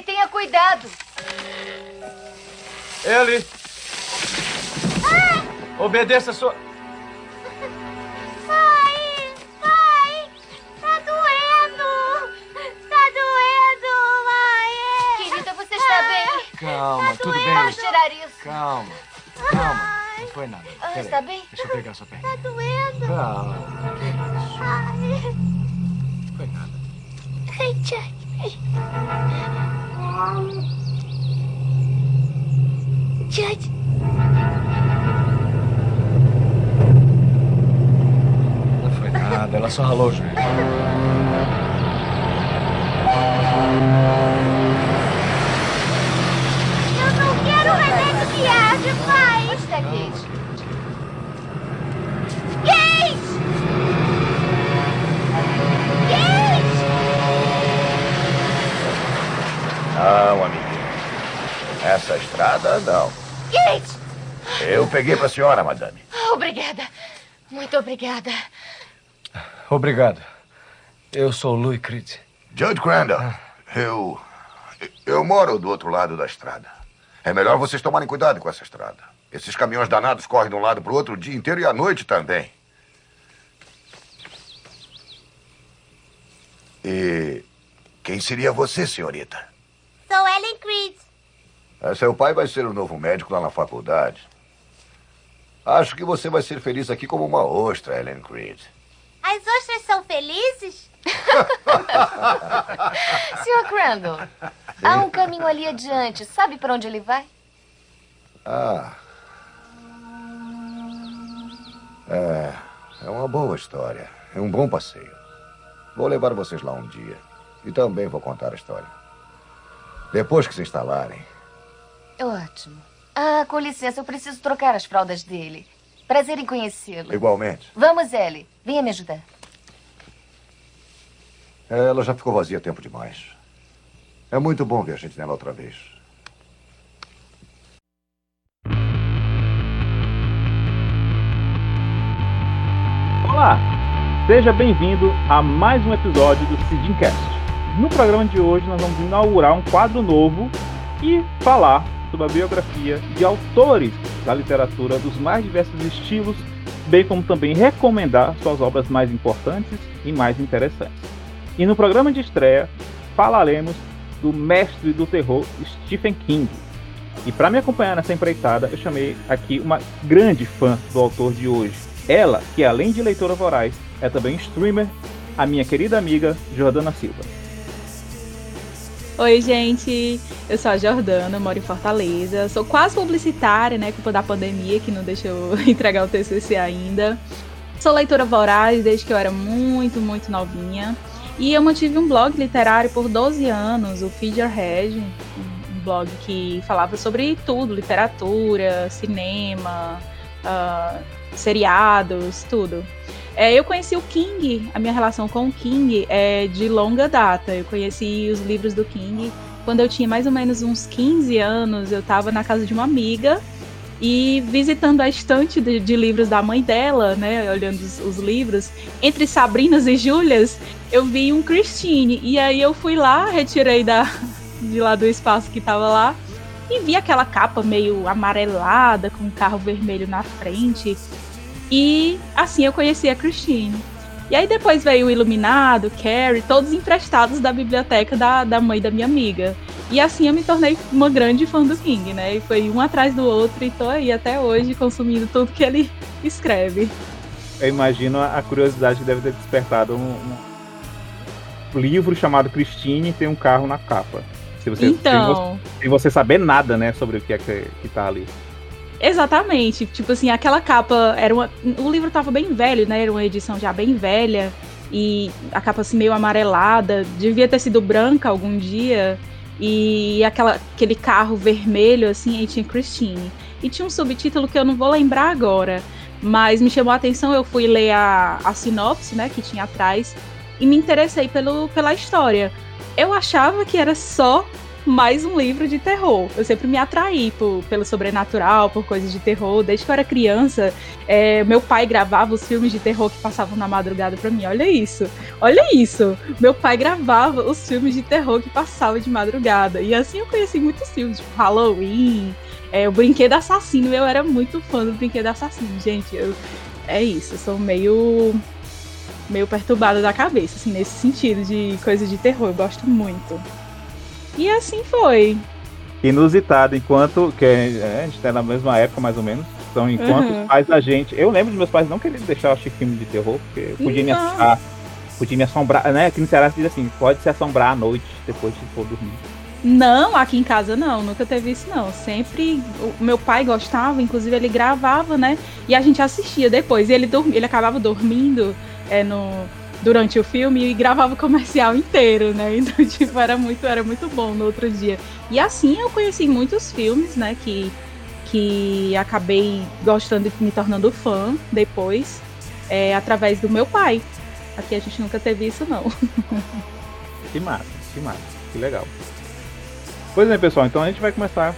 Ele, tenha cuidado. Ele. Obedeça a sua. Pai! Pai! Tá doendo! Tá doendo, mãe! Querida, você está bem? Calma, tudo bem. Vamos tirar isso. Calma, calma. Não foi nada. Ah, Peraí, está bem? Deixa eu pegar sua perna. Tá doendo! Calma. Ai! Não foi nada. Ai, Jack! Jack! Não foi nada. Ela só ralou o joelho. Eu não quero remédio que arde, pai! Onde está? Kate! Não, amiguinho. Essa estrada, não. Kate! Eu peguei pra senhora, madame. Obrigada. Muito obrigada. Obrigado. Eu sou o Louis Creed. Judge Crandall, eu. Eu moro do outro lado da estrada. É melhor vocês tomarem cuidado com essa estrada. Esses caminhões danados correm de um lado pro outro o dia inteiro e à noite também. E. Quem seria você, senhorita? Sou Ellen Creed. Ah, Seu pai vai ser o novo médico lá na faculdade. Acho que você vai ser feliz aqui como uma ostra, Ellen Creed. As ostras são felizes? Sr. Crandall, há um caminho ali adiante. Sabe para onde ele vai? Ah. É. É uma boa história. É um bom passeio. Vou levar vocês lá um dia. E também vou contar a história. Depois que se instalarem. Ótimo. Ah, com licença, eu preciso trocar as fraldas dele. Prazer em conhecê-lo. Igualmente. Vamos, Ellie. Venha me ajudar. Ela já ficou vazia tempo demais. É muito bom ver a gente nela outra vez. Olá, seja bem-vindo a mais um episódio do Sidincast. No programa de hoje nós vamos inaugurar um quadro novo e falar sobre a biografia de autores da literatura dos mais diversos estilos, bem como também recomendar suas obras mais importantes e mais interessantes. E no programa de estreia falaremos do mestre do terror Stephen King. E para me acompanhar nessa empreitada, eu chamei aqui uma grande fã do autor de hoje. Ela, que além de leitora voraz, é também streamer, a minha querida amiga Jordana Silva. Oi, gente. Eu sou a Jordana, moro em Fortaleza. Sou quase publicitária, né? Culpa da pandemia, que não deixa eu entregar o TCC ainda. Sou leitora voraz desde que eu era muito, muito novinha. E eu mantive um blog literário por 12 anos, o Feed Your Head, um blog que falava sobre tudo, literatura, cinema, uh, seriados, tudo. É, eu conheci o King, a minha relação com o King é de longa data. Eu conheci os livros do King quando eu tinha mais ou menos uns 15 anos. Eu estava na casa de uma amiga e visitando a estante de, de livros da mãe dela, né, olhando os, os, livros, entre Sabrinas e Júlias, eu vi um Christine. E aí eu fui lá, retirei da, de lá do espaço que estava lá e vi aquela capa meio amarelada com um carro vermelho na frente. E assim eu conheci a Christine. E aí depois veio o Iluminado, Carrie, todos emprestados da biblioteca da, da mãe da minha amiga. E assim eu me tornei uma grande fã do King, né? E foi um atrás do outro e tô aí até hoje consumindo tudo que ele escreve. Eu imagino a curiosidade que deve ter despertado um, um livro chamado Christine e tem um carro na capa. Se você, então... sem, você, você saber nada, né, sobre o que é que, que tá ali. Exatamente. Tipo assim, aquela capa era uma. O livro tava bem velho, né? Era uma edição já bem velha. E a capa assim meio amarelada. Devia ter sido branca algum dia. E aquela, aquele carro vermelho, assim, aí tinha Christine. E tinha um subtítulo que eu não vou lembrar agora. Mas me chamou a atenção, eu fui ler a, a sinopse, né, que tinha atrás. E me interessei pelo, pela história. Eu achava que era só mais um livro de terror. Eu sempre me atraí por, pelo sobrenatural, por coisas de terror. Desde que eu era criança, é, meu pai gravava os filmes de terror que passavam na madrugada para mim. Olha isso, olha isso. Meu pai gravava os filmes de terror que passavam de madrugada. E assim eu conheci muitos filmes, tipo Halloween, é, o Brinquedo Assassino. Eu era muito fã do Brinquedo Assassino, gente. Eu, é isso, eu sou meio meio perturbada da cabeça, assim, nesse sentido de coisa de terror. Eu gosto muito. E assim foi. Inusitado, enquanto. que a gente tá na mesma época, mais ou menos. Então, enquanto uhum. os pais da gente. Eu lembro dos meus pais não querendo deixar assistir filme de terror, porque podia me assustar. Podia me assombrar, né? Aqui no Ceará diz assim, pode se assombrar à noite depois de for dormir. Não, aqui em casa não, nunca teve isso não. Sempre o meu pai gostava, inclusive ele gravava, né? E a gente assistia depois. E ele dormia, ele acabava dormindo é, no, durante o filme e gravava o comercial inteiro, né? Então, tipo, era muito, era muito bom no outro dia. E assim eu conheci muitos filmes, né? Que, que acabei gostando e me tornando fã depois, é, através do meu pai. Aqui a gente nunca teve isso, não. Que massa, que massa, que legal. Pois é, pessoal, então a gente vai começar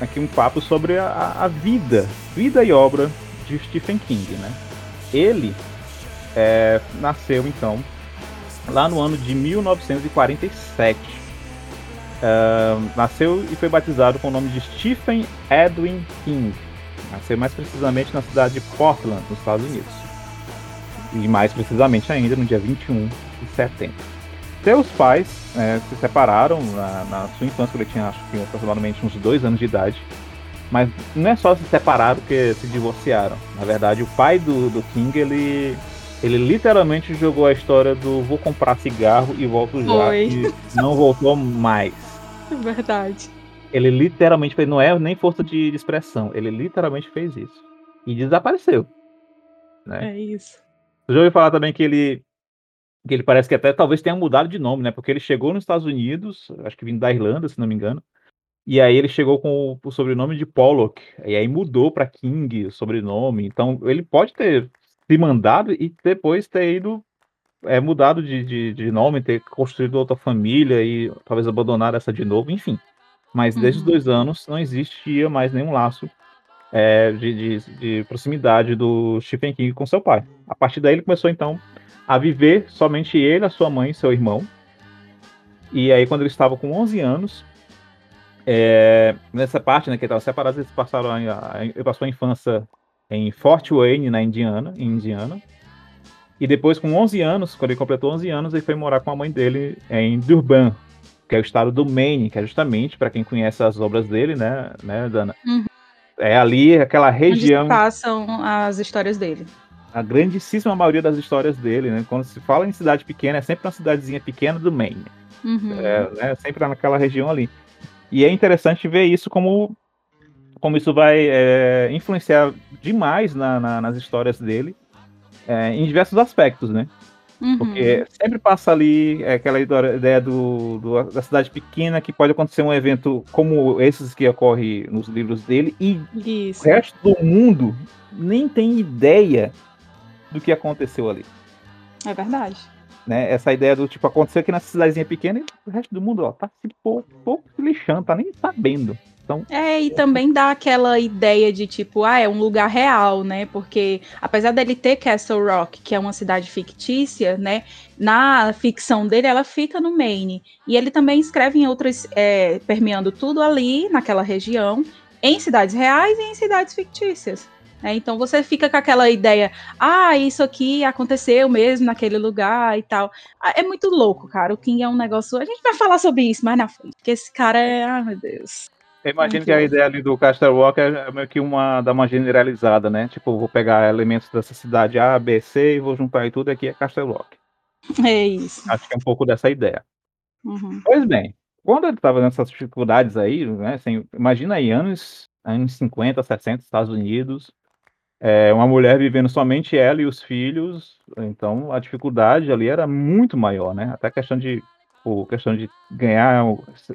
aqui um papo sobre a, a vida, vida e obra de Stephen King, né? Ele é, nasceu então lá no ano de 1947. É, nasceu e foi batizado com o nome de Stephen Edwin King. Nasceu mais precisamente na cidade de Portland, nos Estados Unidos. E mais precisamente ainda no dia 21 de setembro. Seus pais é, se separaram na, na, sua infância, ele tinha acho que aproximadamente uns dois anos de idade. Mas não é só se separaram que se divorciaram. Na verdade, o pai do, do King, ele ele literalmente jogou a história do vou comprar cigarro e volto já. Foi. E não voltou mais. Verdade. Ele literalmente fez, não é nem força de, expressão, ele literalmente fez isso. E desapareceu. Né? É isso. Já ouvi falar também que ele que ele parece que até talvez tenha mudado de nome, né? Porque ele chegou nos Estados Unidos, acho que vindo da Irlanda, se não me engano. E aí ele chegou com o, o sobrenome de Pollock. E aí mudou para King o sobrenome. Então ele pode ter se mandado e depois ter ido é, mudado de, de, de, nome, ter construído outra família e talvez abandonar essa de novo, enfim. Mas desde os uhum. dois anos não existia mais nenhum laço é, de, de, de, proximidade do Stephen King com seu pai. A partir daí ele começou então a viver somente ele, a sua mãe e seu irmão. E aí quando ele estava com 11 anos, é, nessa parte, né, que ele estava separado, eles passaram a, a, ele passou a infância em Fort Wayne, na Indiana, em Indiana. E depois, com 11 anos, quando ele completou 11 anos, ele foi morar com a mãe dele em Durban, que é o estado do Maine, que é justamente, para quem conhece as obras dele, né, né Dana? Uhum. É ali aquela região. Onde passam as histórias dele. A grandíssima maioria das histórias dele, né? Quando se fala em cidade pequena, é sempre uma cidadezinha pequena do Maine. Uhum. É, né, sempre naquela região ali. E é interessante ver isso como como isso vai é, influenciar demais na, na, nas histórias dele é, em diversos aspectos, né? Uhum. Porque sempre passa ali é, aquela ideia do, do, da cidade pequena que pode acontecer um evento como esses que ocorre nos livros dele e Isso. o resto do mundo nem tem ideia do que aconteceu ali. É verdade. Né? Essa ideia do tipo acontecer aqui na cidadezinha pequena e o resto do mundo ó, tá se pouco, pouco se lixando, tá nem sabendo. Então, é, e também dá aquela ideia de tipo, ah, é um lugar real, né? Porque apesar dele ter Castle Rock, que é uma cidade fictícia, né? Na ficção dele, ela fica no Maine. E ele também escreve em outras, é, permeando tudo ali, naquela região, em cidades reais e em cidades fictícias. É, então você fica com aquela ideia, ah, isso aqui aconteceu mesmo naquele lugar e tal. Ah, é muito louco, cara. O King é um negócio. A gente vai falar sobre isso mais na frente, porque esse cara é. Ai, meu Deus. Eu imagino que a ideia ali do Castle Rock é meio que uma dar uma generalizada, né? Tipo, vou pegar elementos dessa cidade A, B, C e vou juntar e tudo aqui é Castle Rock. É isso. Acho que é um pouco dessa ideia. Uhum. Pois bem, quando ele estava nessas dificuldades aí, né? Assim, imagina aí, anos, anos 50, 60, Estados Unidos, é, uma mulher vivendo somente ela e os filhos, então a dificuldade ali era muito maior, né? Até a questão de por questão de ganhar,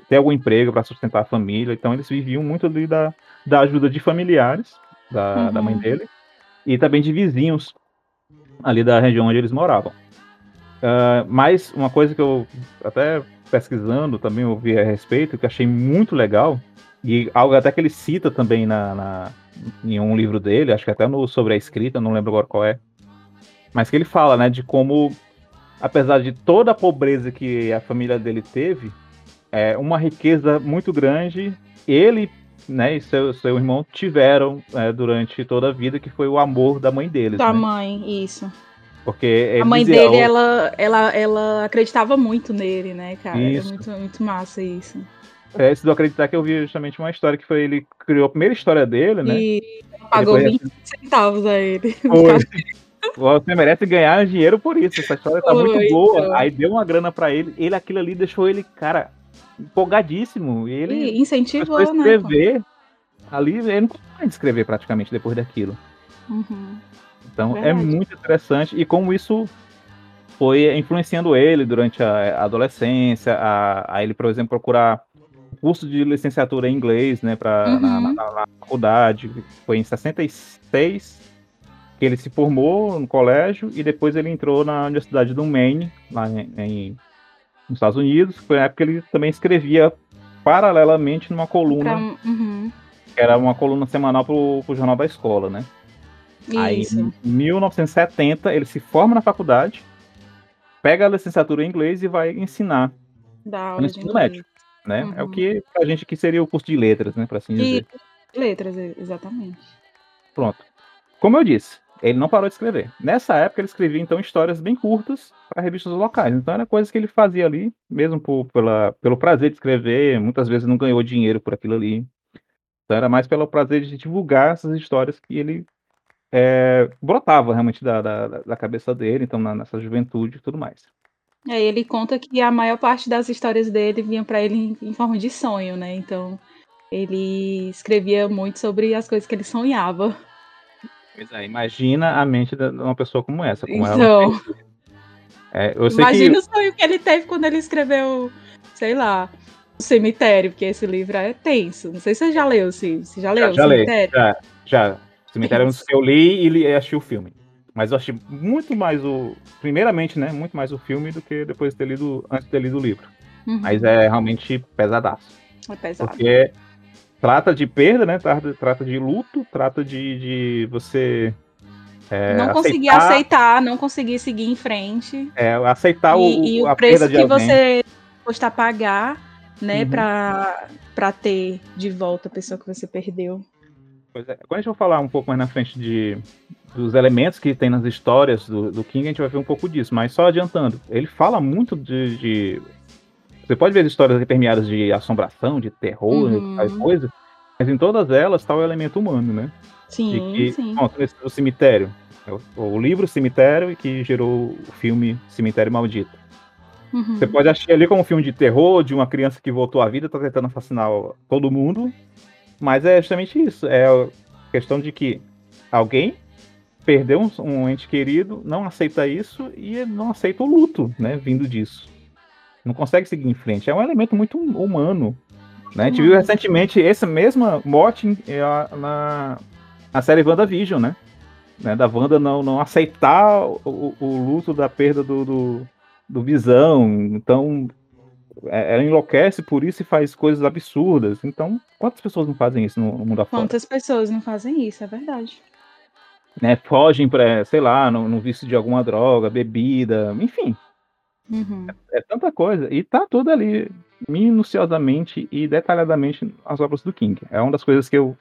ter algum emprego para sustentar a família. Então eles viviam muito ali da, da ajuda de familiares da, uhum. da mãe uhum. dele e também de vizinhos ali da região onde eles moravam. Uh, mas uma coisa que eu até pesquisando também ouvi a respeito, que achei muito legal, e algo até que ele cita também na, na, em um livro dele, acho que até no Sobre a Escrita, não lembro agora qual é, mas que ele fala, né, de como, apesar de toda a pobreza que a família dele teve, é uma riqueza muito grande, ele né, e seu, seu irmão tiveram é, durante toda a vida, que foi o amor da mãe deles. Da né? mãe, isso. Porque a mãe dele, ela, ela, ela acreditava muito nele, né, cara? É isso. É muito, muito massa isso. É, se do acreditar que eu vi justamente uma história que foi ele criou a primeira história dele, né? E pagou 20 centavos a ele. Você merece ganhar dinheiro por isso. Essa história tá Foi, muito boa. Então. Aí deu uma grana para ele. Ele, aquilo ali, deixou ele, cara, empolgadíssimo. Ele e incentivou, né, escrever. Né? Ali, ele não consegue escrever praticamente depois daquilo. Uhum. Então é Verdade. é muito interessante e como isso foi influenciando ele durante a adolescência, a, a ele, por exemplo, procurar curso de licenciatura em inglês, né, para uhum. na, na, na, faculdade. Foi em 66 que ele se formou no colégio e depois ele entrou na Universidade do Maine, lá em, em nos Estados Unidos. Foi na época que ele também escrevia paralelamente numa coluna, pra, uhum. que era uma coluna semanal para o jornal da escola, né? Isso. Aí, em 1970, ele se forma na faculdade, pega a licenciatura em inglês e vai ensinar no ensino médio. Né? Uhum. É o uhum. que a gente aqui seria o curso de letras, né? Para assim dizer. E letras, exatamente. Pronto. Como eu disse, ele não parou de escrever. Nessa época, ele escrevia então histórias bem curtas para revistas locais. Então, era coisas que ele fazia ali, mesmo por, pela, pelo prazer de escrever. Muitas vezes não ganhou dinheiro por aquilo ali. Então, era mais pelo prazer de divulgar essas histórias que ele é, brotava realmente da, da, da, cabeça dele, então na, nessa juventude e tudo mais. É, ele conta que a maior parte das histórias dele vinha para ele em, em, forma de sonho, né? Então ele escrevia muito sobre as coisas que ele sonhava. Pois é, imagina a mente de uma pessoa como essa, como então, ela. É, imagina que... o sonho que ele teve quando ele escreveu, sei lá, o cemitério, porque esse livro é tenso. Não sei se você já leu, se você já leu já, o cemitério? Já, já. Cemitério é um que eu li e assisti o filme. Mas eu achei muito mais o. Primeiramente, né? Muito mais o filme do que depois de ter lido. Antes de ter lido o livro. Uhum. Mas é realmente pesadaço. É pesado. Porque trata de perda, né? Trata, trata de luto, trata de, de você. É, não conseguir aceitar, aceitar, não conseguir seguir em frente. É, aceitar e, o, e o preço que você custa pagar, né, uhum. pra, pra ter de volta a pessoa que você perdeu. Pois é. Quando a gente vai falar um pouco mais na frente de, dos elementos que tem nas histórias do, do King, a gente vai ver um pouco disso. Mas só adiantando, ele fala muito de. de... Você pode ver as histórias permeadas de assombração, de terror, uhum. tal coisa, mas em todas elas está o elemento humano, né? Sim, que, sim. Pronto, o cemitério. É o, livro Cemitério que gerou o filme Cemitério Maldito. Uhum. Você pode achar ali como um filme de terror, de uma criança que voltou à vida, tá tentando assassinar todo mundo, mas é justamente isso. É a questão de que alguém perdeu um, um, ente querido, não aceita isso e não aceita o luto, né? Vindo disso. Não consegue seguir em frente. É um elemento muito humano. Né? A gente viu recentemente essa mesma morte na, na série WandaVision, né? né? Da Wanda não, não aceitar o, o luto da perda do, do, do Visão. Então, é, ela enlouquece por isso e faz coisas absurdas. Então, quantas pessoas não fazem isso no mundo afora? Quantas pessoas não fazem isso, é verdade. Né, fogem para, sei lá, no, no vício de alguma droga, bebida, enfim. Uhum. É, é, tanta coisa. E tá tudo ali, minuciosamente e detalhadamente nas obras do King. É uma das coisas que eu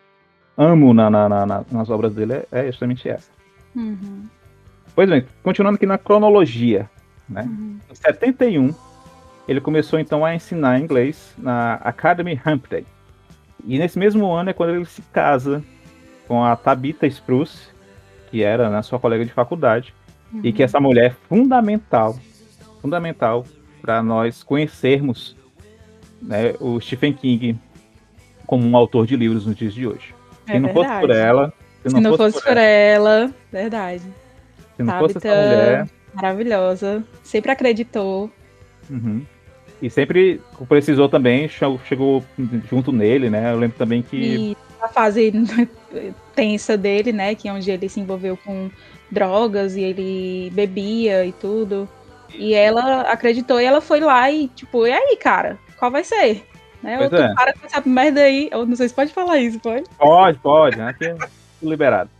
amo na, na, na, nas obras dele, é, é justamente essa. Uhum. Pois bem, continuando aqui na cronologia. Né? Uhum. Em 71, ele começou então a ensinar inglês na Academy Hampton. E nesse mesmo ano é quando ele se casa com a Tabitha Spruce, que era né, sua colega de faculdade, uhum. e que essa mulher é fundamental, fundamental para nós conhecermos né, o Stephen King como um autor de livros nos dias de hoje. É se não verdade. fosse por ela, se não, se não fosse, fosse, por ela, ela, verdade. Se não Tabitha, fosse essa mulher, maravilhosa, sempre acreditou. Uhum. E sempre precisou também, chegou junto nele, né? Eu lembro também que. E a fase tensa dele, né? Que é onde ele se envolveu com drogas e ele bebia e tudo. E ela acreditou e ela foi lá e, tipo, e aí, cara, qual vai ser? Né? Ou tu é. para com essa merda aí. Eu não sei se pode falar isso, pode? Pode, pode, né? Aqui é liberado.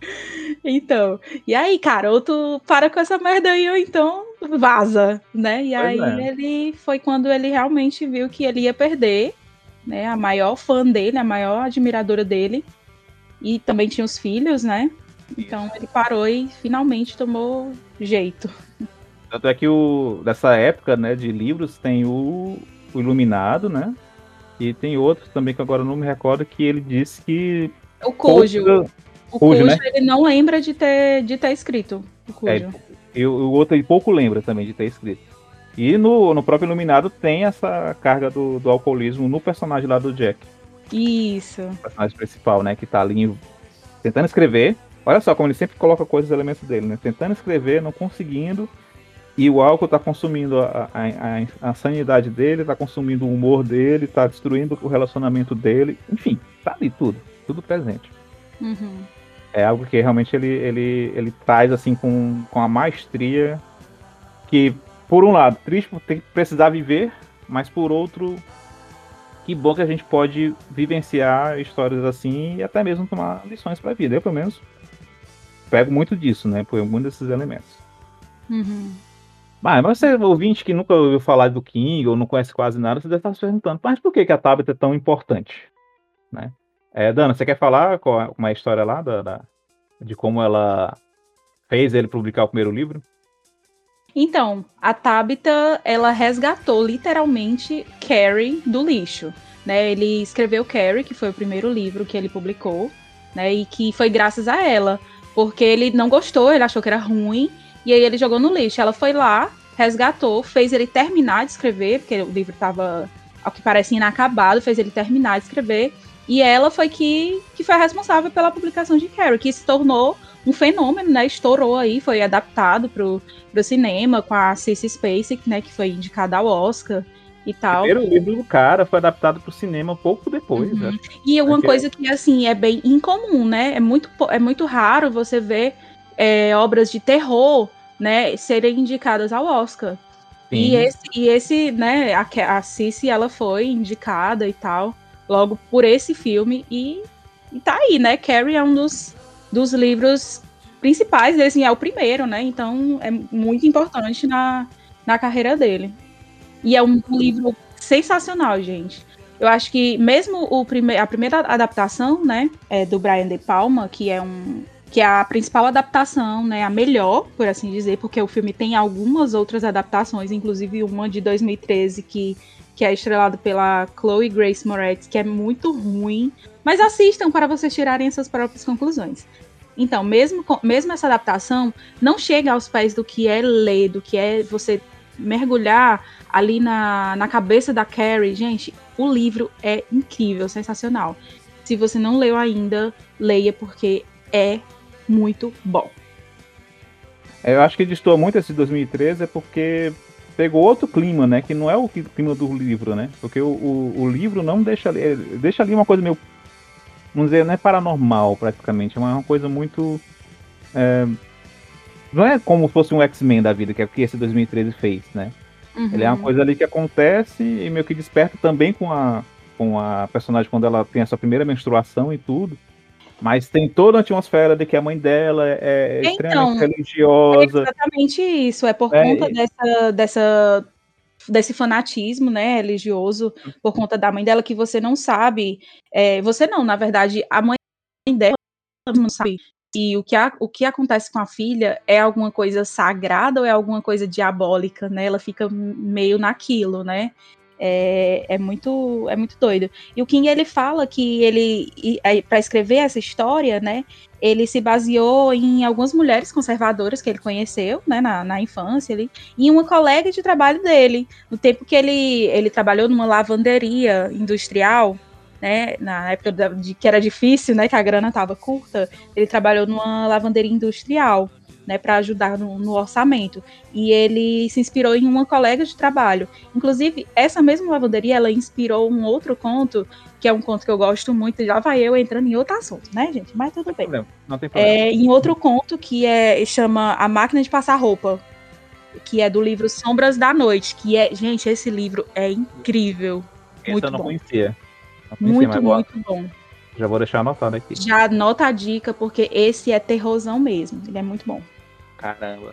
Então, e aí, cara, ou tu para com essa merda aí, ou então vaza, né? E Pois aí é. ele foi quando ele realmente viu que ele ia perder, né? A maior fã dele, a maior admiradora dele. E também tinha os filhos, né? Então ele parou e finalmente tomou jeito. Tanto é que o, dessa época, né, de livros, tem o, o Iluminado, né? E tem outros também que agora não me recordo que ele disse que. O Cujo, pouca- o Cujo, né? ele não lembra de ter, de ter escrito. O Cujo. É, e o o outro ele pouco lembra também de ter escrito. E no, no próprio Iluminado tem essa carga do, do alcoolismo no personagem lá do Jack, Isso. o personagem principal, né? Que tá ali tentando escrever. Olha só como ele sempre coloca coisas elementos dele, né? Tentando escrever, não conseguindo. E o álcool tá consumindo a, a, a, sanidade dele, tá consumindo o humor dele, tá destruindo o relacionamento dele. Enfim, tá ali tudo. Tudo presente. Uhum. É algo que realmente ele, ele, ele traz assim com, com a maestria que, por um lado, triste por ter que precisar viver, mas por outro, que bom que a gente pode vivenciar histórias assim e até mesmo tomar lições para a vida. Eu, pelo menos, pego muito disso, né? Por algum desses elementos. Uhum. Mas, mas você, ouvinte que nunca ouviu falar do King ou não conhece quase nada, você deve estar se perguntando, mas por que, que a Tabitha é tão importante? Né? É, Dana, você quer falar é uma história lá da, da- de como ela fez ele publicar o primeiro livro? Então, a Tabitha, ela resgatou literalmente Carrie do lixo. Né? Ele escreveu Carrie, que foi o primeiro livro que ele publicou, né? E que foi graças a ela. Porque ele não gostou, ele achou que era ruim, e aí ele jogou no lixo. Ela foi lá, resgatou, fez ele terminar de escrever, porque o livro estava, ao que parece, inacabado, fez ele terminar de escrever. E ela foi que, que foi a responsável pela publicação de Carrie, que se tornou um fenômeno, né? Estourou aí, foi adaptado pro, pro cinema com a Cissy Spacek, né? Que foi indicada ao Oscar e O tal. primeiro livro do cara foi adaptado para o cinema pouco depois. Uhum. acho. E uma Porque- coisa que, assim, é bem incomum, né? É muito, é muito raro você ver é, obras de terror, né, serem indicadas ao Oscar. E Sim. esse, e esse, né, a, a Cici, ela foi indicada e tal, logo por esse filme, e, e tá aí, né? Carrie é um dos, dos livros principais dele, assim, é o primeiro, né? Então é muito importante na, na carreira dele. E é um livro sensacional, gente. Eu acho que mesmo o prime a primeira adaptação, né, é do Brian De Palma, que é um que é a principal adaptação, né, a melhor, por assim dizer, porque o filme tem algumas outras adaptações, inclusive uma de 2013 que que é estrelado pela Chloe Grace Moretz, que é muito ruim, mas assistam para vocês tirarem suas próprias conclusões. Então, mesmo, mesmo essa adaptação não chega aos pés do que é ler, do que é você mergulhar ali na, na cabeça da Carrie. Gente, o livro é incrível, sensacional. Se você não leu ainda, leia porque é muito bom. Eu acho que destoa muito esse 2013 é porque pegou outro clima, né? Que não é o clima do livro, né? Porque o, o, o livro não deixa ali. ele Deixa ali uma coisa meio. Vamos dizer, não é paranormal praticamente. É uma coisa muito. é, não é como se fosse um X-Men da vida, que é o que esse 2013 fez, né? Ele é uma Uhum. coisa ali que acontece e meio que desperta também com a, com a personagem quando ela tem a sua primeira menstruação e tudo. Mas tem toda a atmosfera de que a mãe dela é Então, extremamente É religiosa. exatamente isso. É por É, conta e- dessa, dessa, desse fanatismo, né, religioso, por conta da mãe dela, que você não sabe. é, você não, na verdade, a mãe dela não sabe se o que, a- o que acontece com a filha é alguma coisa sagrada ou é alguma coisa diabólica, né? Ela fica meio naquilo, né? É, é muito é muito doido. E o King ele fala que ele para escrever essa história, né? Ele se baseou em algumas mulheres conservadoras que ele conheceu, né, na, na infância ali, e uma colega de trabalho dele, no tempo que ele ele trabalhou numa lavanderia industrial, né, na época de que era difícil, né, que a grana estava curta, ele trabalhou numa lavanderia industrial, né, para ajudar no, no orçamento. E ele se inspirou em uma colega de trabalho. Inclusive, essa mesma lavanderia, ela inspirou um outro conto, que é um conto que eu gosto muito, e já vai eu entrando em outro assunto, né, gente? Mas tudo bem. problema, não tem problema. É, em outro conto que é chama A Máquina de Passar Roupa. que é do livro Sombras da Noite, que é, gente, esse livro é incrível. Esse muito eu não bom. conhecia. Não conhecia, Muito, muito bom. Já vou deixar anotado aqui. Já anota a dica, porque esse é terrorzão mesmo. Ele é muito bom. Caramba.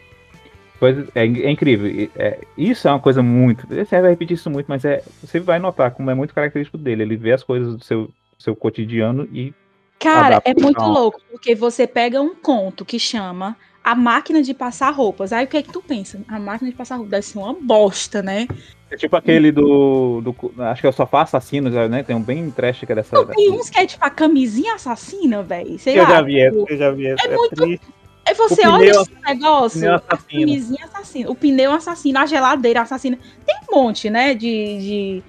Coisa, é, é incrível. É, isso é uma coisa muito. Você vai repetir isso muito, mas é, você vai notar como é muito característico dele. Ele vê as coisas do seu, seu cotidiano e. Cara, é muito louco, porque você pega um conto que chama A Máquina de Passar Roupas. Aí o que é que tu pensa? A máquina de passar roupas deve ser uma bosta, né? É tipo aquele do. do acho que é o Sofá Assassino, né? Tem um bem trash que é dessa. Não, tem uns que é tipo a camisinha assassina, velho. Eu lá. já vi essa, tipo, eu já vi essa. É muito triste. Aí você O pneu- olha esse negócio, a camisinha assassina, o pneu assassino, a geladeira assassina. Tem um monte, né, de, de,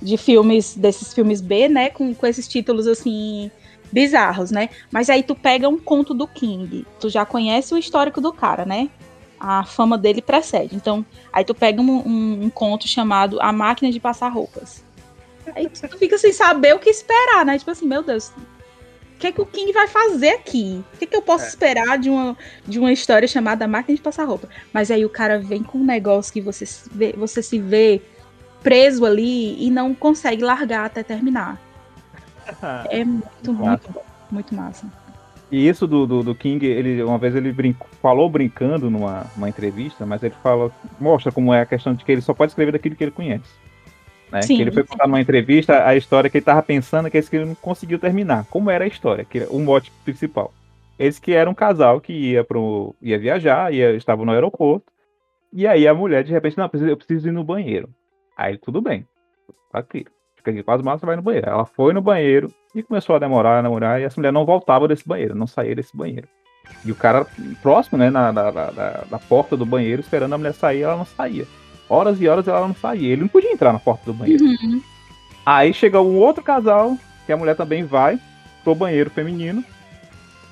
de filmes, desses filmes B, né, com, com esses títulos, assim, bizarros, né? Mas aí tu pega um conto do King, tu já conhece o histórico do cara, né? A fama dele precede. Então, aí tu pega um, um- um conto chamado A Máquina de Passar Roupas. Aí tu fica sem saber o que esperar, né? Tipo assim, meu Deus, o que é que o King vai fazer aqui? O que, é que eu posso esperar de uma, de uma história chamada Máquina de Passar Roupa? Mas aí o cara vem com um negócio que você se vê, você se vê preso ali e não consegue largar até terminar. É muito, muito bom. Muito massa. E isso do, do, do King, ele uma vez ele brincou, falou brincando numa, numa entrevista, mas ele fala, mostra como é a questão de que ele só pode escrever daquilo que ele conhece. Né? Sim, que ele foi sim. contar numa entrevista a história que ele estava pensando que esse que ele não conseguiu terminar. Como era a história, que era o mote principal. Eles que era um casal que ia pro, ia viajar, ia, estava no aeroporto, e aí a mulher de repente, não, eu preciso, eu preciso ir no banheiro. Aí tudo bem, tá aqui, fica aqui malas, você vai no banheiro. Ela foi no banheiro e começou a demorar, a demorar, e essa mulher não voltava desse banheiro, não saía desse banheiro. E o cara próximo, né, na, na- na- na porta do banheiro, esperando a mulher sair, ela não saía. Horas e horas ela não saía. Ele não podia entrar na porta do banheiro. Uhum. Aí chega um outro casal, que a mulher também vai pro banheiro feminino.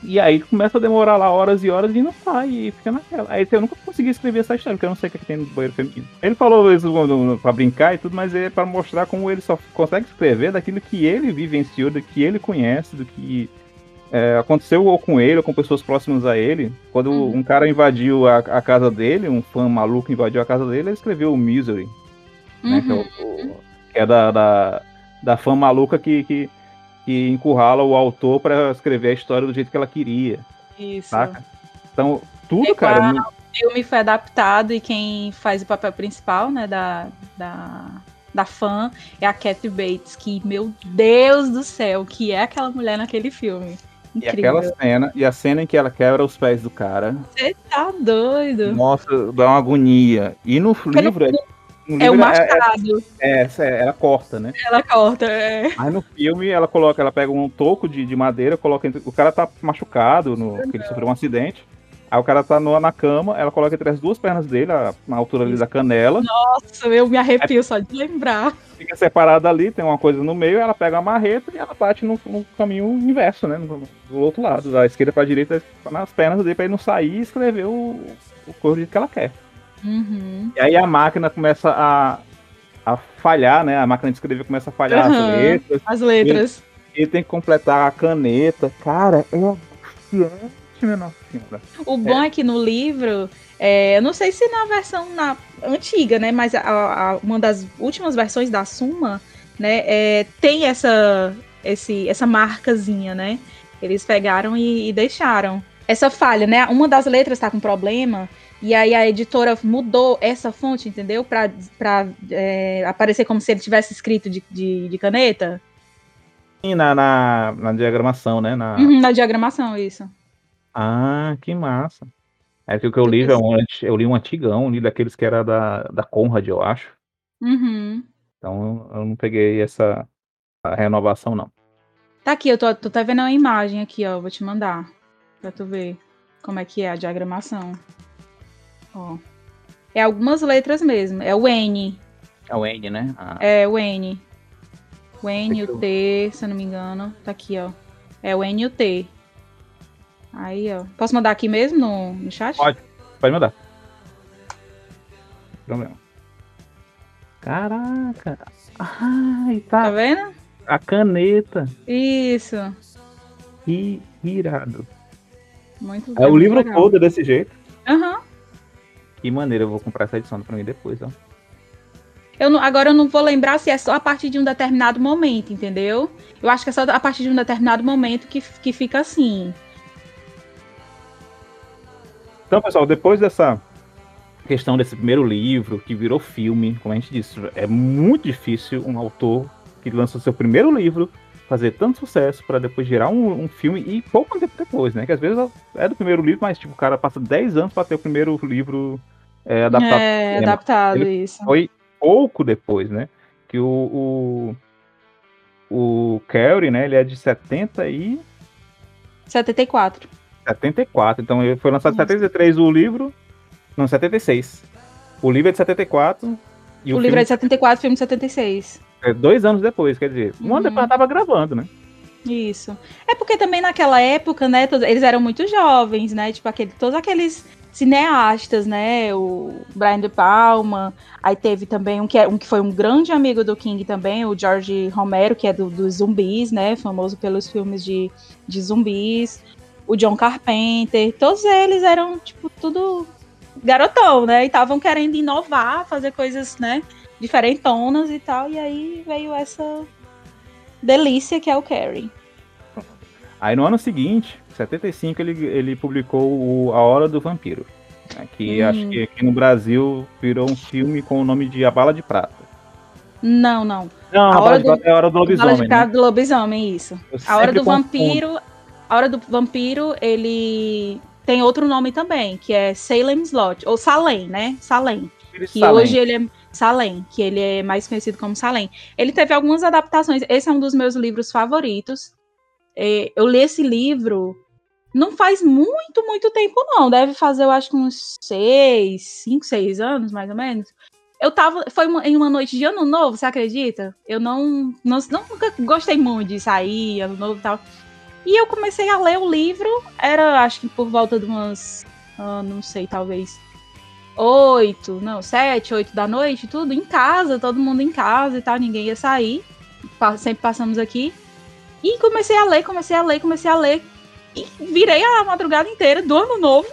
E aí começa a demorar lá horas e horas e não sai, e fica naquela. Aí eu nunca consegui escrever essa história, porque eu não sei o que, é que tem no banheiro feminino. Ele falou isso pra brincar e tudo, mas é pra mostrar como ele só consegue escrever daquilo que ele vivenciou, do que ele conhece, do que é, aconteceu ou com ele ou com pessoas próximas a ele. Quando Uhum. um cara invadiu a, a casa dele, um fã maluco invadiu a casa dele, ele escreveu o Misery né? Que é, o- Uhum. o- que é da, da, da fã maluca que, que, que encurrala o autor pra escrever a história do jeito que ela queria, Isso. saca? Então, tudo, É cara. O filme foi adaptado e quem faz o papel principal, né, da, da, da fã é a Kathy Bates, que, meu Deus do céu, que é aquela mulher naquele filme. E Incrível. aquela cena, e a cena em que ela quebra os pés do cara, Você tá doido. nossa, dá uma agonia. E no livro, é, no É o livro machado. é, é- é- ela corta, né? Ela corta. É. Aí no filme ela coloca, ela pega um toco de, de madeira, coloca o cara tá machucado, no, que ele sofreu um acidente. Aí o cara tá no- na cama, ela coloca entre as duas pernas dele, na altura ali da canela, Nossa, eu me arrepio só de lembrar. fica separada ali, tem uma coisa no meio, ela pega a marreta e ela bate no, no caminho inverso, né? No- do outro lado, da esquerda pra direita, nas pernas dele pra ele não sair e escrever o, o cor que ela quer. Uhum. E aí a máquina começa a, a falhar, né? A máquina de escrever começa a falhar Aham. as letras. As letras. Ele tem que completar a caneta. Cara, é minha nossa senhora. O bom é, que no livro, é, eu não sei se na versão na, antiga, né? Mas a- a- uma das últimas versões da Suma, né? é, tem essa, esse, essa marcazinha, né? Eles pegaram e, e deixaram. Essa falha, né? Uma das letras tá com problema. E aí a editora mudou essa fonte, entendeu? Pra, pra é, aparecer como se ele tivesse escrito de, de, de caneta. E na, na, na diagramação, né? Na... Uhum, na diagramação, isso. Ah, que massa. É que o que eu li é um, eu li um antigão, li daqueles que era da, da Conrad, eu acho. Uhum. Então eu não peguei essa a renovação, não. Tá aqui, eu tô, tô até vendo uma imagem aqui, ó. Vou te mandar. Pra tu ver como é que é a diagramação. Ó. É algumas letras mesmo. É o N. É o N, né? Ah, É o N. O N, o T, se eu não me engano. Tá aqui, ó. É o N e o T. Aí, ó. Posso mandar aqui mesmo no, no chat? Pode. Pode mandar. Problema. Caraca. Ai, Tá tá. vendo? A caneta. Isso. Que irado. Muito É o livro legal. todo desse jeito. Aham. Que maneira, eu vou comprar essa edição pra mim depois, ó. Eu não, agora eu não vou lembrar se é só a partir de um determinado momento, entendeu? Eu acho que é só a partir de um determinado momento que, que fica assim. Então, pessoal, depois dessa questão desse primeiro livro, que virou filme, como a gente disse, é muito difícil um autor que lança o seu primeiro livro fazer tanto sucesso para depois gerar um, um, filme e pouco tempo depois, né? Que às vezes é do primeiro livro, mas tipo, o cara passa 10 anos para ter o primeiro livro é, adaptado. É, adaptado, Ele isso. Foi pouco depois, né? Que o, o, o Carey, né? Ele é de 70 e... 74. 74. Então ele foi lançado em 73 o livro. Não, 76. O livro é de 74. E o, o livro é de 74, o filme de 76. É dois anos depois, quer dizer. Um uhum. ano depois tava gravando, né? Isso. É porque também naquela época, né, todos, eles eram muito jovens, né? Tipo, aquele, todos aqueles cineastas, né? O Brian De Palma. Aí teve também um que, é, um que foi um grande amigo do King também, o George Romero, que é dos do zumbis, né? Famoso pelos filmes de, de zumbis. O John Carpenter. Todos eles eram, tipo, tudo garotão, né? E estavam querendo inovar, fazer coisas, né? Diferentonas e tal. E aí veio essa delícia que é o Carrie. Aí no ano seguinte, 75, ele, ele publicou o A Hora do Vampiro. Né, que hum. acho que aqui no Brasil virou um filme com o nome de A Bala de Prata. Não, não. Não, a, a Hora do, é a Hora do Lobisomem. A Bala de né? do Lobisomem, isso. Eu a Hora do Vampiro. A Hora do Vampiro, ele tem outro nome também, que é Salem Slot, ou Salem, né? Salem. Que Salem. hoje ele é Salem, que ele é mais conhecido como Salem. Ele teve algumas adaptações. Esse é um dos meus livros favoritos. É, eu li esse livro não faz muito, muito tempo, não. Deve fazer, eu acho, uns seis, cinco, seis anos, mais ou menos. Eu tava. Foi uma, em uma noite de ano novo, você acredita? Eu não, não, não. Nunca gostei muito de sair, ano novo e tal. E eu comecei a ler o livro. Era, acho que por volta de umas. Uh, não sei, talvez. Oito, não, sete, oito da noite, tudo em casa, todo mundo em casa e tal, ninguém ia sair. Sempre passamos aqui. E comecei a ler, comecei a ler, comecei a ler. E virei a madrugada inteira do ano novo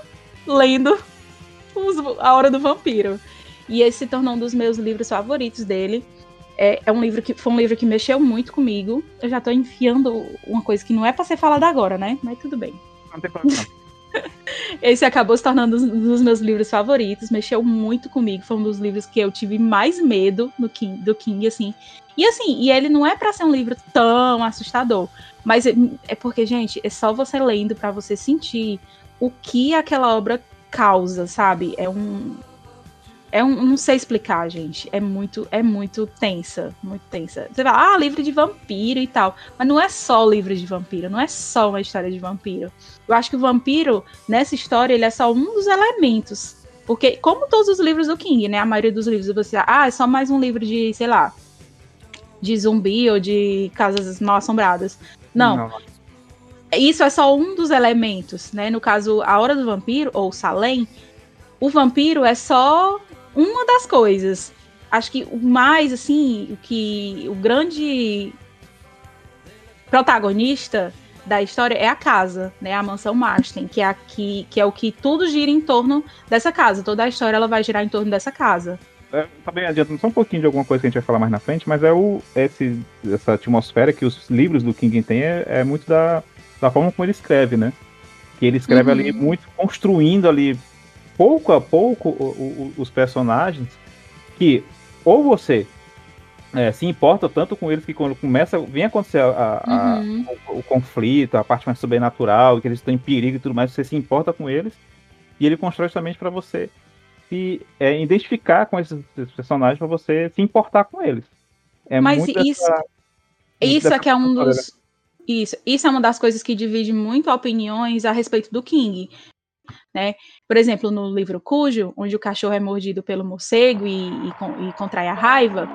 lendo A Hora do Vampiro. E esse se tornou um dos meus livros favoritos dele. É, é, um livro que foi um livro que mexeu muito comigo. Eu já tô enfiando uma coisa que não é para ser falada agora, né? Mas tudo bem. Não tem problema. Esse acabou se tornando um dos meus livros favoritos, mexeu muito comigo. Foi um dos livros que eu tive mais medo do King, do King assim. E assim, e ele não é para ser um livro tão assustador, mas é, é porque, gente, é só você lendo para você sentir o que aquela obra causa, sabe? É um é um, não sei explicar, gente. É muito, é muito tensa, muito tensa. Você fala, ah, livro de vampiro e tal. Mas não é só livro de vampiro, não é só uma história de vampiro. Eu acho que o vampiro, nessa história, ele é só um dos elementos. Porque, como todos os livros do King, né? A maioria dos livros você, ah, é só mais um livro de, sei lá, de zumbi ou de casas mal assombradas. Não. não. Isso é só um dos elementos, né? No caso, a Hora do Vampiro, ou Salem, o vampiro é só uma das coisas. Acho que o mais, assim, o que. O grande protagonista da história é a casa, né? A mansão Marston, que é aqui, que é o que tudo gira em torno dessa casa. Toda a história ela vai girar em torno dessa casa é, também adiantando só um pouquinho de alguma coisa que a gente vai falar mais na frente, mas é o, esse, essa atmosfera que os livros do King têm é, é muito da, da forma como ele escreve, né? Que ele escreve uhum. ali muito construindo ali pouco a pouco o, o, os personagens que ou você é, se importa tanto com eles que quando começa, vem acontecer a, a, uhum. o, o, conflito, a parte mais sobrenatural, que eles estão em perigo e tudo mais, você se importa com eles e ele constrói justamente para você se é, identificar com esses, esses personagens para você se importar com eles. É Mas isso, dessa, isso é que é um dos. Isso, isso é uma das coisas que divide muito opiniões a respeito do King. Né? Por exemplo, no livro Cujo, onde o cachorro é mordido pelo morcego e, e, e contrai a raiva,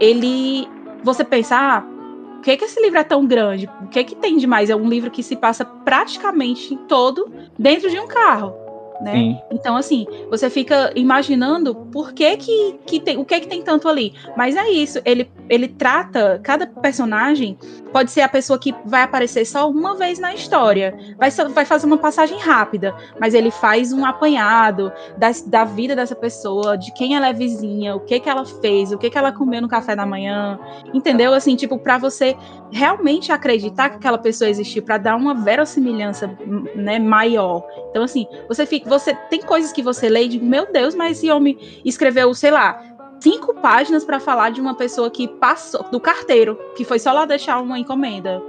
ele. Você pensa, ah, por que, que esse livro é tão grande? O que, que tem de mais? É um livro que se passa praticamente todo dentro de um carro. Né? Sim. Então, assim, você fica imaginando por que que, que tem, o que que tem tanto ali. Mas é isso, ele, ele trata, cada personagem pode ser a pessoa que vai aparecer só uma vez na história, vai, vai fazer uma passagem rápida, mas ele faz um apanhado da, da vida dessa pessoa, de quem ela é vizinha, o que que ela fez, o que que ela comeu no café da manhã, entendeu? Assim, tipo, para você realmente acreditar que aquela pessoa existiu, para dar uma verossimilhança, né, maior. Então, assim, você fica você tem coisas que você lê e diz, meu Deus, mas esse homem escreveu, sei lá, cinco páginas para falar de uma pessoa que passou do carteiro, que foi só lá deixar uma encomenda,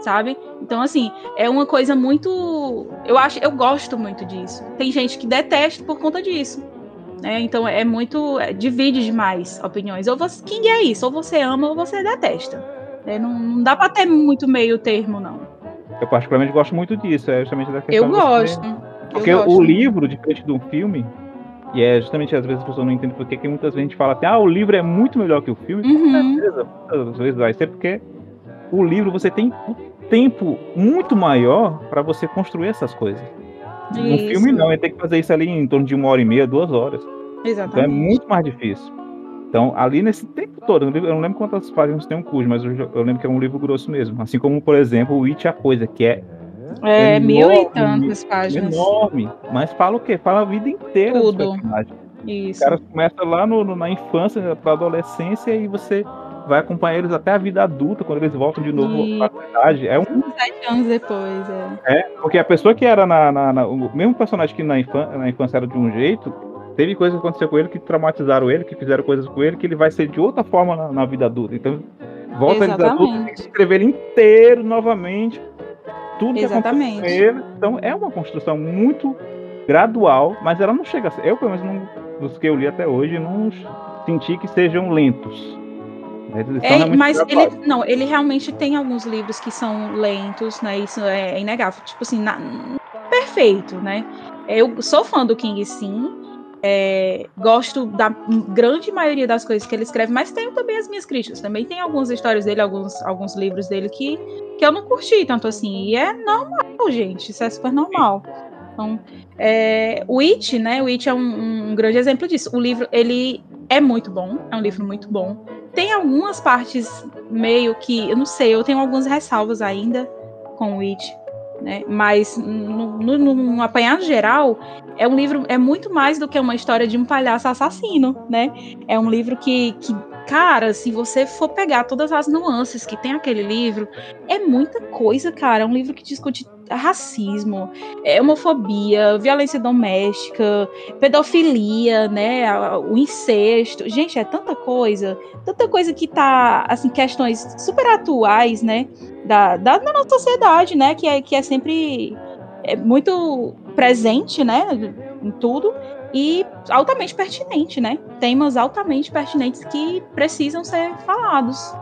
sabe? Então assim, é uma coisa muito, eu acho, eu gosto muito disso. Tem gente que detesta por conta disso. Né? Então é muito. É, divide demais opiniões. Ou você, quem é isso? Ou você ama ou você detesta. É, não, não dá pra ter muito meio termo, não. Eu particularmente gosto muito disso, é justamente da questão. Eu gosto. Porque o livro, diferente de um filme, e é justamente às vezes as pessoas não entendem porque que muitas vezes a gente fala assim, ah, o livro é muito melhor que o filme. Uhum. Com certeza, muitas vezes vai ser porque o livro você tem um tempo muito maior para você construir essas coisas. Isso. No filme não, ele tem que fazer isso ali em torno de uma hora e meia, duas horas. Exatamente. Então é muito mais difícil. Então, ali nesse tempo todo, eu não lembro quantas páginas tem um curso, mas eu, eu lembro que é um livro grosso mesmo. Assim como, por exemplo, o It a Coisa, que é é, enorme, mil e tantas páginas. Enorme. Mas fala o quê? Fala a vida inteira Tudo. Isso. O cara começa lá no, no, na infância, pra adolescência, e você vai acompanhar eles até a vida adulta, quando eles voltam de novo e... à cidade. É um. Sete anos depois, é. É, porque a pessoa que era na. na, na o mesmo personagem que na, infância, na infância era de um jeito, teve coisas que aconteceram com ele que traumatizaram ele, que fizeram coisas com ele, que ele vai ser de outra forma na, na vida adulta. Então, volta a vida adulta, que escrever ele inteiro novamente tudo Exatamente. que aconteceu ele. Então é uma construção muito gradual, mas ela não chega a ser. Eu, pelo menos, não, dos que eu li até hoje, não senti que sejam lentos. É, mas ele não, ele realmente tem alguns livros que são lentos, né? Isso é inegável. Tipo assim, na, perfeito, né? Eu sou fã do King, sim. É, gosto da grande maioria das coisas que ele escreve, mas tenho também as minhas críticas. Também tem algumas histórias dele, alguns, alguns livros dele que, que eu não curti tanto assim. E é normal, gente. Isso é super normal. Então, é, o It, né? O It é um, um, grande exemplo disso. O livro, ele é muito bom. É um livro muito bom. Tem algumas partes meio que, eu não sei, eu tenho algumas ressalvas ainda com o It né? Mas no, no, apanhado geral, é um livro é muito mais do que uma história de um palhaço assassino, né? É um livro que, que cara, se você for pegar todas as nuances que tem aquele livro, é muita coisa, cara. É um livro que discute racismo, homofobia, violência doméstica, pedofilia, né, o incesto. Gente, é tanta coisa, tanta coisa que tá, assim, questões super atuais, né, da, da, da nossa sociedade, né, que é, que é sempre é muito presente, né, em tudo e altamente pertinente, né? Temas altamente pertinentes que precisam ser falados.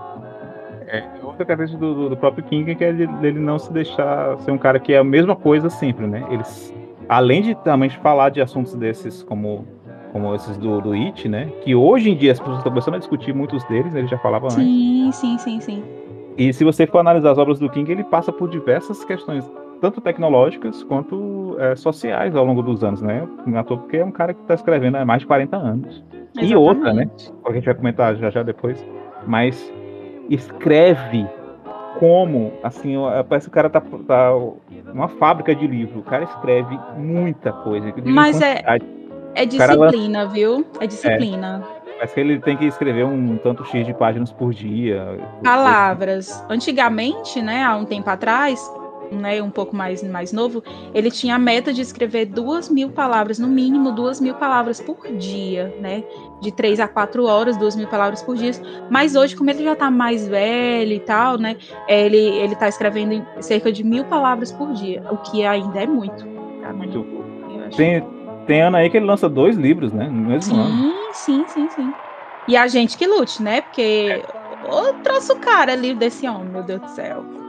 É outra característica do, do, próprio King que é dele não se deixar ser um cara que é a mesma coisa sempre, né? Eles, além de também falar de assuntos desses como como esses do, do It, né? Que hoje em dia as pessoas estão começando a discutir muitos deles, né? ele já falava antes. Sim, sim, sim, sim. E se você for analisar as obras do King, ele passa por diversas questões, tanto tecnológicas quanto é, sociais ao longo dos anos, né? Porque é um cara que está escrevendo há mais de 40 anos. Exatamente. E outra, né? A gente vai comentar já já depois. Mas escreve como, assim, parece que o cara tá, tá uma fábrica de livro. O cara escreve muita coisa. Mas é, é disciplina, lança... viu? É disciplina. É, parece que ele tem que escrever um tanto X de páginas por dia. Palavras. Antigamente, né, há um tempo atrás, né, um pouco mais, mais novo, ele tinha a meta de escrever duas mil palavras, no mínimo duas mil palavras por dia, né? De três a quatro horas, duas mil palavras por dia. Mas hoje, como ele já tá mais velho e tal, né? Ele, ele tá escrevendo cerca de mil palavras por dia, o que ainda é muito. Tá, muito. Tem, tem ano aí que ele lança dois livros, né? No mesmo sim, ano. Sim, sim, sim. E a gente que lute, né? Porque é. eu trouxe o cara livro desse homem, meu Deus do céu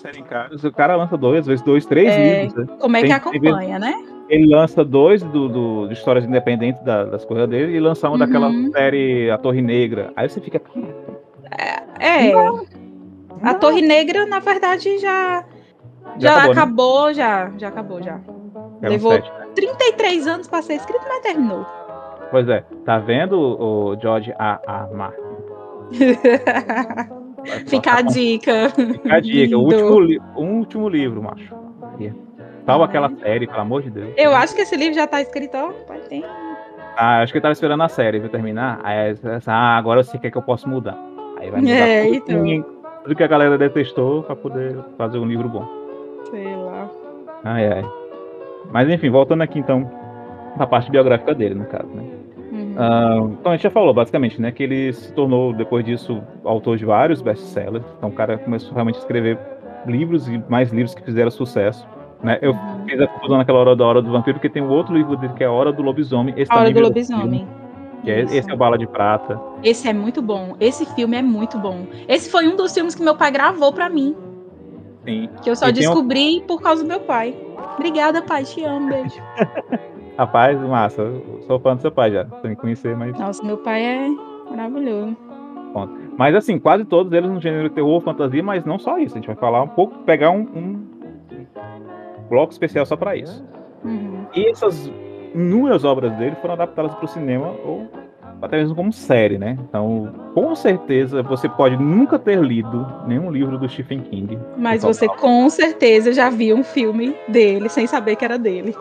serem caros. O cara lança dois, às vezes dois, três é, livros. Né? Como é Tem, que acompanha, né? Ele lança dois do, do, de histórias independentes da, das coisas dele e lança um uhum. daquela série A Torre Negra. Aí você fica. É. é. Não, a Torre Negra, na verdade, já. Já, já acabou, né? acabou, né? já. Já acabou, já. Levou, sete, né? 33 anos pra ser escrito, mas terminou. Pois é, tá vendo o George A. A. Martin? Fica a dica. Fica a dica. O último, li- o último livro, macho. Salva aquela série, pelo amor de Deus. Eu acho que esse livro já tá escrito, ó. Pai, tem. Ah, acho que eu tava esperando a série, viu, terminar. Aí, essa, ah, agora eu sei o que é que eu posso mudar. Aí vai mudar É, tudo, então. que- tudo que a galera detestou pra poder fazer um livro bom. Sei lá. Ai, ai. Mas enfim, voltando aqui então pra parte biográfica dele, no caso, né? Ah, então a gente já falou basicamente, né, que ele se tornou depois disso autor de vários best-sellers. Então o cara começou realmente a escrever livros e mais livros que fizeram sucesso, né? Eu fiz a confusão naquela hora da hora do vampiro porque tem um outro livro dele que é a Hora do Lobisomem. Esse A Hora do Lobisomem. que é, esse é o Bala de Prata. Esse é muito bom. Esse filme é muito bom. Esse foi um dos filmes que meu pai gravou pra mim. Sim. Que eu só E tem um- descobri por causa do meu pai. Obrigada, pai. Te amo, beijo. Rapaz, massa. Sou fã do seu pai já, sem conhecer, mas Nossa, meu pai é maravilhoso. Mas assim, quase todos eles no gênero terror, fantasia, mas não só isso. A gente vai falar um pouco, pegar um, um bloco especial só pra isso. Uhum. E essas inúmeras obras dele foram adaptadas para o cinema ou até mesmo como série, né? Então, com certeza, você pode nunca ter lido nenhum livro do Stephen King. Mas Total. você com certeza já viu um filme dele sem saber que era dele.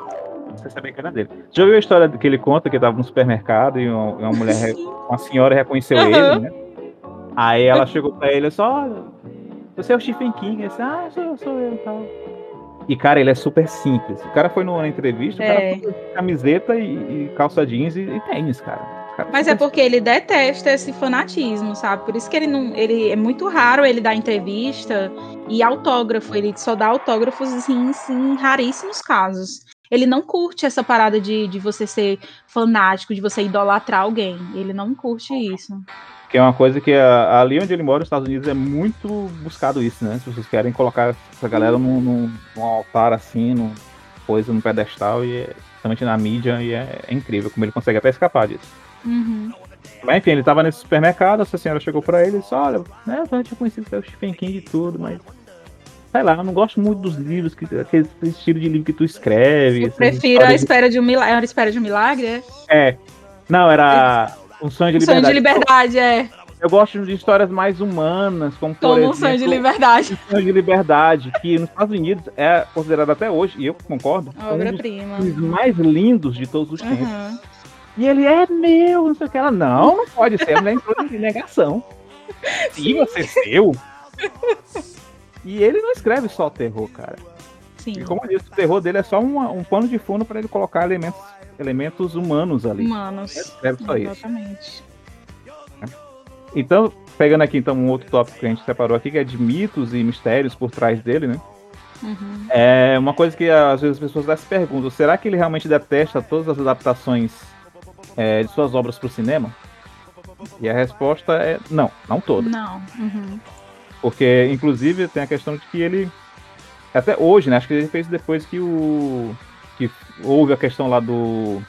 Você sabia que era dele. Já viu a história que ele conta que ele tava no supermercado e uma, uma mulher, uma senhora reconheceu Aham. ele, né? Aí ela chegou pra ele e só, olha, você é o Stephen King. Ele disse, ah, sou eu, sou eu e tal. E, cara, ele é super simples. O cara foi numa entrevista, o cara É. foi camiseta e, e calça jeans e, e tênis, cara. Mas é porque ele detesta esse fanatismo, sabe? Por isso que ele não. Ele é muito raro ele dar entrevista e autógrafo. Ele só dá autógrafos assim, em raríssimos casos. Ele não curte essa parada de, de você ser fanático, de você idolatrar alguém. Ele não curte isso. Que é uma coisa que a- ali onde ele mora, nos Estados Unidos, é muito buscado isso, né? Se vocês querem colocar essa galera num, num- num altar assim, num coisa, num pedestal, e é, principalmente na mídia, e é, é incrível como ele consegue até escapar disso. Uhum. Mas enfim, ele tava nesse supermercado, essa senhora chegou pra ele e disse, olha, né, eu tinha conhecido o Stephen King e tudo, mas. Sei lá, eu não gosto muito dos livros, que, aquele estilo de livro que tu escreve. Eu prefiro a espera de um milagre. Era a espera de um milagre, é? É. Não, era um sonho de Sonho liberdade. de liberdade, é. Eu gosto de histórias mais humanas, como por Como um exemplo, sonho de liberdade. Sonho de Liberdade, que nos Estados Unidos é considerado até hoje, e eu concordo, como um dos Obra-prima. mais lindos de todos os tempos. Uhum. E ele é meu, não sei o que. Ela, não, não pode ser, a mulher entrou em negação. Sim, você é seu. E ele não escreve só terror, cara. Sim. E como eu disse, o terror dele é só uma- um pano de fundo para ele colocar elementos, elementos humanos ali. Humanos. Ele escreve só isso. Exatamente. Então, pegando aqui então um outro tópico que a gente separou aqui, que é de mitos e mistérios por trás dele, né? Uhum. É uma coisa que às vezes as pessoas até se perguntam: será que ele realmente detesta todas as adaptações é, de suas obras para o cinema? E a resposta é não, não todas. Não. Uhum. Porque, inclusive, tem a questão de que ele. Até hoje, né? Acho que ele fez depois que o. que houve a questão lá do.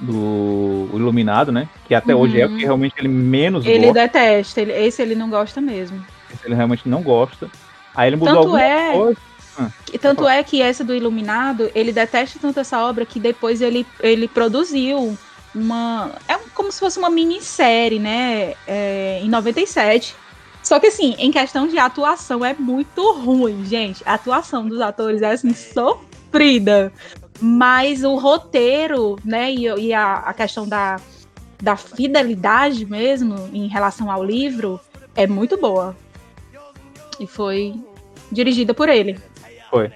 do Iluminado, né? Que até hoje é o que realmente ele menos Ele gosta. detesta. Ele, esse ele não gosta mesmo. esse Ele realmente não gosta. Aí ele mudou Tanto alguma é- coisa. E tanto é que essa do Iluminado, ele detesta tanto essa obra que depois ele, ele produziu uma. É como se fosse uma minissérie, né? É, em 97. Só que assim, em questão de atuação é muito ruim, gente. A atuação dos atores é assim, sofrida. Mas o roteiro, né, e, e a, a questão da, da fidelidade mesmo em relação ao livro é muito boa. E foi dirigida por ele. Porque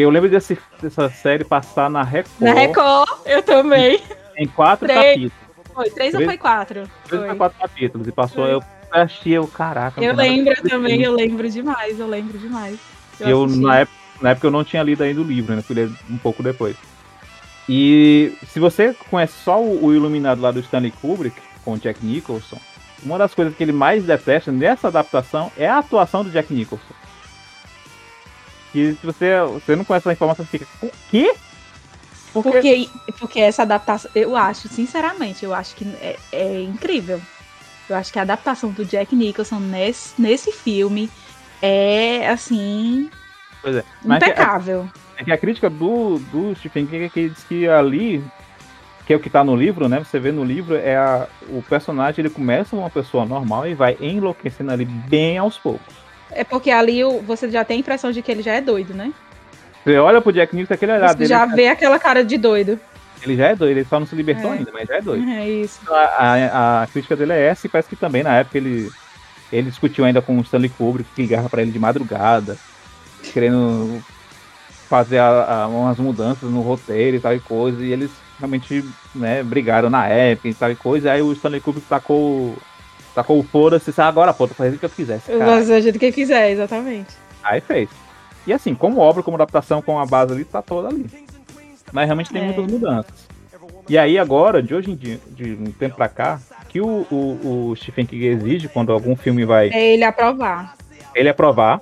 eu lembro desse, dessa série passar na Record, Na Record, eu também. em quatro Três. capítulos. Foi três ou Três- foi quatro? Três Foi. ou quatro capítulos. E passou, Foi. eu o caraca. Eu lembro também, eu lembro demais, eu lembro demais. Eu, assisti. na, época, na época eu não tinha lido ainda o livro, né? Fui ler um pouco depois. E se você conhece só o, o Iluminado lá do Stanley Kubrick, com o Jack Nicholson, uma das coisas que ele mais detesta nessa adaptação é a atuação do Jack Nicholson. Que se você, você não conhece essa informação, você fica, o quê? Porque, Porque, porque essa adaptação, eu acho, sinceramente, eu acho que é, é incrível. Eu acho que a adaptação do Jack Nicholson nesse, nesse filme é, assim, Pois é. Mas é- impecável. é É que a crítica do, do Stephen King é que ele diz que ali, que é o que tá no livro, né? Você vê no livro, é a, o personagem ele começa uma pessoa normal e vai enlouquecendo ali bem aos poucos. É porque ali você já tem a impressão de que ele já é doido, né? Você olha pro Jack Nicholson, aquele olhar Você dele, já vê aquela cara de doido. Ele já é doido, ele só não se libertou É. ainda, mas já é doido. É isso. A, a- a crítica dele é essa, e parece que também na época ele, ele discutiu ainda com o Stanley Kubrick, que ligava pra ele de madrugada, querendo fazer a- a- umas mudanças no roteiro e tal e coisa, e eles realmente né, brigaram na época e tal e coisa, e aí o Stanley Kubrick tacou, tacou o foda-se, disse, "Ah, agora pô, tô fazendo o que eu quisesse, Eu gosto do jeito que ele quiser, exatamente. Aí fez. E assim, como obra, como adaptação, com a base ali, tá toda ali. Mas realmente tem É. muitas mudanças. E aí agora, de hoje em dia, de um tempo pra cá, que o, o, o Stephen King exige quando algum filme vai É ele aprovar. ele aprovar.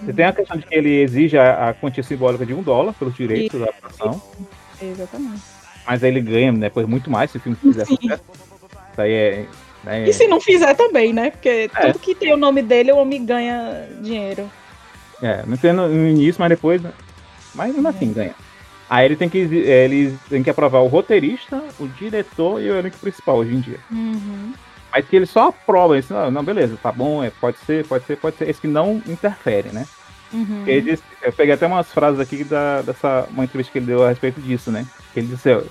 Você tem a questão de que ele exige a, a quantia simbólica de um dólar pelos direitos da adaptação, Exatamente. mas aí ele ganha né, depois muito mais se o filme fizer Sim. sucesso. Isso aí é. né, E se não fizer também, né? Porque tudo que tem o nome dele, o homem ganha dinheiro. É, não entendo no início, mas depois. né? Mas mesmo assim, ganha. Aí ele tem que exi- é, ele tem que aprovar o roteirista, o diretor e o elenco principal hoje em dia. Uhum. Mas que ele só aprova isso. Não, não, beleza, tá bom, é, pode ser, pode ser, pode ser. Esse que não interfere, né? Uhum. Ele disse, eu peguei até umas frases aqui da, dessa uma entrevista que ele deu a respeito disso, né? Ele disse, ó,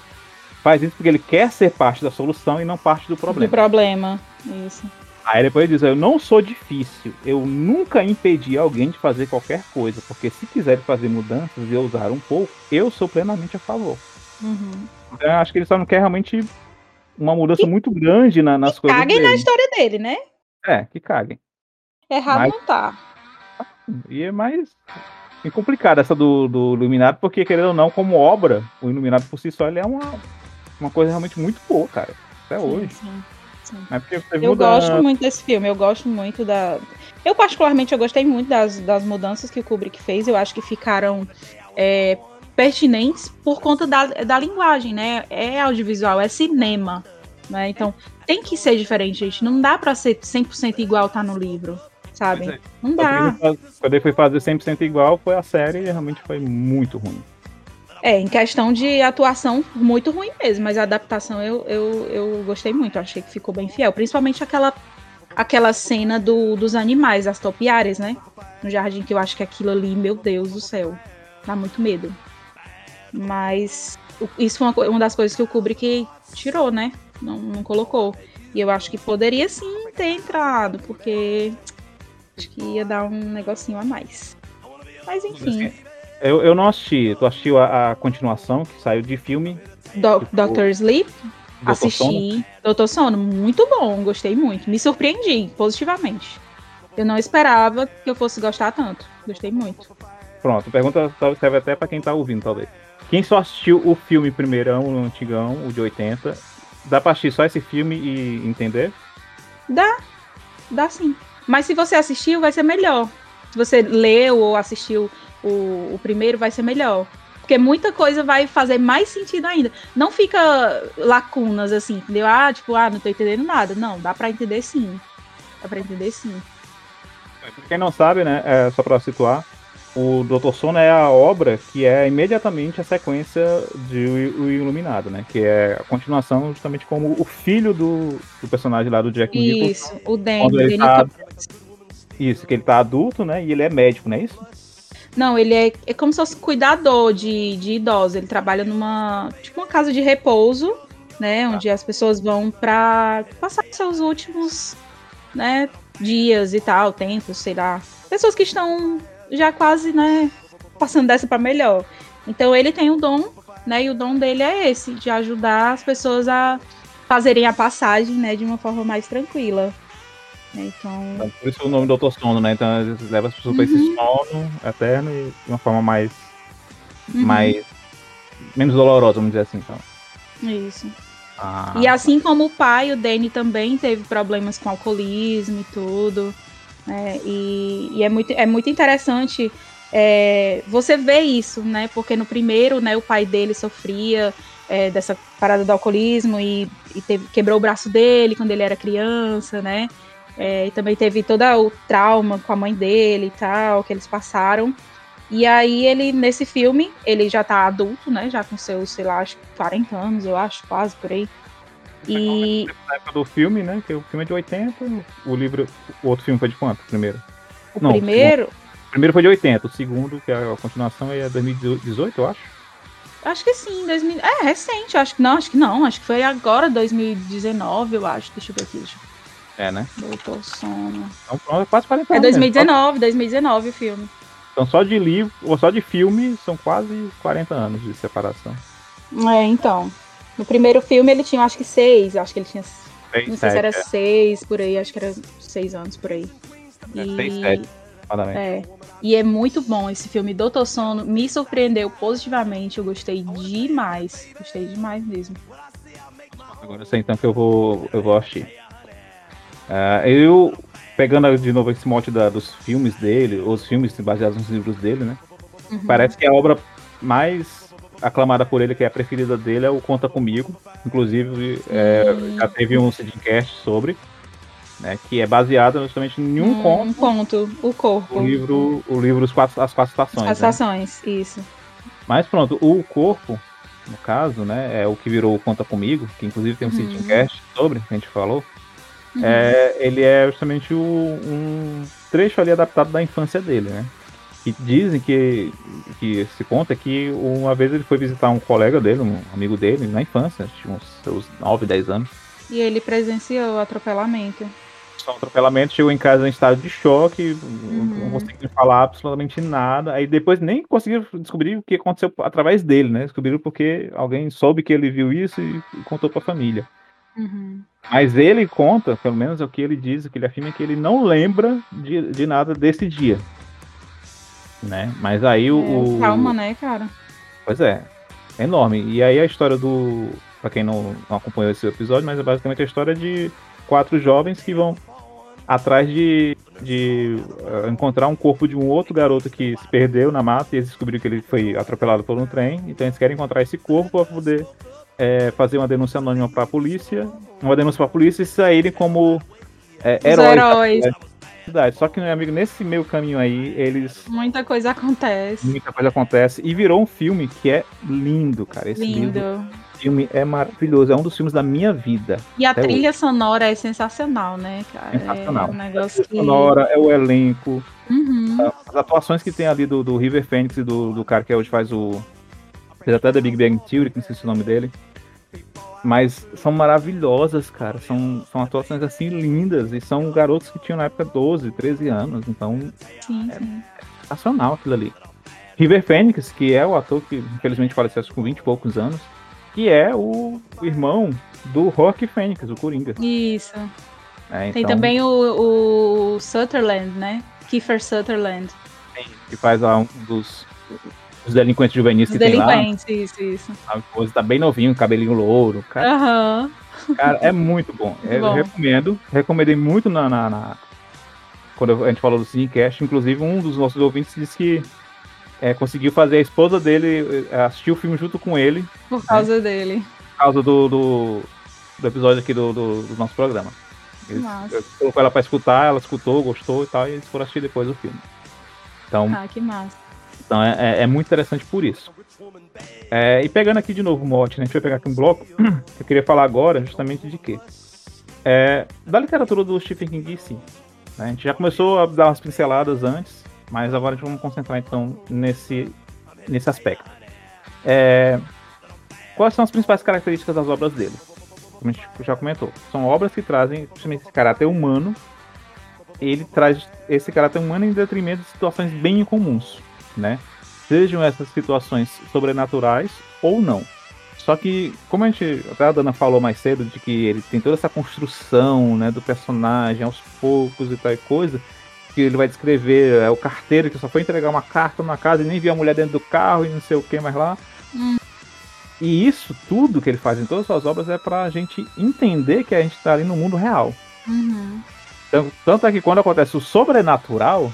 faz isso porque ele quer ser parte da solução e não parte do Do problema. problema. Isso. Aí depois ele diz, eu não sou difícil, eu nunca impedi alguém de fazer qualquer coisa, porque se quiser fazer mudanças e usar um pouco, eu sou plenamente a favor. Uhum. Então eu acho que ele só não quer realmente uma mudança muito grande na- nas coisas Caguem dele. na história dele, né? É, que caguem. Errado Mas- não tá. E é mais é complicado essa do, do Iluminado, porque querendo ou não, como obra, o Iluminado por si só ele é uma, uma coisa realmente muito boa, cara. Até hoje. Sim, sim. Não é porque Eu gosto muito desse filme, eu gosto muito da. Eu, particularmente, eu gostei muito das, das mudanças que o Kubrick fez. Eu acho que ficaram é, pertinentes por conta da, da linguagem, né? É audiovisual, é cinema. Né? Então, tem que ser diferente, gente. Não dá pra ser 100% igual tá no livro, sabe? É. Não dá. Quando ele foi fazer 100% igual, foi a série e realmente foi muito ruim. É, em questão de atuação, muito ruim mesmo, mas a adaptação eu, eu, eu gostei muito, eu achei que ficou bem fiel. Principalmente aquela, aquela cena do, dos animais, as topiárias, né? No jardim, que eu acho que aquilo ali, meu Deus do céu, dá muito medo. Mas isso foi uma, uma das coisas que o Kubrick tirou, né? Não, não colocou. E eu acho que poderia sim ter entrado, porque acho que ia dar um negocinho a mais. Mas enfim, Eu, eu não assisti, tu assistiu a, a continuação que saiu de filme Do, Dr. Sleep. Sono? Assisti. Doutor Sono, muito bom, gostei muito. Me surpreendi positivamente. Eu não esperava que eu fosse gostar tanto. Gostei muito. Pronto, pergunta serve até pra quem tá ouvindo, talvez. Quem só assistiu o filme primeirão, o antigão, o de 80, dá pra assistir só esse filme e entender? Dá, dá sim. Mas se você assistiu, vai ser melhor. Se você leu ou assistiu o, o primeiro, vai ser melhor. Porque muita coisa vai fazer mais sentido ainda. Não fica lacunas assim, entendeu? Ah, tipo, ah, não tô entendendo nada. Não, dá pra entender sim. Dá pra entender sim. Pra Quem não sabe, né, é, só pra situar, o Dr. Sono é a obra que é imediatamente a sequência de O Iluminado, né? Que é a continuação justamente como o filho do, do personagem lá do Jack Nicholson. Isso, o Danny. Quando ele tá-. Isso, que ele tá adulto, né? E ele é médico, não é isso? Não, ele é, é como se fosse cuidador de, de idosos. Ele trabalha numa tipo uma casa de repouso, né? Onde as pessoas vão pra passar seus últimos, né? Dias e tal, tempos, sei lá. Pessoas que estão já quase, né? Passando dessa pra melhor. Então ele tem o dom, né? E o dom dele é esse, de ajudar as pessoas a fazerem a passagem, né? De uma forma mais tranquila. Né, Então, Então, por isso o nome Dr. Sono, né? Então leva as pessoas pra esse Uhum. sono eterno e de uma forma mais. uhum, mais. menos dolorosa, vamos dizer assim. Então. isso. Ah, E assim como o pai, o Danny também teve problemas com alcoolismo e tudo. né? E, e é, muito, é muito interessante é, você ver isso, né? Porque no primeiro, né, o pai dele sofria é, dessa parada do alcoolismo e, e teve- quebrou o braço dele quando ele era criança, né? É, e também teve todo o trauma com a mãe dele e tal, que eles passaram. E aí ele, nesse filme, ele já tá adulto, né? Já com seus, sei lá, acho que 40 anos, eu acho, quase por aí. E. Na época do filme, né? Que o filme é de 80, o livro. O outro filme foi de quanto? Primeiro? O Não, primeiro. O primeiro foi de 80, o segundo, que é a continuação, é 2018, eu acho. Acho que sim, 2000... é recente, acho que não, acho que não, acho que foi agora 2019, eu acho. Deixa eu ver aqui. Deixa eu... É, né? Doutor Sono. Então, é quase 40 anos. É 2019, 2019 o filme. Então só de livro, ou só de filme, são quase 40 anos de separação. É, então. No primeiro filme ele tinha, acho que seis, acho que ele tinha. Seis, não sei sete, se era é. seis por aí, acho que era seis anos por aí. É, e... Seis, sete, é. E é muito bom esse filme. Doutor Sono me surpreendeu positivamente. Eu gostei demais. Gostei demais mesmo. Agora sei então que eu vou, eu vou assistir. Uh, eu, pegando de novo esse mote da, dos filmes dele, os filmes baseados nos livros dele, né? Uhum. Parece que a obra mais aclamada por ele, que é a preferida dele, é o Conta Comigo. Inclusive, é, já teve um Sidcast sobre né, que é baseada justamente em um, um conto. Um conto, o corpo. O livro, o livro As Quatro, as quatro Estações. As Estações, né? isso. Mas pronto, o corpo, no caso, né, é o que virou Conta Comigo, que inclusive tem um uhum. sobre, que a gente falou. Uhum. É, ele é justamente o, um trecho ali adaptado da infância dele, né? E dizem que, que se conta que uma vez ele foi visitar um colega dele, um amigo dele, na infância, tinha uns seus 9, 10 anos. E ele presenciou o atropelamento um atropelamento, chegou em casa em estado de choque, uhum. não conseguiu falar absolutamente nada. Aí depois nem conseguiram descobrir o que aconteceu através dele, né? Descobriram porque alguém soube que ele viu isso e contou para a família. Uhum. Mas ele conta, pelo menos é o que ele diz, o que ele afirma, é que ele não lembra de, de nada desse dia. Né? Mas aí é, o. Calma, né, cara? Pois é. É enorme. E aí a história do. Pra quem não, não acompanhou esse episódio, mas é basicamente a história de quatro jovens que vão atrás de, de uh, encontrar um corpo de um outro garoto que se perdeu na mata e eles descobriram que ele foi atropelado por um trem. Então eles querem encontrar esse corpo para poder é, fazer uma denúncia anônima para a polícia, uma denúncia para a polícia e saírem como é, heróis. heróis. Só que, meu amigo, nesse meio caminho aí, eles. Muita coisa acontece. Muita coisa acontece. E virou um filme que é lindo, cara. Esse lindo. Livro filme é maravilhoso, é um dos filmes da minha vida. E a trilha hoje. sonora é sensacional, né, cara? Sensacional. É um negócio a trilha que... sonora, é o elenco, uhum. as atuações que tem ali do, do River Phoenix e do, do cara que hoje faz o. Fez até da Big Bang Theory, que não sei se é o nome dele. Mas são maravilhosas, cara. São, são atuações assim lindas. E são garotos que tinham na época 12, 13 anos. Então sim, é, sim. é sensacional aquilo ali. River Phoenix, que é o ator que infelizmente faleceu com 20 e poucos anos, que é o irmão do Rock Fênix, o Coringa. Isso. É, então... Tem também o, o Sutherland, né? Kiefer Sutherland. Sim, que faz um dos, dos delinquentes juvenis Os que delinquentes, tem lá. isso, isso. A coisa tá bem novinho, cabelinho louro. Cara, uhum. cara é muito bom. bom. Eu recomendo. Recomendei muito na, na, na, Quando a gente falou do Cinecast, inclusive um dos nossos ouvintes disse que é, conseguiu fazer a esposa dele é, assistir o filme junto com ele. Por causa né? dele. Por causa do, do, do episódio aqui do, do, do nosso programa. Eles, colocou ela pra escutar, ela escutou, gostou e tal, e eles foram assistir depois o filme. Então, ah, que massa. Então é, é, é muito interessante por isso. É, e pegando aqui de novo o mote, né, a gente vai pegar aqui um bloco, eu queria falar agora justamente de quê? É, da literatura do Stephen King, sim. A gente já começou a dar umas pinceladas antes, mas agora vamos concentrar então nesse, nesse aspecto. É, quais são as principais características das obras dele? Como a gente já comentou, são obras que trazem justamente esse caráter humano. Ele traz esse caráter humano em detrimento de situações bem incomuns, né? Sejam essas situações sobrenaturais ou não. Só que, como a gente, até a Dana falou mais cedo, de que ele tem toda essa construção, né, do personagem aos poucos e tal coisa, que ele vai descrever é o carteiro que só foi entregar uma carta na casa e nem viu a mulher dentro do carro e não sei o que mais lá. Hum. E isso tudo que ele faz em todas as suas obras é pra gente entender que a gente tá ali no mundo real. Uhum. Tanto, tanto é que quando acontece o sobrenatural,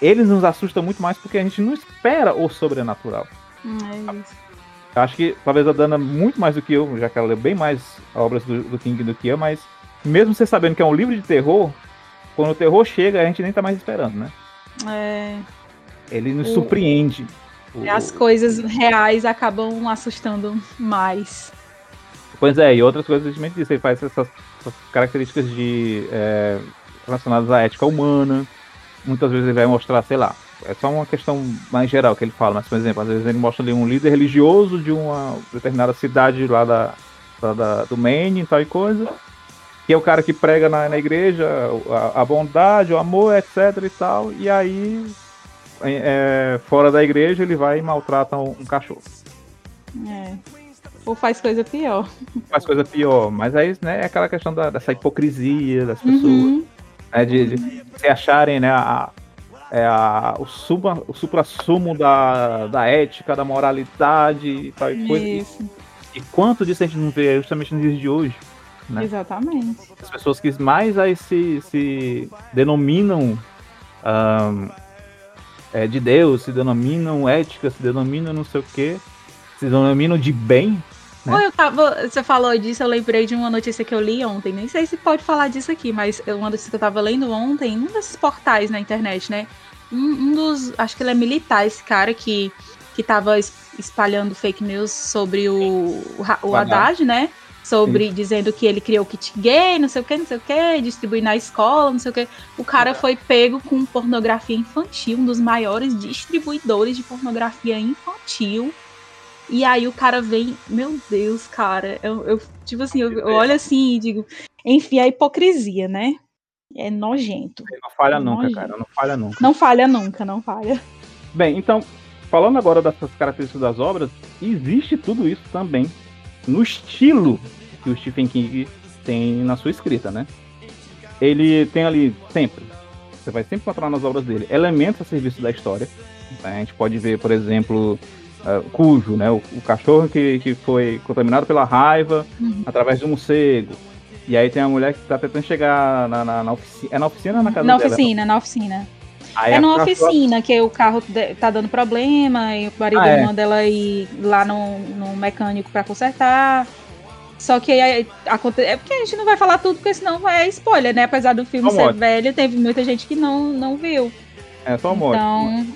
eles nos assustam muito mais porque a gente não espera o sobrenatural. É acho que talvez a Dana, muito mais do que eu, já que ela leu bem mais obras do, do King do que eu, mas mesmo você sabendo que é um livro de terror, quando o terror chega, a gente nem tá mais esperando, né? É. Ele nos surpreende. As coisas reais acabam assustando mais. Pois é, e outras coisas justamente disso. Ele faz essas, essas características de é, relacionadas à ética humana. Muitas vezes ele vai mostrar, sei lá, é só uma questão mais geral que ele fala, mas, por exemplo, às vezes ele mostra ali um líder religioso de uma determinada cidade lá da, da, da do Maine e tal e coisa, que é o cara que prega na, na igreja a, a, bondade, o amor, etc e tal, e aí, é, fora da igreja, ele vai e maltrata um, um cachorro. É. Ou faz coisa pior. Faz coisa pior, mas aí né, é aquela questão da, dessa hipocrisia das pessoas. Uhum. Né, de, de se acharem né, a, é a, o, suba, o supra-sumo da, da ética, da moralidade e tal coisa. Isso. E, e quanto disso a gente não vê justamente nos dias de hoje? Né? Exatamente. As pessoas que mais aí se, se denominam um, é, de Deus, se denominam ética, se denominam não sei o que, se denominam de bem. Né? eu tava, você falou disso, eu lembrei de uma notícia que eu li ontem. Nem sei se pode falar disso aqui, mas uma notícia que eu tava lendo ontem, um desses portais na internet, né? Um, um dos. Acho que ele é militar, esse cara que, que tava espalhando fake news sobre o, o, o Haddad, né? Sobre Sim. dizendo que ele criou kit gay, não sei o que, não sei o que, distribuir na escola, não sei o que. O cara foi pego com pornografia infantil, um dos maiores distribuidores de pornografia infantil e aí o cara vem, meu Deus, cara, eu, eu tipo assim, eu, eu, olho assim e digo, enfim, a hipocrisia, né? É nojento. Não falha é nunca, nojento. cara, não falha nunca. Não falha nunca, não falha. Bem, então, falando agora dessas características das obras, existe tudo isso também no estilo que o Stephen King tem na sua escrita, né? Ele tem ali sempre, você vai sempre encontrar nas obras dele, elementos a serviço da história. A gente pode ver, por exemplo, uh, cujo, né? O, o, cachorro que, que foi contaminado pela raiva uhum. através de um morcego. E aí tem a mulher que tá tentando chegar na, na, na oficina. É na oficina ou na casa na dela? Oficina, na oficina, Aí é na oficina que o carro tá dando problema e o marido ah, é. manda ela ir lá no, no mecânico para consertar. Só que aí, acontece. É porque a gente não vai falar tudo, porque senão é spoiler, né? Apesar do filme ser velho, teve muita gente que não, não viu. É, só morte. Então,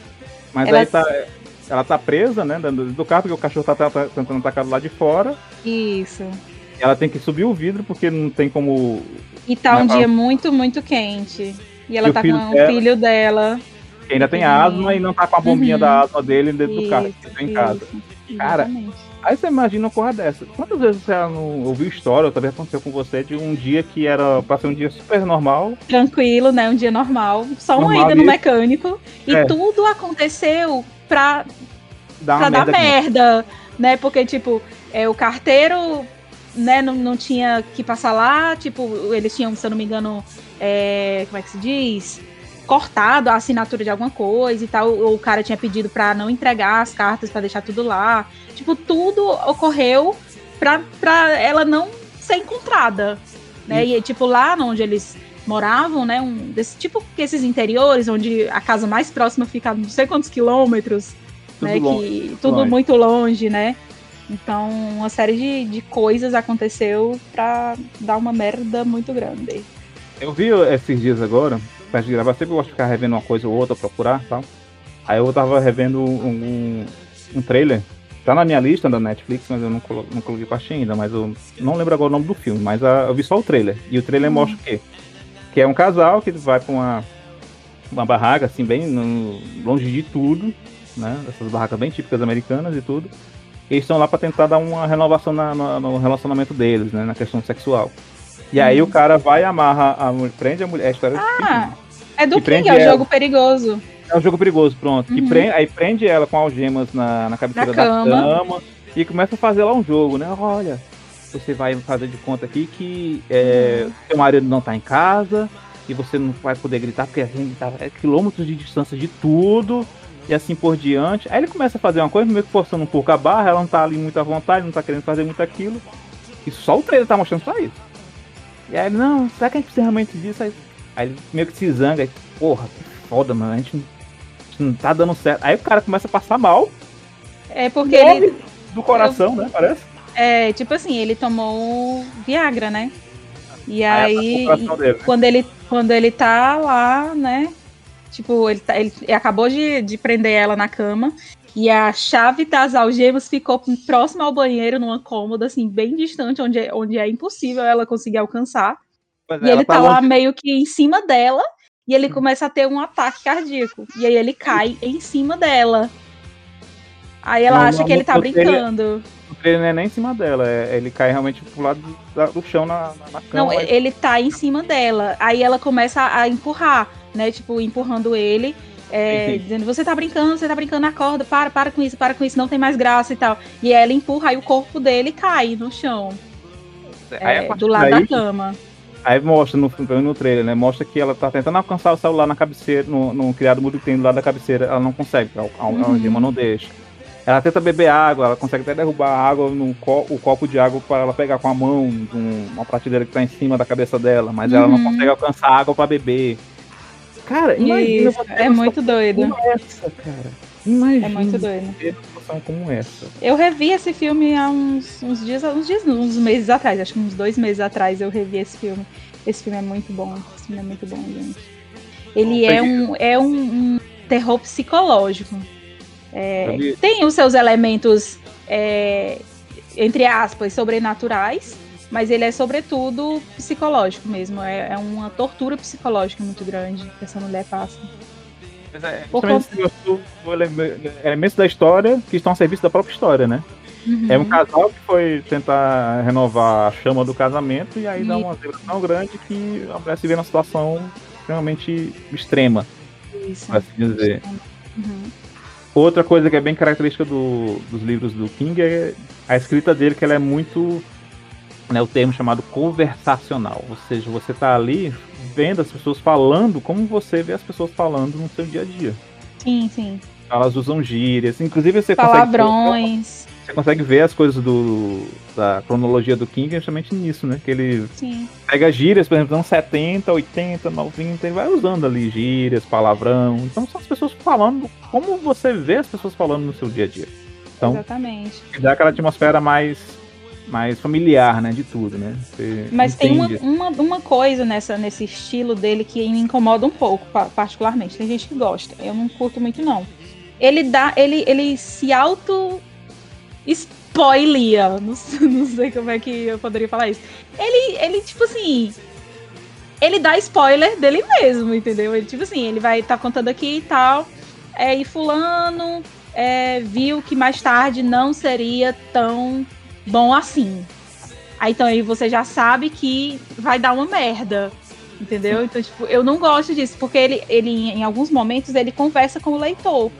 Mas ela... aí tá ela tá presa, né, dentro do carro, porque o cachorro tá, tá, tá tentando atacar lá de fora. Isso. Ela tem que subir o vidro, porque não tem como. E tá um né, dia muito, muito quente. E ela e tá com o dela, filho dela. Que ainda tem asma e não tá com a bombinha uhum. da asma dele dentro isso, do carro, que tá em casa. Cara, aí você imagina uma coisa dessa. Quantas vezes você não ouviu história, ou talvez aconteceu com você, de um dia que era pra ser um dia super normal? Tranquilo, né? Um dia normal. Só normal, uma ida no mecânico. E é. tudo aconteceu pra, dar, pra merda, dar merda, né? Porque, tipo, é, o carteiro né, não, não tinha que passar lá, tipo, eles tinham, se eu não me engano, é, como é que se diz? Cortado a assinatura de alguma coisa e tal, ou o cara tinha pedido para não entregar as cartas para deixar tudo lá. Tipo, tudo ocorreu pra, pra ela não ser encontrada. Né? E tipo, lá onde eles moravam, né? Um desse tipo que esses interiores, onde a casa mais próxima fica a não sei quantos quilômetros, tudo né? Longe, que tudo longe. muito longe, né? Então, uma série de, de coisas aconteceu para dar uma merda muito grande. Eu vi esses dias agora, pra de gravar, sempre eu gosto de ficar revendo uma coisa ou outra, procurar tal. Aí eu tava revendo um, um, um trailer Tá na minha lista da Netflix, mas eu não, colo não coloquei pra ainda, mas eu não lembro agora o nome do filme, mas a, eu vi só o trailer. E o trailer hum. mostra o quê? Que é um casal que vai pra uma, uma barraca, assim, bem no, longe de tudo, né? Essas barracas bem típicas americanas e tudo. E eles estão lá pra tentar dar uma renovação na, no, no, relacionamento deles, né? Na questão sexual. E hum. aí o cara vai e amarra a mulher, prende a mulher. É a história ah, é do King, é o jogo perigoso. É um jogo perigoso, pronto. Uhum. Que prende, aí prende ela com algemas na, na cabeceira da cama. cama. e começa a fazer lá um jogo, né? Olha, você vai fazer de conta aqui que é, uhum. seu marido não tá em casa e você não vai poder gritar porque a gente tá é quilômetros de distância de tudo e assim por diante. Aí ele começa a fazer uma coisa meio que forçando um pouco a barra, ela não tá ali muito à vontade, não tá querendo fazer muito aquilo. E só o trailer tá mostrando só isso. E aí, não, será que a gente precisa realmente disso? Aí, aí ele meio que se zanga, porra, que foda, mano, a gente não tá dando certo. Aí o cara começa a passar mal. É porque ele. Do coração, eu... né? Parece. É, tipo assim, ele tomou Viagra, né? E aí, aí dele, né? quando, ele, quando ele tá lá, né? Tipo, ele, tá, ele acabou de, de prender ela na cama. E a chave das algemas ficou próxima ao banheiro, numa cômoda, assim, bem distante, onde é, onde é impossível ela conseguir alcançar. Mas e ele tá, tá lá meio que em cima dela, e ele hum. começa a ter um ataque cardíaco. E aí ele cai em cima dela. Aí ela não, acha não, que ele tá brincando. Trailer não é nem em cima dela, é, ele cai realmente pro lado do, do chão na, na cama. Não, mas... ele tá em cima dela. Aí ela começa a empurrar, né? Tipo, empurrando ele. É, dizendo, você tá brincando, você tá brincando na corda, para, para com isso, para com isso, não tem mais graça e tal. E ela empurra, aí o corpo dele cai no chão. É, do lado daí, da cama. Aí mostra no, no trailer, né? Mostra que ela tá tentando alcançar o celular na cabeceira, no, no criado mudo que tem do lado da cabeceira, ela não consegue, a, a, uhum. não deixa. Ela tenta beber água, ela consegue até derrubar a água no co o copo de água para ela pegar com a mão, uma prateleira que tá em cima da cabeça dela, mas uhum. ela não uhum. consegue alcançar água para beber. Cara, imagina é muito doido. Como essa, cara. Imagina é muito doido. Ter uma como essa. Eu revi esse filme há uns, uns dias, uns dias, uns meses atrás, acho que uns dois meses atrás eu revi esse filme. Esse filme é muito bom. Esse filme é muito bom, gente. Ele é um, é um, um terror psicológico. É, tem os seus elementos, é, entre aspas, sobrenaturais, mas ele é sobretudo psicológico mesmo. É, é uma tortura psicológica muito grande que essa mulher passa. Mas é, Por elementos da história que estão a serviço da própria história, né? Uhum. É um casal que foi tentar renovar a chama do casamento e aí e... dá uma zebra tão grande que a mulher se vê numa situação extremamente extrema. Isso. Assim dizer. Uhum. Outra coisa que é bem característica do, dos livros do King é a escrita dele, que ela é muito né, o termo chamado conversacional. Ou seja, você está ali vendo as pessoas falando como você vê as pessoas falando no seu dia a dia. Sim, sim. Elas usam gírias, inclusive você Palavrões. consegue você consegue ver as coisas do da cronologia do King justamente nisso, né? Que ele Sim. pega gírias, por exemplo, anos 70, 80, 90, ele vai usando ali gírias, palavrão. Então são as pessoas falando como você vê as pessoas falando no seu dia a dia. Então, Exatamente. Dá aquela atmosfera mais mais familiar, né, de tudo, né? Você Mas entende. tem uma, uma, uma, coisa nessa, nesse estilo dele que me incomoda um pouco, particularmente. Tem gente que gosta, eu não curto muito não. Ele dá, ele, ele se auto spoilia, não, não sei como é que eu poderia falar isso. Ele, ele tipo assim, ele dá spoiler dele mesmo, entendeu? Ele tipo assim, ele vai estar tá contando aqui e tal, é, e fulano é, viu que mais tarde não seria tão bom assim. Aí então aí você já sabe que vai dar uma merda. Entendeu? Então, tipo, eu não gosto disso, porque ele, ele, em alguns momentos, ele conversa com o leitor.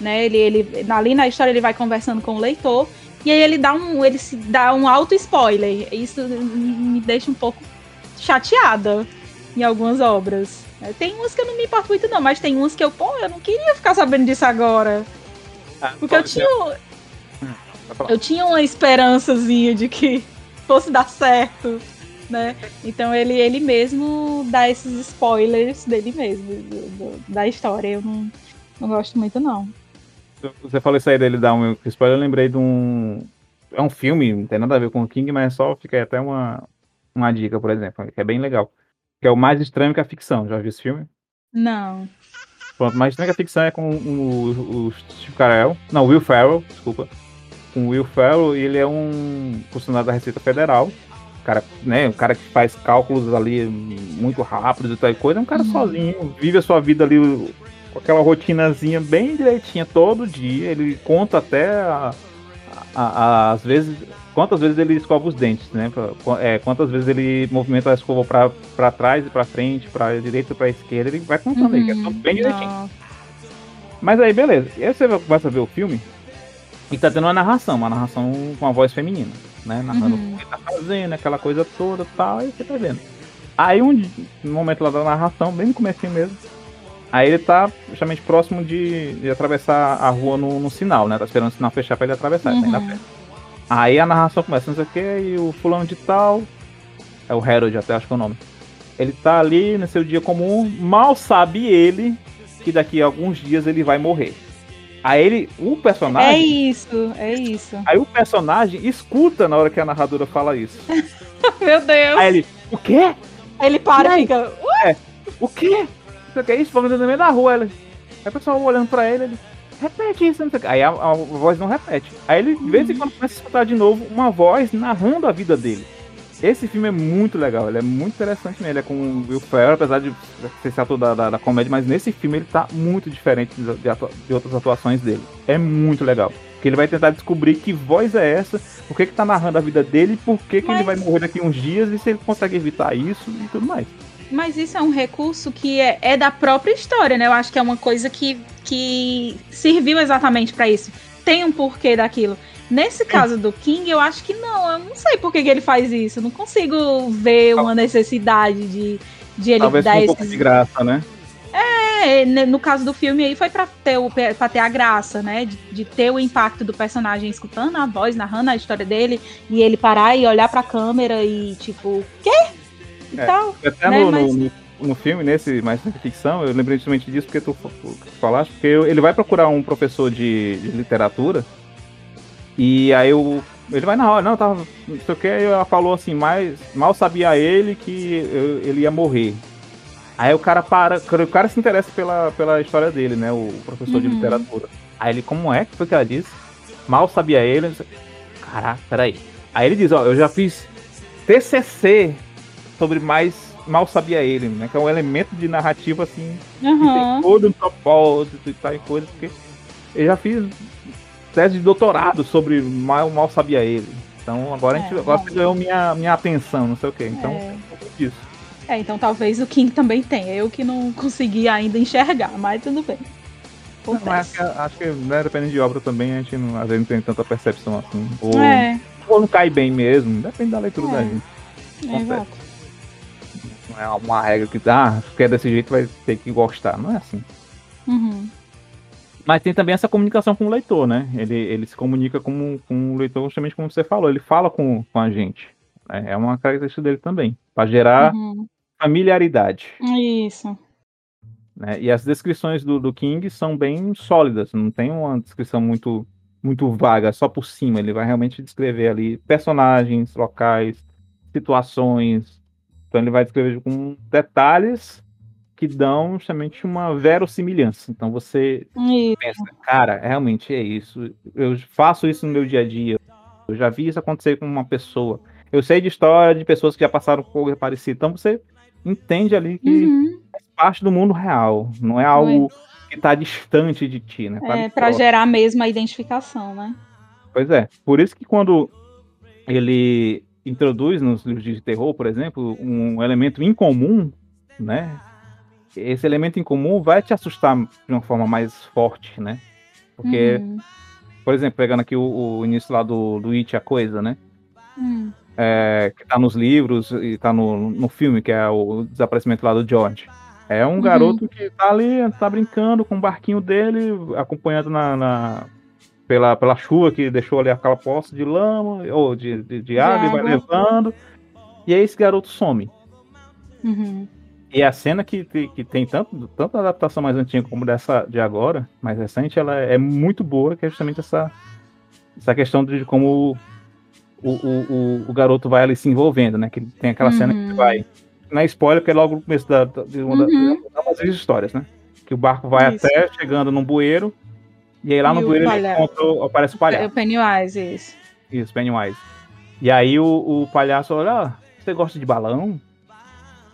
Né? Ele, ele, ali na história ele vai conversando com o leitor e aí ele dá um, ele se dá um auto spoiler. Isso me deixa um pouco chateada em algumas obras. Tem umas que eu não me importo muito não, mas tem umas que eu, pô, eu não queria ficar sabendo disso agora. Ah, porque eu tinha eu tinha uma esperançazinha de que fosse dar certo, né? Então ele, ele mesmo dá esses spoilers dele mesmo, do, do, da história. Eu não, não gosto muito, não. Você falou isso aí dele dar um spoiler, eu lembrei de um. É um filme, não tem nada a ver com o King, mas só fica até uma, uma dica, por exemplo, que é bem legal. Que é o Mais Estranho que a Ficção. Já viu esse filme? Não. Pronto, Mais Estranho que a Ficção é com o, o Steve Carell. Não, Will Ferrell, desculpa com o Will Ferrell, ele é um funcionário da Receita Federal. Cara, né, um cara que faz cálculos ali muito rápidos e tal coisa, é um cara uhum. sozinho, vive a sua vida ali com aquela rotinazinha bem direitinha todo dia. Ele conta até a, a, a, às vezes quantas vezes ele escova os dentes, né? É, quantas vezes ele movimenta a escova para trás e para frente, para direita e para esquerda, ele vai contando uhum. aí, é bem direitinho. Não. Mas aí, beleza. E aí você vai ver o filme, e tá tendo uma narração, uma narração com a voz feminina, né? Narrando uhum. o que tá fazendo, aquela coisa toda e tal, e você tá vendo. Aí um, um momento lá da narração, bem no começo mesmo, aí ele tá justamente próximo de, de atravessar a rua no, no, sinal, né? Tá esperando o sinal fechar pra ele atravessar, uhum. tá Aí a narração começa, não sei o que, e o fulano de tal, é o Harold até acho que é o nome. Ele tá ali no seu dia comum, mal sabe ele que daqui a alguns dias ele vai morrer. Aí ele, o personagem. É isso, é isso. Aí o personagem escuta na hora que a narradora fala isso. Meu Deus. Aí ele, o quê? Aí ele para e fica. É, o quê? Você quer isso? Vamos no meio da rua. Ela... Aí o pessoal olhando pra ele, ele. Repete isso, não sei o que. Aí a, a voz não repete. Aí ele, de vez em quando, começa a escutar de novo uma voz narrando a vida dele. Esse filme é muito legal, ele é muito interessante nele. É com o Will Ferrell, apesar de ser ator da, da, da, comédia, mas nesse filme ele tá muito diferente de, de, atua, de, outras atuações dele. É muito legal. Porque ele vai tentar descobrir que voz é essa, o que que tá narrando a vida dele, por que, que mas... ele vai morrer daqui uns dias e se ele consegue evitar isso e tudo mais. Mas isso é um recurso que é, é da própria história, né? Eu acho que é uma coisa que, que serviu exatamente para isso. Tem um porquê daquilo. Nesse caso do King, eu acho que não. Eu não sei por que, que ele faz isso. Eu não consigo ver uma necessidade de, de ele Talvez dar um pouco de graça, né? É, no caso do filme aí foi pra ter, o, pra ter a graça, né? De, de, ter o impacto do personagem escutando a voz, narrando a história dele, e ele parar e olhar pra câmera e tipo, quê? E é, tal. Até né? no, Mas... no, no, filme, nesse mais na ficção, eu lembrei justamente disso porque tu, tu falaste, porque ele vai procurar um professor de, de literatura e aí o, ele vai na hora, não, tava. Não sei o que, ela falou assim, mas mal sabia ele que eu, ele ia morrer. Aí o cara para, o cara se interessa pela, pela história dele, né? O professor uhum. de literatura. Aí ele, como é que foi que ela disse? Mal sabia ele. Caraca, peraí. Aí ele diz, ó, eu já fiz TCC sobre mais mal sabia ele, né? Que é um elemento de narrativa assim, uhum. que tem todo um propósito e tal e coisa, porque eu já fiz tese de doutorado sobre mal, mal sabia ele. Então agora, é, a gente, agora você ganhou minha, minha atenção, não sei o quê. Então, é. isso. É, então talvez o King também tenha. Eu que não consegui ainda enxergar, mas tudo bem. Não, acho, que, acho que né, dependendo de obra também, a gente não, às vezes não tem tanta percepção assim. Ou, é. ou não cai bem mesmo, depende da leitura é. da gente. É, exato. Não é uma regra que, ah, se quer desse jeito vai ter que gostar. Não é assim. Uhum. Mas tem também essa comunicação com o leitor, né? Ele, ele se comunica com, com o leitor justamente como você falou, ele fala com, com a gente. Né? É uma característica dele também, para gerar uhum. familiaridade. Isso. Né? E as descrições do, do King são bem sólidas, não tem uma descrição muito, muito vaga, só por cima. Ele vai realmente descrever ali personagens, locais, situações. Então ele vai descrever com detalhes que dão justamente uma verossimilhança. Então você isso. pensa, cara, realmente é isso. Eu faço isso no meu dia a dia. Eu já vi isso acontecer com uma pessoa. Eu sei de história de pessoas que já passaram por coisa parecida. Então você entende ali que uhum. faz parte do mundo real. Não é algo que está distante de ti, né? É, para gerar mesmo a identificação, né? Pois é. Por isso que quando ele introduz nos livros de terror, por exemplo, um elemento incomum, né? esse elemento em comum vai te assustar de uma forma mais forte, né? Porque, uhum. por exemplo, pegando aqui o, o, início lá do, do It, a coisa, né? Uhum. É, que tá nos livros e tá no, no filme, que é o desaparecimento lá do George. É um uhum. garoto que tá ali, tá brincando com o barquinho dele, acompanhado na, na pela, pela chuva que deixou ali aquela poça de lama, ou de, de, de, água, água, e vai levando. E aí esse garoto some. Uhum. E a cena que, que tem tanto, tanto a adaptação mais antiga como dessa de agora, mais recente, ela é muito boa, que é justamente essa, essa questão de como o, o, o, o garoto vai ali se envolvendo, né? Que tem aquela uhum. cena que uhum. vai. Na é spoiler, porque é logo no começo da, de uma uhum. das histórias, né? Que o barco vai isso. até chegando num bueiro, e aí lá e no bueiro palha... ele encontra, aparece o palhaço. O Pennywise, isso. Isso, Pennywise. E aí o, o palhaço olha, ah, você gosta de balão?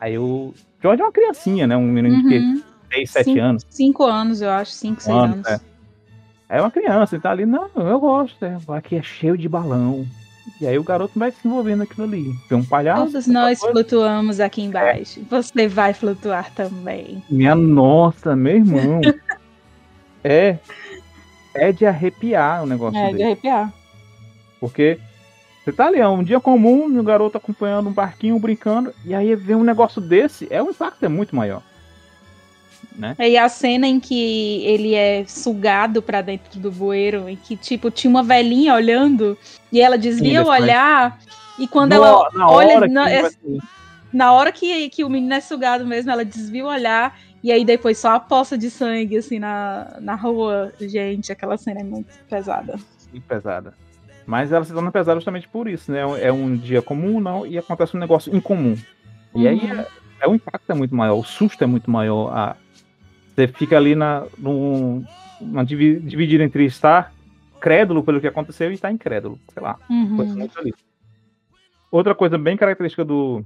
Aí o George é uma criancinha, né? Um menino uhum. de 6, 7 anos. 5 anos, eu acho, 5, 6 anos. É. é uma criança, ele tá ali, não, eu gosto, é, aqui é cheio de balão. E aí o garoto vai se envolvendo aquilo ali. Tem um palhaço. Todos nós coisa. flutuamos aqui embaixo. É. Você vai flutuar também. Minha nossa, meu irmão. é. É de arrepiar o negócio É dele. de arrepiar. Porque você tá ali, é um dia comum, o garoto acompanhando um barquinho, brincando, e aí vê um negócio desse, é o impacto é muito maior. Né? E a cena em que ele é sugado para dentro do bueiro, e que, tipo, tinha uma velhinha olhando, e ela desvia Sim, o olhar, e quando no, ela na olha. Hora na, é, na hora que, que o menino é sugado mesmo, ela desvia o olhar, e aí depois só a poça de sangue, assim, na, na rua. Gente, aquela cena é muito pesada. Sim, pesada. Mas ela se torna pesada justamente por isso, né? É um dia comum, não, e acontece um negócio incomum. E uhum. aí é, é, o impacto é muito maior, o susto é muito maior, a, Você fica ali na, num, dividida entre estar crédulo pelo que aconteceu e estar incrédulo, sei lá. Uhum. Outra coisa bem característica do,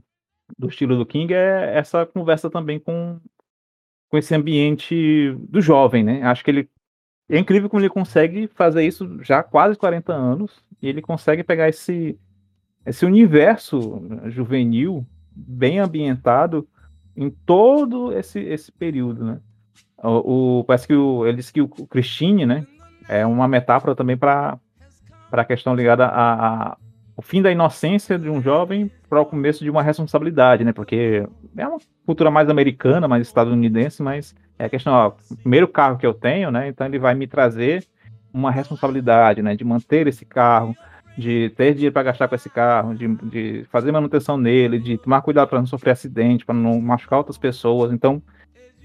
do estilo do King é essa conversa também com, com esse ambiente do jovem, né? Acho que ele é incrível como ele consegue fazer isso já há quase 40 anos e ele consegue pegar esse esse universo juvenil bem ambientado em todo esse, esse período, né? O, o parece que o, ele disse que o, o Christine, né, é uma metáfora também para para a questão ligada a, a, o fim da inocência de um jovem para o começo de uma responsabilidade, né? Porque é uma cultura mais americana, mais estadunidense, mas é a questão, ó, o primeiro carro que eu tenho, né? Então ele vai me trazer uma responsabilidade, né? De manter esse carro, de ter dinheiro para gastar com esse carro, de, de, fazer manutenção nele, de tomar cuidado para não sofrer acidente, para não machucar outras pessoas. Então,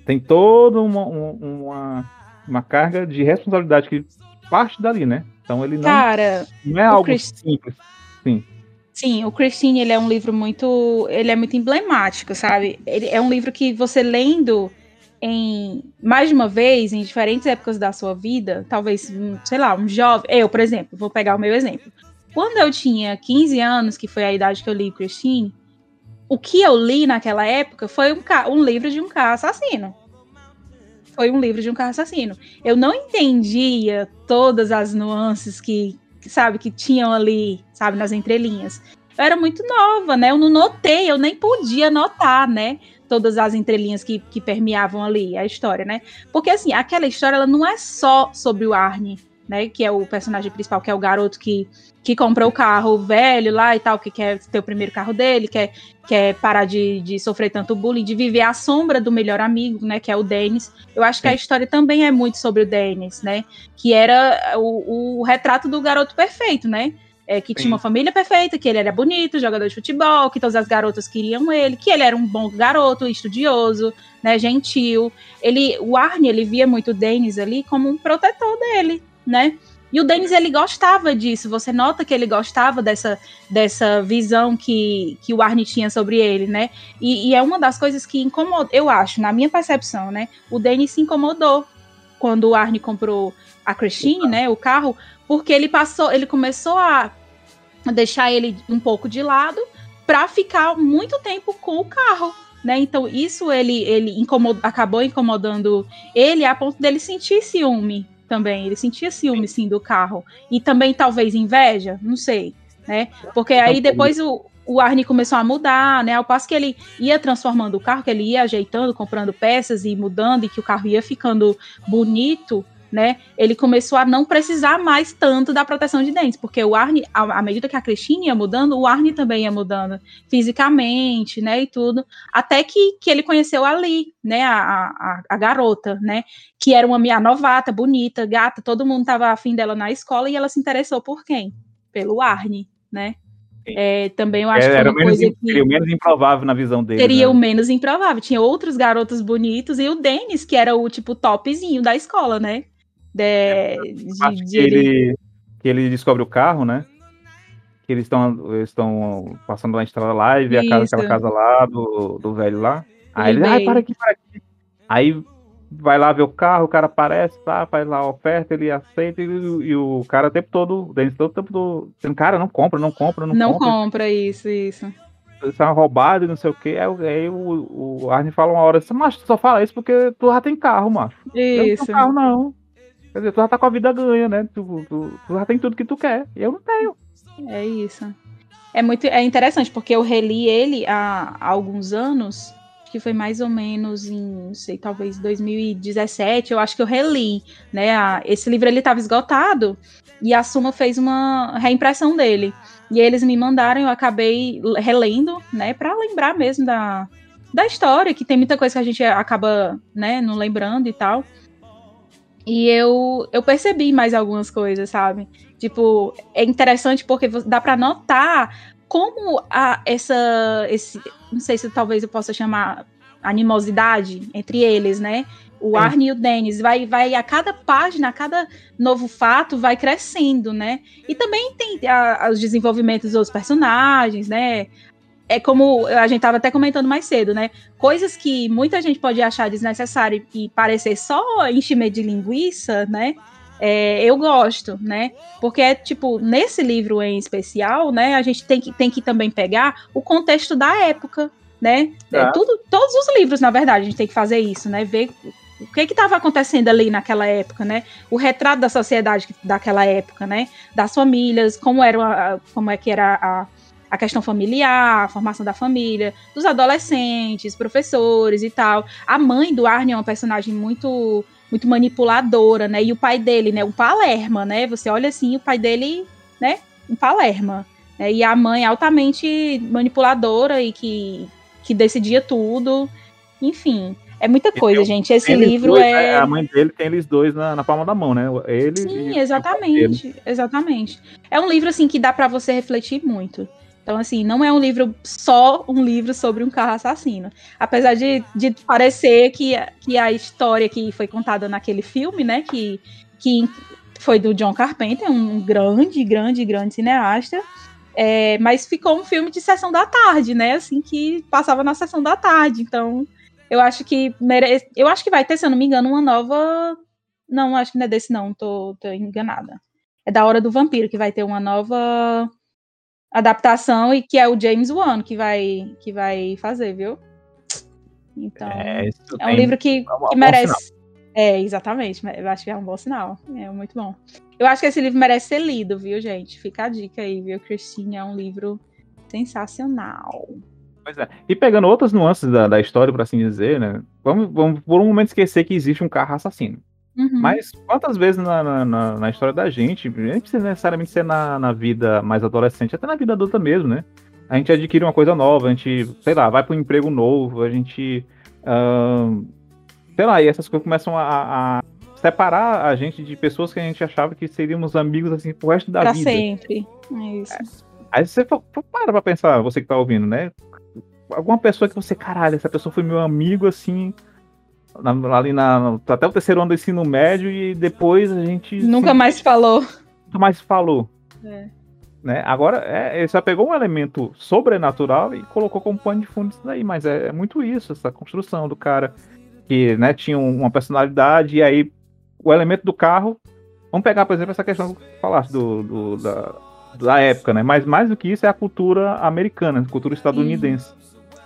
tem toda uma, uma, uma carga de responsabilidade que parte dali, né? Então, ele não, Cara, não é algo Christ... simples. Sim. Sim, o Christine, ele é um livro muito, ele é muito emblemático, sabe? Ele é um livro que você lendo em mais de uma vez, em diferentes épocas da sua vida, talvez, sei lá, um jovem, eu, por exemplo, vou pegar o meu exemplo. Quando eu tinha 15 anos, que foi a idade que eu li Christine, o que eu li naquela época foi um, um livro de um carro assassino. Foi um livro de um carro assassino. Eu não entendia todas as nuances que, sabe, que tinham ali, sabe, nas entrelinhas. Eu era muito nova, né? Eu não notei, eu nem podia notar, né? Todas as entrelinhas que, que permeavam ali a história, né? Porque, assim, aquela história, ela não é só sobre o Arne, né? Que é o personagem principal, que é o garoto que, que comprou o carro velho lá e tal, que quer ter o primeiro carro dele, quer, quer parar de, de sofrer tanto bullying, de viver à sombra do melhor amigo, né? Que é o Dennis. Eu acho que a história também é muito sobre o Dennis, né? Que era o, o retrato do garoto perfeito, né? É, que Sim. tinha uma família perfeita, que ele era bonito, jogador de futebol, que todas as garotas queriam ele, que ele era um bom garoto, estudioso, né, gentil. Ele, o Arne, ele via muito o Dennis ali como um protetor dele, né? E o Denis ele gostava disso. Você nota que ele gostava dessa, dessa visão que, que o Arne tinha sobre ele, né? E, e é uma das coisas que incomodou, eu acho, na minha percepção, né? O Denis se incomodou quando o Arne comprou a Christine, né? O carro, porque ele passou, ele começou a deixar ele um pouco de lado para ficar muito tempo com o carro. Né? Então, isso ele, ele incomod, acabou incomodando ele a ponto dele sentir ciúme também. Ele sentia ciúme, sim, do carro. E também, talvez, inveja, não sei, né? Porque aí depois o, o Arne começou a mudar, né? Ao passo que ele ia transformando o carro, que ele ia ajeitando, comprando peças e mudando, e que o carro ia ficando bonito, né? Ele começou a não precisar mais tanto da proteção de dentes, porque o Arne, à medida que a Cristina ia mudando, o Arne também ia mudando fisicamente, né? E tudo, até que, que ele conheceu a Lee, né? A, a, a garota, né? Que era uma minha novata, bonita, gata, todo mundo tava afim dela na escola e ela se interessou por quem? Pelo Arne, né? É, também eu acho é, que era, menos, que seria o menos improvável na visão dele. Seria né? o menos improvável. Tinha outros garotos bonitos e o Denis, que era o tipo topzinho da escola, né? De, é, de, de que, ele, que ele descobre o carro, né? Que eles estão estão passando na estrada lá e vê a casa, aquela casa lá do, do velho lá. Aí ele, ai, para aqui, para aqui. Aí vai lá ver o carro, o cara aparece, tá, faz lá a oferta, ele aceita e, e o cara o tempo todo, o Denis todo o tempo todo, dizendo, cara, não compra, não compra, não, não compra. Não compra, isso, isso. Isso é roubado e não sei o que. Aí, aí o, o Arne fala uma hora assim, mas tu só fala isso porque tu já tem carro, macho. Isso. Eu não tenho carro, não. Quer dizer, tu já tá com a vida ganha, né? Tu, tu, tu já tem tudo que tu quer. Eu não tenho. É isso. É muito é interessante, porque eu reli ele há, há alguns anos, que foi mais ou menos em, sei, talvez 2017, eu acho que eu reli, né? A, esse livro ele estava esgotado e a Suma fez uma reimpressão dele. E eles me mandaram, eu acabei relendo, né, para lembrar mesmo da, da história, que tem muita coisa que a gente acaba, né, não lembrando e tal. E eu, eu percebi mais algumas coisas, sabe? Tipo, é interessante porque dá para notar como a, essa, esse, não sei se talvez eu possa chamar animosidade entre eles, né? O Sim. Arne e o Dennis vai, vai a cada página, a cada novo fato vai crescendo, né? E também tem a, os desenvolvimentos dos personagens, né? É como a gente estava até comentando mais cedo, né? Coisas que muita gente pode achar desnecessário e parecer só enchimento de linguiça, né? É, eu gosto, né? Porque é tipo, nesse livro em especial, né? A gente tem que, tem que também pegar o contexto da época, né? É. É, tudo, todos os livros, na verdade, a gente tem que fazer isso, né? Ver o que estava acontecendo ali naquela época, né? O retrato da sociedade daquela época, né? Das famílias, como era, como é que era a, a questão familiar, a formação da família, dos adolescentes, professores e tal. A mãe do Arnie é uma personagem muito muito manipuladora, né? E o pai dele, né? Um Palerma, né? Você olha assim, o pai dele, né? Um Palerma. Né? E a mãe altamente manipuladora e que, que decidia tudo. Enfim, é muita coisa, gente. Esse livro dois, é... é. A mãe dele tem eles dois na, na palma da mão, né? Ele Sim, exatamente. Exatamente. É um livro, assim, que dá para você refletir muito. Então, assim, não é um livro só um livro sobre um carro assassino. Apesar de, de parecer que, que a história que foi contada naquele filme, né? Que, que foi do John Carpenter, um grande, grande, grande cineasta. É, mas ficou um filme de sessão da tarde, né? Assim, que passava na sessão da tarde. Então, eu acho que merece. Eu acho que vai ter, se eu não me engano, uma nova. Não, acho que não é desse, não, tô, tô enganada. É da Hora do Vampiro, que vai ter uma nova adaptação e que é o James Wan que vai, que vai fazer, viu? Então, é, é um livro que, é que merece. É, exatamente. Eu acho que é um bom sinal. É muito bom. Eu acho que esse livro merece ser lido, viu, gente? Fica a dica aí, viu? Christine é um livro sensacional. Pois é. E pegando outras nuances da, da história, por assim dizer, né? Vamos, vamos por um momento esquecer que existe um carro assassino. Uhum. Mas quantas vezes na, na, na, história da gente, não precisa necessariamente ser na, na vida mais adolescente, até na vida adulta mesmo, né? A gente adquire uma coisa nova, a gente, sei lá, vai para um emprego novo, a gente. Uh, sei lá, e essas coisas começam a, a, separar a gente de pessoas que a gente achava que seríamos amigos assim pro resto da pra vida. Pra sempre. É isso. É. Aí você para pra pensar, você que tá ouvindo, né? alguma pessoa que você, caralho, essa pessoa foi meu amigo, assim, na, ali na, até o terceiro ano do ensino médio e depois a gente... Nunca mais falou. Nunca mais falou. É. Né? Agora, é, ele só pegou um elemento sobrenatural e colocou como pano de fundo isso daí, mas é, é, muito isso, essa construção do cara que né, tinha uma personalidade e aí o elemento do carro... Vamos pegar, por exemplo, essa questão que falaste do, do da, da época, né? Mas mais do que isso é a cultura americana, a cultura estadunidense.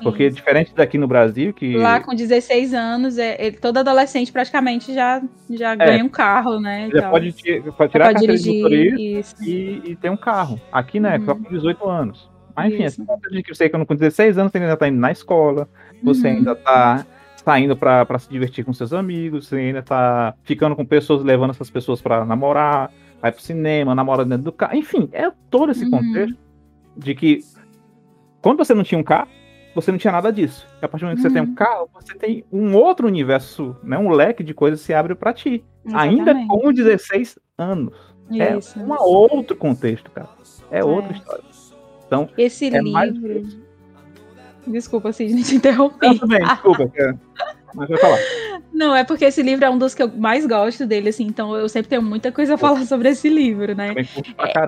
Porque diferente daqui no Brasil, que. Lá com 16 anos, é, é, todo adolescente praticamente já, já é, ganha um carro, né? Já pode, pode tirar a carteira dirigir, de motorista e, e ter um carro. Aqui, né? Uhum. Só com 18 anos. Mas enfim, assim, de que você que com 16 anos, você ainda tá indo na escola, você uhum. ainda tá saindo para se divertir com seus amigos, você ainda tá ficando com pessoas, levando essas pessoas para namorar, vai pro cinema, namora dentro do carro. Enfim, é todo esse uhum. contexto de que quando você não tinha um carro, você não tinha nada disso. E a partir do momento que você tem um uhum. carro, você tem um outro universo, né? Um leque de coisas se abre para ti. Exatamente. Ainda com 16 anos. É Isso. É um outro contexto, cara. É, é. outra história. Então, esse é livro. Mais... Desculpa, Sidney, te interromper. Não, tudo bem, desculpa. Mas vai falar. Não, é porque esse livro é um dos que eu mais gosto dele, assim, então eu sempre tenho muita coisa a falar sobre esse livro, né?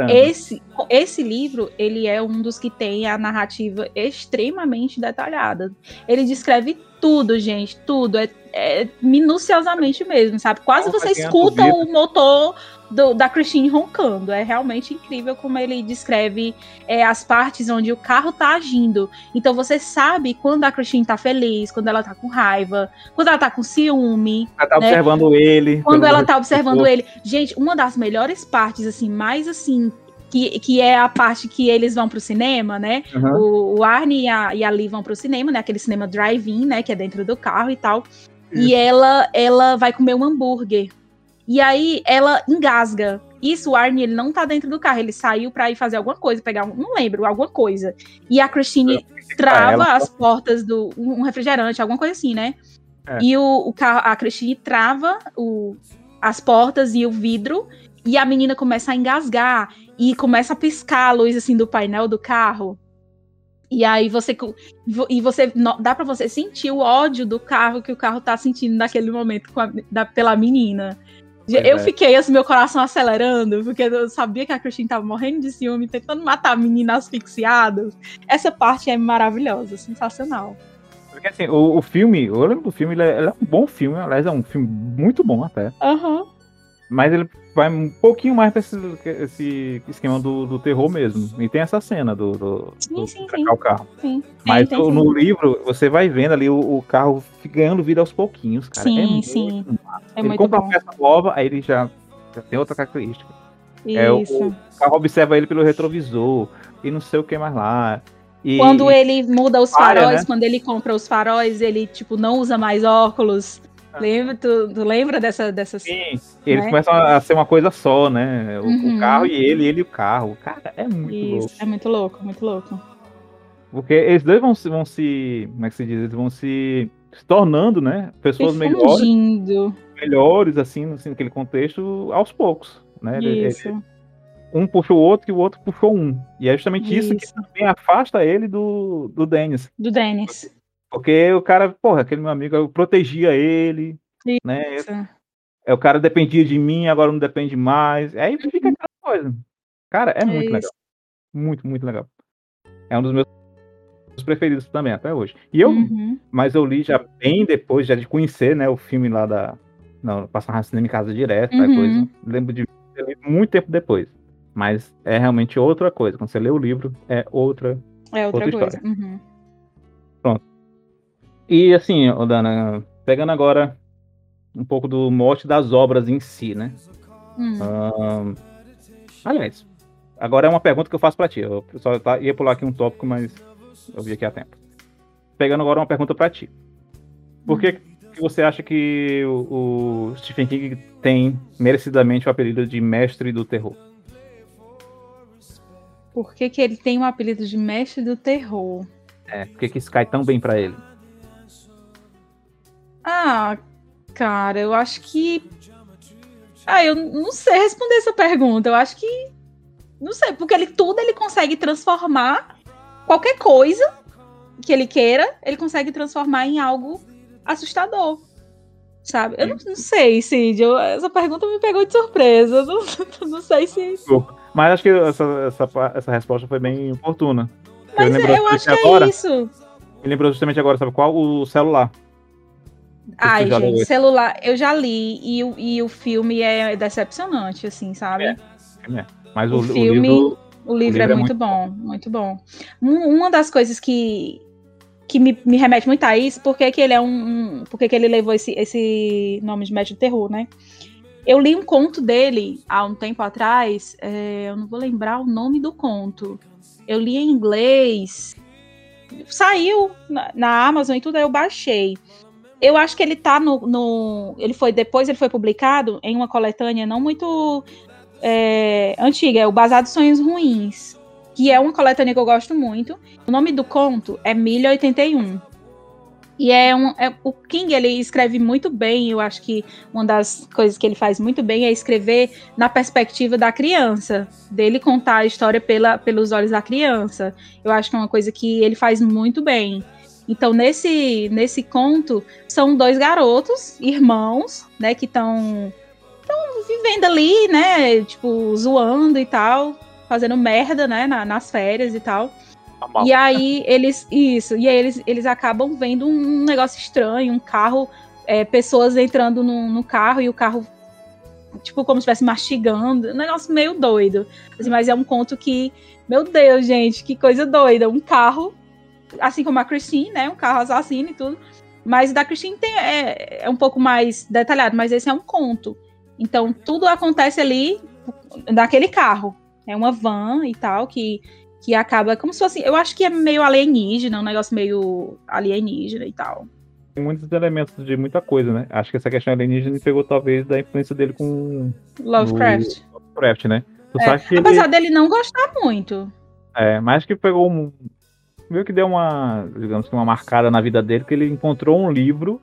É, esse, esse livro, ele é um dos que tem a narrativa extremamente detalhada. Ele descreve tudo, gente, tudo. É, é minuciosamente mesmo, sabe? Quase você escuta o motor do, da Christine roncando. É realmente incrível como ele descreve é, as partes onde o carro tá agindo. Então você sabe quando a Christine tá feliz, quando ela tá com raiva, quando ela tá com ciúme. Ela tá né? observando ele. Quando ela tá observando ele. Gente, uma das melhores partes, assim, mais assim, que, que, é a parte que eles vão pro cinema, né? Uhum. O, o, Arnie e a, e a Lee vão pro cinema, né? Aquele cinema drive-in, né? Que é dentro do carro e tal. Isso. E ela, ela vai comer um hambúrguer. E aí ela engasga. Isso, o Arnie, ele não tá dentro do carro, ele saiu para ir fazer alguma coisa, pegar, um, não lembro, alguma coisa. E a Christine trava as portas do um refrigerante, alguma coisa assim, né? É. E o, o carro, a Christine trava o, as portas e o vidro, e a menina começa a engasgar e começa a piscar a luz assim do painel do carro. E aí você e você dá para você sentir o ódio do carro que o carro tá sentindo naquele momento a, da, pela menina. Eu é. fiquei assim, meu coração acelerando, porque eu sabia que a Christine tava morrendo de ciúme, tentando matar a menina asfixiada. Essa parte é maravilhosa, sensacional. Porque assim, o, o filme, eu lembro do filme, ele é, ele é, um bom filme, aliás, é um filme muito bom até. Aham. Uhum. Mas ele vai um pouquinho mais pra esse, esse esquema do, do, terror mesmo. E tem essa cena do, do, sim, do sim, sim. o carro. Sim. Mas tem, tem, no livro, você vai vendo ali o, o, carro ganhando vida aos pouquinhos, cara. Sim, é muito, sim. É ele muito compra bom. uma peça nova, aí ele já, já tem outra característica. Isso. É, o, o carro observa ele pelo retrovisor e não sei o que mais lá. E, quando ele muda os faróis, né? quando ele compra os faróis, ele tipo não usa mais óculos. Lembra, tu, tu, lembra dessa, dessas. Sim, eles né? começam a ser uma coisa só, né? O, Uhum. o carro e ele, ele e o carro. Cara, é muito Isso, louco. é muito louco, muito louco. Porque eles dois vão, se- vão se. Como é que se diz? Eles vão se, se tornando, né? Pessoas melhores, melhores, assim, assim, naquele contexto, aos poucos. Né? Ele- ele- um puxou o outro e o outro puxou um. E é justamente isso, Isso. que também afasta ele do, do Dennis. Do Dennis. Porque o cara, porra, aquele meu amigo, eu protegia ele, Isso. né? É, o cara dependia de mim, agora não depende mais. Aí fica aquela coisa. Cara, é muito isso. legal. Muito, muito legal. É um dos meus preferidos também, até hoje. E eu, Uhum. mas eu li já bem depois, já de conhecer, né, o filme lá da. Não, passava no cinema em casa direto, Uhum. uhum. coisa. Lembro de muito tempo depois. Mas é realmente outra coisa. Quando você lê o livro, é outra. É outra, Outra coisa. Uhum. E assim, Dana, pegando agora um pouco do mote das obras em si, né? Hum. Ahn, aliás, agora é uma pergunta que eu faço pra ti. Eu só tá- ia pular aqui um tópico, mas eu vi aqui a tempo. Pegando agora uma pergunta pra ti. Por que, que você acha que o, o Stephen King tem merecidamente o apelido de mestre do terror? Por que, que ele tem o apelido de mestre do terror? É, por que, que isso cai tão bem pra ele? Ah, cara, eu acho que. Ah, eu não sei responder essa pergunta. Eu acho que. Não sei, porque ele tudo ele consegue transformar qualquer coisa que ele queira, ele consegue transformar em algo assustador. Sabe? Eu não, não sei, Cid. eu- essa pergunta me pegou de surpresa. Eu não, não sei se. Mas acho que essa, essa, essa resposta foi bem oportuna. Mas eu, lembrou acho que é agora, isso. Me lembrou justamente agora, sabe qual? O celular. Ai, leu gente, esse? celular, eu já li e, o- e o filme é decepcionante, assim, sabe? É. Mas o, O o filme- livro. O livro, livro é, é muito muito bom, muito bom. Um- Uma das coisas que, que me, me remete muito a isso, porque que ele é um. um porque que ele levou esse, esse nome de médico terror, né? Eu li um conto dele há um tempo atrás, é, eu não vou lembrar o nome do conto. Eu li em inglês, saiu na, na Amazon e tudo, aí eu baixei. Eu acho que ele tá no, no- Ele foi. Depois ele foi publicado em uma coletânea não muito é, antiga, é o Basado Sonhos Ruins, que é uma coletânea que eu gosto muito. O nome do conto é 1081. E é um. é- o King ele escreve muito bem. Eu acho que uma das coisas que ele faz muito bem é escrever na perspectiva da criança, dele contar a história pela, pelos olhos da criança. Eu acho que é uma coisa que ele faz muito bem. Então, nesse, nesse conto, são dois garotos, irmãos, né, que estão vivendo ali, né, tipo, zoando e tal, fazendo merda, né, na- nas férias e tal. Normal. E aí eles, isso, e aí eles, eles acabam vendo um negócio estranho, um carro, é, pessoas entrando no, no carro e o carro, tipo, como se estivesse mastigando, um negócio meio doido. Assim, mas é um conto que, meu Deus, gente, que coisa doida, um carro, assim como a Christine, né, um carro assassino e tudo, mas da Christine tem, é, é um pouco mais detalhado, mas esse é um conto. Então, tudo acontece ali naquele carro. É uma van e tal, que, que acaba como se fosse. Eu acho que é meio alienígena, um negócio meio alienígena e tal. Tem muitos elementos de muita coisa, né? Acho que essa questão alienígena pegou talvez da influência dele com Lovecraft. Lovecraft, né? Tu É, que ele, Apesar dele não gostar muito. é, mas que pegou um. Meio que deu uma, digamos que uma marcada na vida dele, que ele encontrou um livro,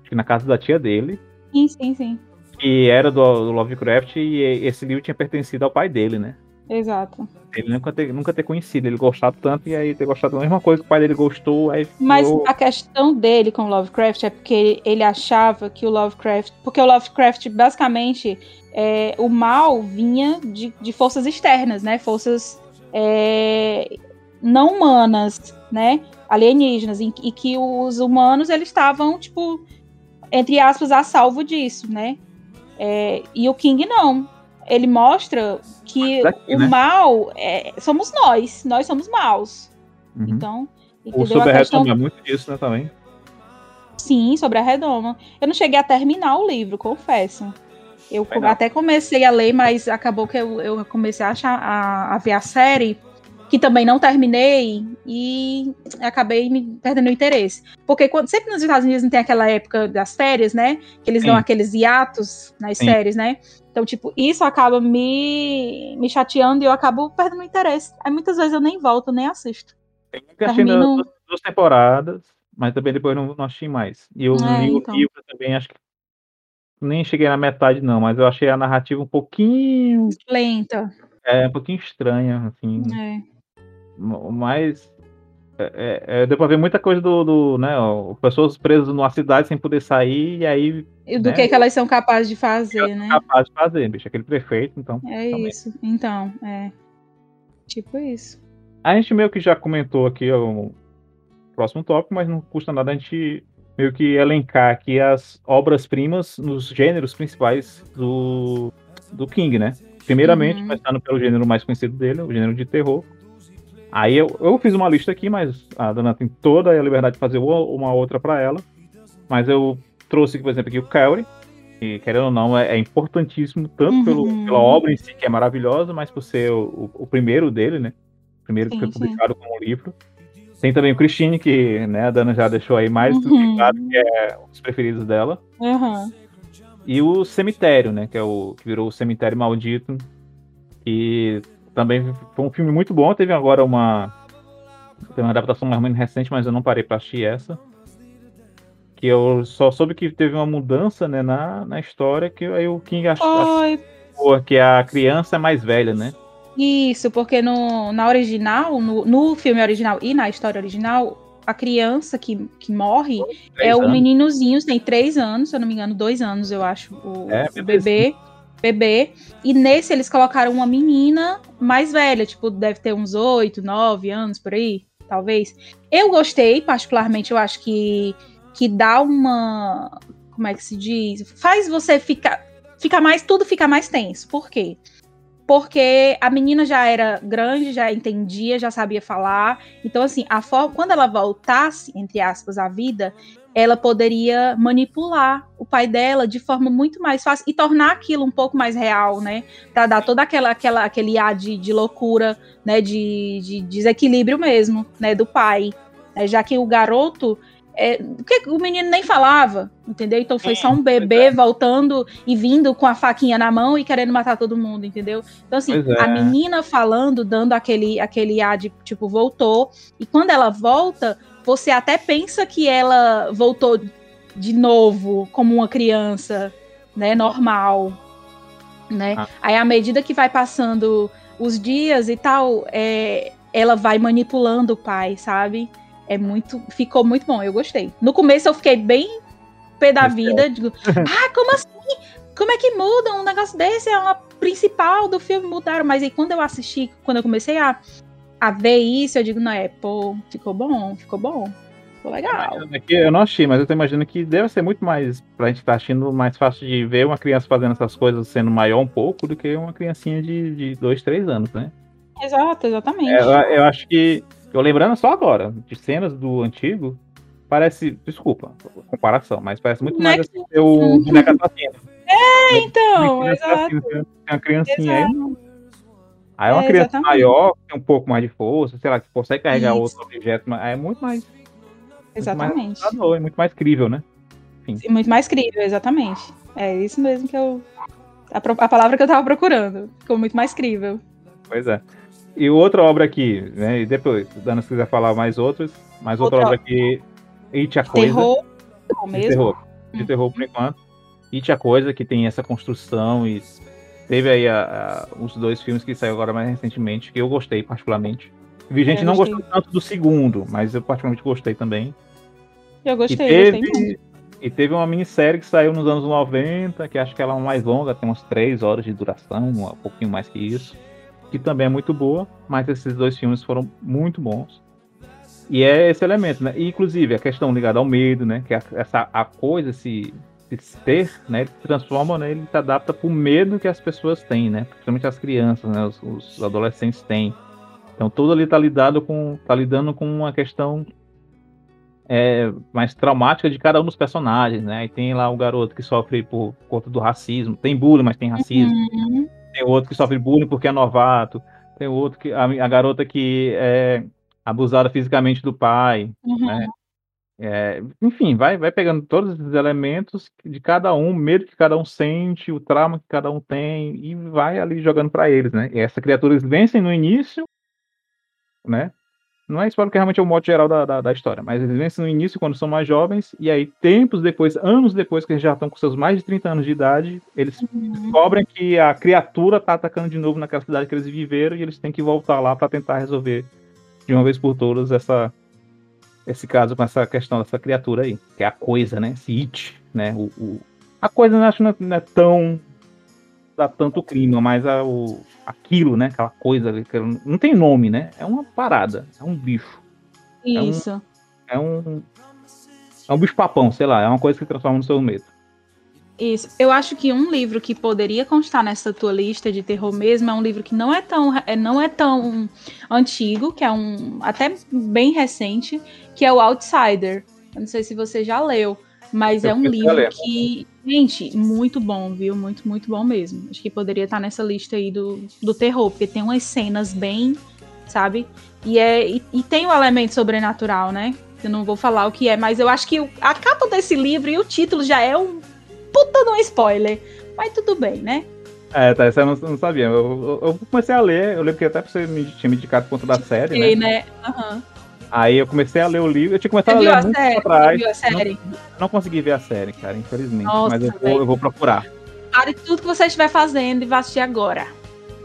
acho que na casa da tia dele, Sim, sim, sim. que era do, do Lovecraft, e esse livro tinha pertencido ao pai dele, né? Exato. Ele nunca ter, nunca ter conhecido, ele gostado tanto e aí ter gostado da mesma coisa que o pai dele gostou. Aí Mas ficou- a questão dele com o Lovecraft é porque ele achava que o Lovecraft. Porque o Lovecraft, basicamente, é, o mal vinha de, de forças externas, né? Forças é, não humanas, né? Alienígenas. E, e que os humanos, eles estavam, tipo, entre aspas, a salvo disso, né? É, e o King não. Ele mostra que Daqui, o né? mal é, somos nós. Nós somos maus. Uhum. Então, o? Super A questão retoma muito disso, né, também. Sim, sobre a Redoma. Eu não cheguei a terminar o livro, confesso. Eu até comecei a ler, mas acabou que eu, eu comecei a, achar, a, a ver a série, que também não terminei, e acabei me perdendo o interesse. Porque quando, sempre nos Estados Unidos não tem aquela época das férias, né? Que eles dão Sim. aqueles hiatos nas Sim. séries, né? Então, tipo, isso acaba me, me chateando e eu acabo perdendo o interesse. Aí muitas vezes eu nem volto, nem assisto. Eu nunca assisti Termino- duas, duas temporadas, mas também depois não, não assisti mais. E eu É, li o então. livro também, acho que nem cheguei na metade, não, mas eu achei a narrativa um pouquinho. Lenta. É, um pouquinho estranha, assim. É. Mas. É, é, é, deu pra ver muita coisa do, do, né, ó, pessoas presas numa cidade sem poder sair, e aí E do Né? que, que elas são capazes de fazer, né? capazes de fazer, bicho, aquele prefeito, então. É também. isso. Então, é. Tipo isso. A gente meio que já comentou aqui o próximo tópico, mas não custa nada a gente meio que elencar aqui as obras-primas nos gêneros principais do, do King, né? Primeiramente, Uhum. começando pelo gênero mais conhecido dele, o gênero de terror. Aí eu, eu fiz uma lista aqui, mas a Dana tem toda a liberdade de fazer uma, outra para ela. Mas eu trouxe, por exemplo, aqui o Cowry, que querendo ou não é, é importantíssimo, tanto pelo, Uhum. pela obra em si, que é maravilhosa, mas por ser o, o- o primeiro dele, né? O primeiro que Sim, foi sim. publicado como livro. Tem também o Christine, que né, a Dana já deixou aí mais do que Uhum. claro que é um dos preferidos dela. Aham. E o Cemitério, né? Que é o que virou o Cemitério Maldito. E também foi um filme muito bom. Teve agora uma. Tem uma adaptação mais recente, mas eu não parei pra assistir essa. Que eu só soube que teve uma mudança né, na, na história, que aí o King achou que a criança é mais velha, né? Isso, porque no, na original, no, no filme original e na história original, a criança que, que morre Três é o anos. meninozinho, tem três anos, se eu não me engano, dois anos, eu acho, o, É, o bebê. Bebê. E nesse eles colocaram uma menina mais velha, tipo, deve ter uns oito, nove anos por aí, talvez. Eu gostei, particularmente, eu acho que, que dá uma. Como é que se diz? Faz você ficar. Fica mais. Tudo fica mais tenso. Por quê? Porque a menina já era grande, já entendia, já sabia falar. Então, assim, a forma, quando ela voltasse, entre aspas, à vida, ela poderia manipular o pai dela de forma muito mais fácil e tornar aquilo um pouco mais real, né? Para dar toda aquela, aquela aquele ar de, de loucura, né? De, de desequilíbrio mesmo, né? Do pai, né? já que o garoto é, porque o menino nem falava, entendeu? Então foi só um bebê voltando e vindo com a faquinha na mão e querendo matar todo mundo, entendeu? Então, assim, é. a menina falando, dando aquele, aquele ar de tipo, voltou. E quando ela volta, você até pensa que ela voltou de novo como uma criança, né? Normal. Né? Ah. Aí, à medida que vai passando os dias e tal, é, ela vai manipulando o pai, sabe? É muito. Ficou muito bom, eu gostei. No começo eu fiquei bem pé da vida. Digo, ah, como assim? Como é que muda um negócio desse? É uma principal do filme, mudaram. Mas aí quando eu assisti, quando eu comecei a, a ver isso, eu digo, não é, pô, ficou bom, ficou bom. Ficou legal. É que Eu não achei, mas eu tô imaginando que deve ser muito mais, pra gente estar assistindo, mais fácil de ver uma criança fazendo essas coisas sendo maior um pouco do que uma criancinha de, de dois, três anos, né? Exato, exatamente. É, eu, eu acho que, eu lembrando só agora, de cenas do antigo, parece, desculpa, comparação, mas parece muito mais Boneco- assim, ser o boneco assassino. É, então, Boneco exato. assassino, Tem uma criancinha aí, não. Aí é uma É, criança exatamente. maior, tem um pouco mais de força, sei lá, que consegue carregar Isso. outro objeto, mas é muito mais, Exatamente. assustador, é muito mais crível, né? Muito mais crível, exatamente. É isso mesmo que eu. A, a palavra que eu tava procurando. Ficou muito mais crível. Pois é. E outra obra aqui, né? E depois, se Dana se quiser falar mais outras, mais outra, Outra- obra aqui, It a Coisa. Terror. Terror de mesmo. terror. De Hum. terror por enquanto. It a Coisa, que tem essa construção e Teve aí a, a, os dois filmes que saiu agora mais recentemente, que eu gostei particularmente. Vi gente que não gostou tanto do segundo, mas eu particularmente gostei também. Eu gostei, e teve, gostei E teve uma minissérie que saiu nos anos 90, que acho que ela é mais longa, tem umas 3 horas de duração, um pouquinho mais que isso. Que também é muito boa, mas esses dois filmes foram muito bons. E é esse elemento, né? E, inclusive, a questão ligada ao medo, né? Que a, essa, a coisa se, se ter, né? Ele se transforma, né? Ele se adapta pro medo que as pessoas têm, né? Principalmente as crianças, né? Os, os adolescentes têm. Então, tudo ali tá lidado com, tá lidando com uma questão é, mais traumática de cada um dos personagens, né? E tem lá o garoto que sofre por conta do racismo. Tem bullying, mas tem racismo. Uhum. Tem outro que sofre bullying porque é novato. Tem outro que. A, a garota que é abusada fisicamente do pai. Uhum. Né? É, enfim, vai, vai pegando todos esses elementos de cada um, o medo que cada um sente, o trauma que cada um tem, e vai ali jogando para eles, né? E essa criatura eles vencem no início, né? Não é spoiler que realmente é o modo geral da, da, da, história, mas eles vencem no início quando são mais jovens, e aí, tempos depois, anos depois, que eles já estão com seus mais de 30 anos de idade, eles uhum. descobrem que a criatura tá atacando de novo naquela cidade que eles viveram, e eles têm que voltar lá para tentar resolver de uma vez por todas essa, esse caso com essa questão dessa criatura aí, que é a coisa, né? Esse it, né? O, o a coisa não, acho não é tão dá tanto clima, mas a, o, aquilo, né? Aquela coisa que não tem nome, né? É uma parada, é um bicho. Isso. É um, é um, é um bicho papão, sei lá, é uma coisa que transforma no seu medo. Isso. Eu acho que um livro que poderia constar nessa tua lista de terror mesmo é um livro que não é tão, é, não é tão antigo, que é um até bem recente, que é o Outsider. Eu não sei se você já leu, mas Eu é um livro que Gente, muito bom, viu? Muito, muito bom mesmo. Acho que poderia estar nessa lista aí do, do terror, porque tem umas cenas bem, sabe? E, é, e, e tem o um elemento sobrenatural, né? Eu não vou falar o que é, mas eu acho que a capa desse livro e o título já é um puta um spoiler. Mas tudo bem, né? É, tá, isso eu não, não sabia. Eu, eu, eu, comecei a ler, eu lembro que até você me tinha me indicado por conta da série, né? né? Uhum. Aí eu comecei a ler o livro. Eu tinha começado Você a ler a muito série? atrás. Viu a série? Não, não, consegui ver a série, cara, infelizmente. Nossa, mas eu vou, eu vou, procurar. Pare tudo que você estiver fazendo e vá assistir agora.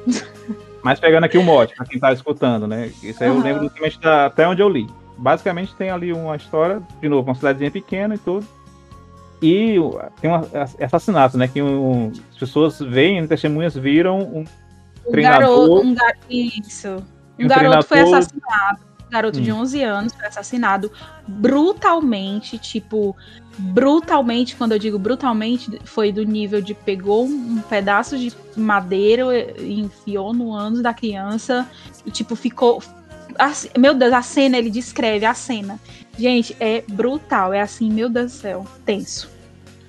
Mas pegando aqui o mote, pra quem tá escutando, né? Isso aí uhum. eu lembro do da, até onde eu li. Basicamente tem ali uma história, de novo, uma cidadezinha pequena e tudo. E tem um assassinato, né? Que um, as pessoas veem, testemunhas viram um, um treinador. Garoto, um gar... Isso. Um, um garoto foi assassinado garoto hum. de 11 anos foi assassinado brutalmente, tipo, brutalmente, quando eu digo brutalmente, foi do nível de pegou um pedaço de madeira e enfiou no ânus da criança e, tipo, ficou. Assim, meu Deus, a cena, ele descreve a cena. Gente, é brutal, é assim, meu Deus do céu, tenso.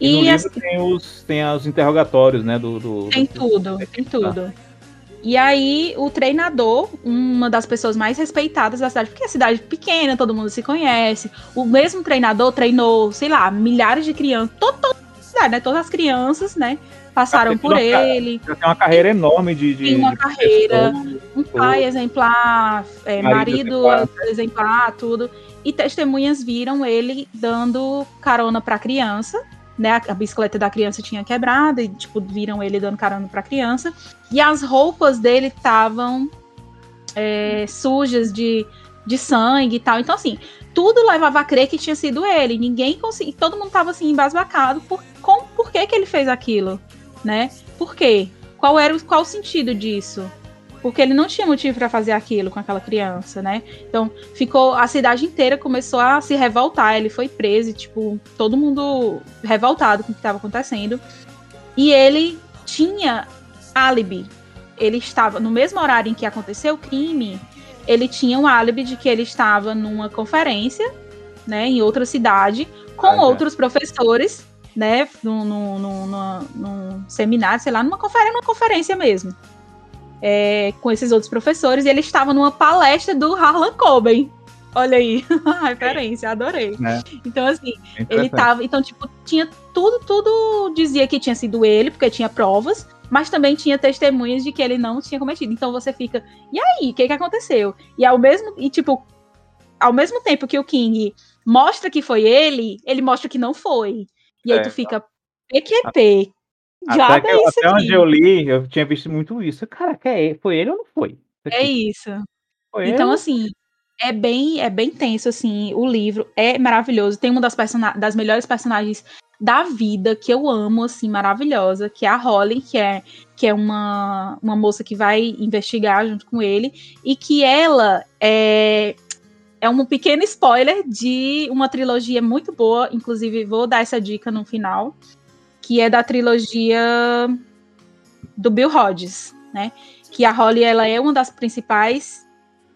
E, e no livro assim, tem, os, tem os interrogatórios, né? Do, do tem do, tudo, tem tudo. E aí, o treinador, uma das pessoas mais respeitadas da cidade, porque é cidade pequena, todo mundo se conhece. O mesmo treinador treinou, sei lá, milhares de crianças, toda, toda a cidade, né? Todas as crianças, né? Passaram por uma, ele. Tem uma carreira enorme de. de tem uma de carreira, um pai exemplar, é, marido, marido exemplar, tudo. E testemunhas viram ele dando carona pra criança né, a bicicleta da criança tinha quebrado e tipo viram ele dando carona para a criança e as roupas dele estavam é, sujas de, de sangue e tal. Então assim, tudo levava a crer que tinha sido ele. Ninguém conseguia, todo mundo tava assim embasbacado por com, por que que ele fez aquilo, né? Por quê? Qual era o, qual o sentido disso? porque ele não tinha motivo para fazer aquilo com aquela criança, né? Então, ficou a cidade inteira começou a se revoltar, ele foi preso, e, tipo, todo mundo revoltado com o que estava acontecendo. E ele tinha álibi. Ele estava no mesmo horário em que aconteceu o crime, ele tinha um álibi de que ele estava numa conferência, né, em outra cidade, com ah, outros professores, né, num, num, num, num, seminário, sei lá, numa conferência, numa conferência mesmo é, com esses outros professores, e ele estava numa palestra do Harlan Coben. Olha aí, a referência, adorei. É. Então, assim, ele tava. Então, tipo, tinha tudo, tudo dizia que tinha sido ele, porque tinha provas, mas também tinha testemunhas de que ele não tinha cometido. Então você fica, e aí, o que, que aconteceu? E ao mesmo. E, tipo, ao mesmo tempo que o King mostra que foi ele, ele mostra que não foi. E aí é, tu fica, PQP, Já até, que, até onde eu li, eu tinha visto muito isso. Cara, é, foi ele ou não foi? É isso. Foi então, ele? assim, é bem, é bem tenso, assim, o livro é maravilhoso. Tem uma das, das melhores personagens da vida que eu amo, assim, maravilhosa, que é a Holly, que é, que é uma, uma moça que vai investigar junto com ele, e que ela é, é um pequeno spoiler de uma trilogia muito boa, inclusive vou dar essa dica no final, que é da trilogia do Bill Hodges, né? Que a Holly ela é uma das principais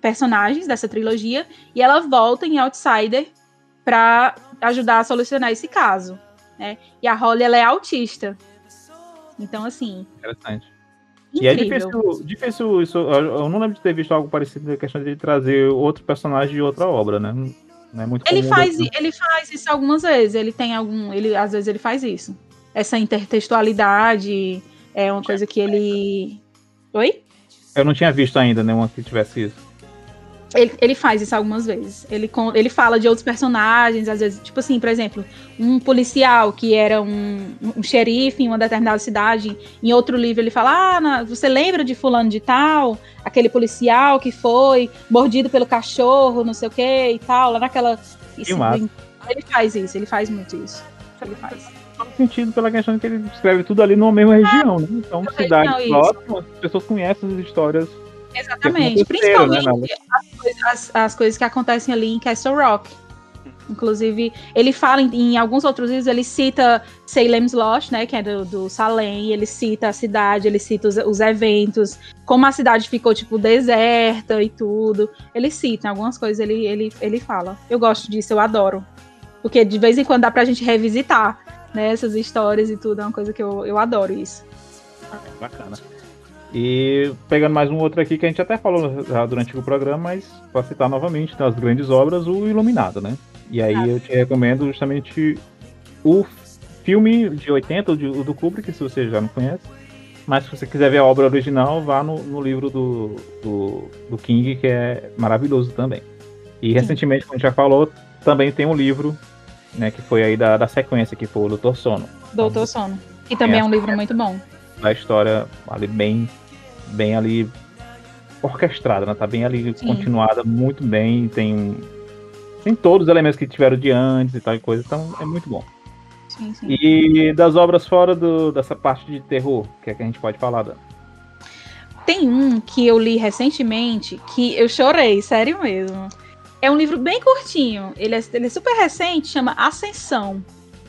personagens dessa trilogia e ela volta em Outsider para ajudar a solucionar esse caso né? E a Holly, ela é autista. Então, assim. Interessante. Incrível. E é difícil, difícil isso. Eu não lembro de ter visto algo parecido na questão de trazer outro personagem de outra obra, né? Não é muito ele faz, ele faz isso algumas vezes. Ele tem algum. Ele, às vezes ele faz isso. Essa intertextualidade é uma coisa que ele. Oi? Eu não tinha visto ainda nenhuma que tivesse isso. Ele, ele, faz isso algumas vezes. Ele, ele fala de outros personagens, às vezes, tipo assim, por exemplo, um policial que era um, um xerife em uma determinada cidade, em outro livro ele fala: Ah, você lembra de fulano de tal? Aquele policial que foi mordido pelo cachorro, não sei o que e tal, lá naquela. Isso, ele faz isso, ele faz muito isso. Ele faz. Faz sentido pela questão que ele escreve tudo ali numa mesma região, né? Então, cidade próxima, as pessoas conhecem as histórias Exatamente. Né, Principalmente né, as, as, as, coisas que acontecem ali em Castle Rock. Inclusive, ele fala em, em, alguns outros livros, ele cita Salem's Lot, né, que é do, do Salem, ele cita a cidade, ele cita os, os, eventos, como a cidade ficou, tipo, deserta e tudo. Ele cita algumas coisas, ele, ele, ele fala. Eu gosto disso, eu adoro. Porque de vez em quando dá pra gente revisitar, né, essas histórias e tudo, é uma coisa que eu, eu adoro isso. Bacana. E pegando mais um outro aqui que a gente até falou durante o programa, mas para citar novamente das grandes obras, o Iluminado, né? E aí ah. eu te recomendo justamente o filme de 80, o do Kubrick, se você já não conhece. Mas se você quiser ver a obra original, vá no, no livro do, do, do, King, que é maravilhoso também. E Sim. recentemente, como a gente já falou, também tem um livro, né, que foi aí da, da sequência, que foi o Doutor Sono. Doutor Sono. E também é um livro muito bom. Da história ali bem bem ali orquestrada, né? Tá bem ali Sim. continuada, muito bem, tem tem todos os elementos que tiveram de antes e tal e coisa, então é muito bom. Sim, sim. E das obras fora do, dessa parte de terror, que é que a gente pode falar, Dan? Tem um que eu li recentemente que eu chorei, sério mesmo. É um livro bem curtinho, ele é, ele é super recente, chama Ascensão.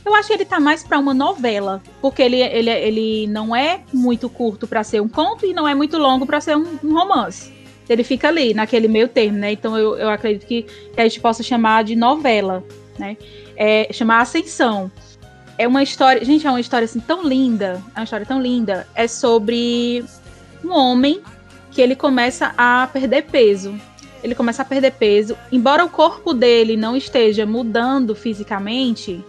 Eu acho que ele tá mais para uma novela, porque ele, ele, ele não é muito curto para ser um conto e não é muito longo para ser um, um, romance. Ele fica ali, naquele meio termo, né? Então eu, eu acredito que, que a gente possa chamar de novela, né? É, chamar Ascensão. É uma história. Gente, é uma história assim tão linda. É uma história tão linda. É sobre um homem que ele começa a perder peso. Ele começa a perder peso. Embora o corpo dele não esteja mudando fisicamente,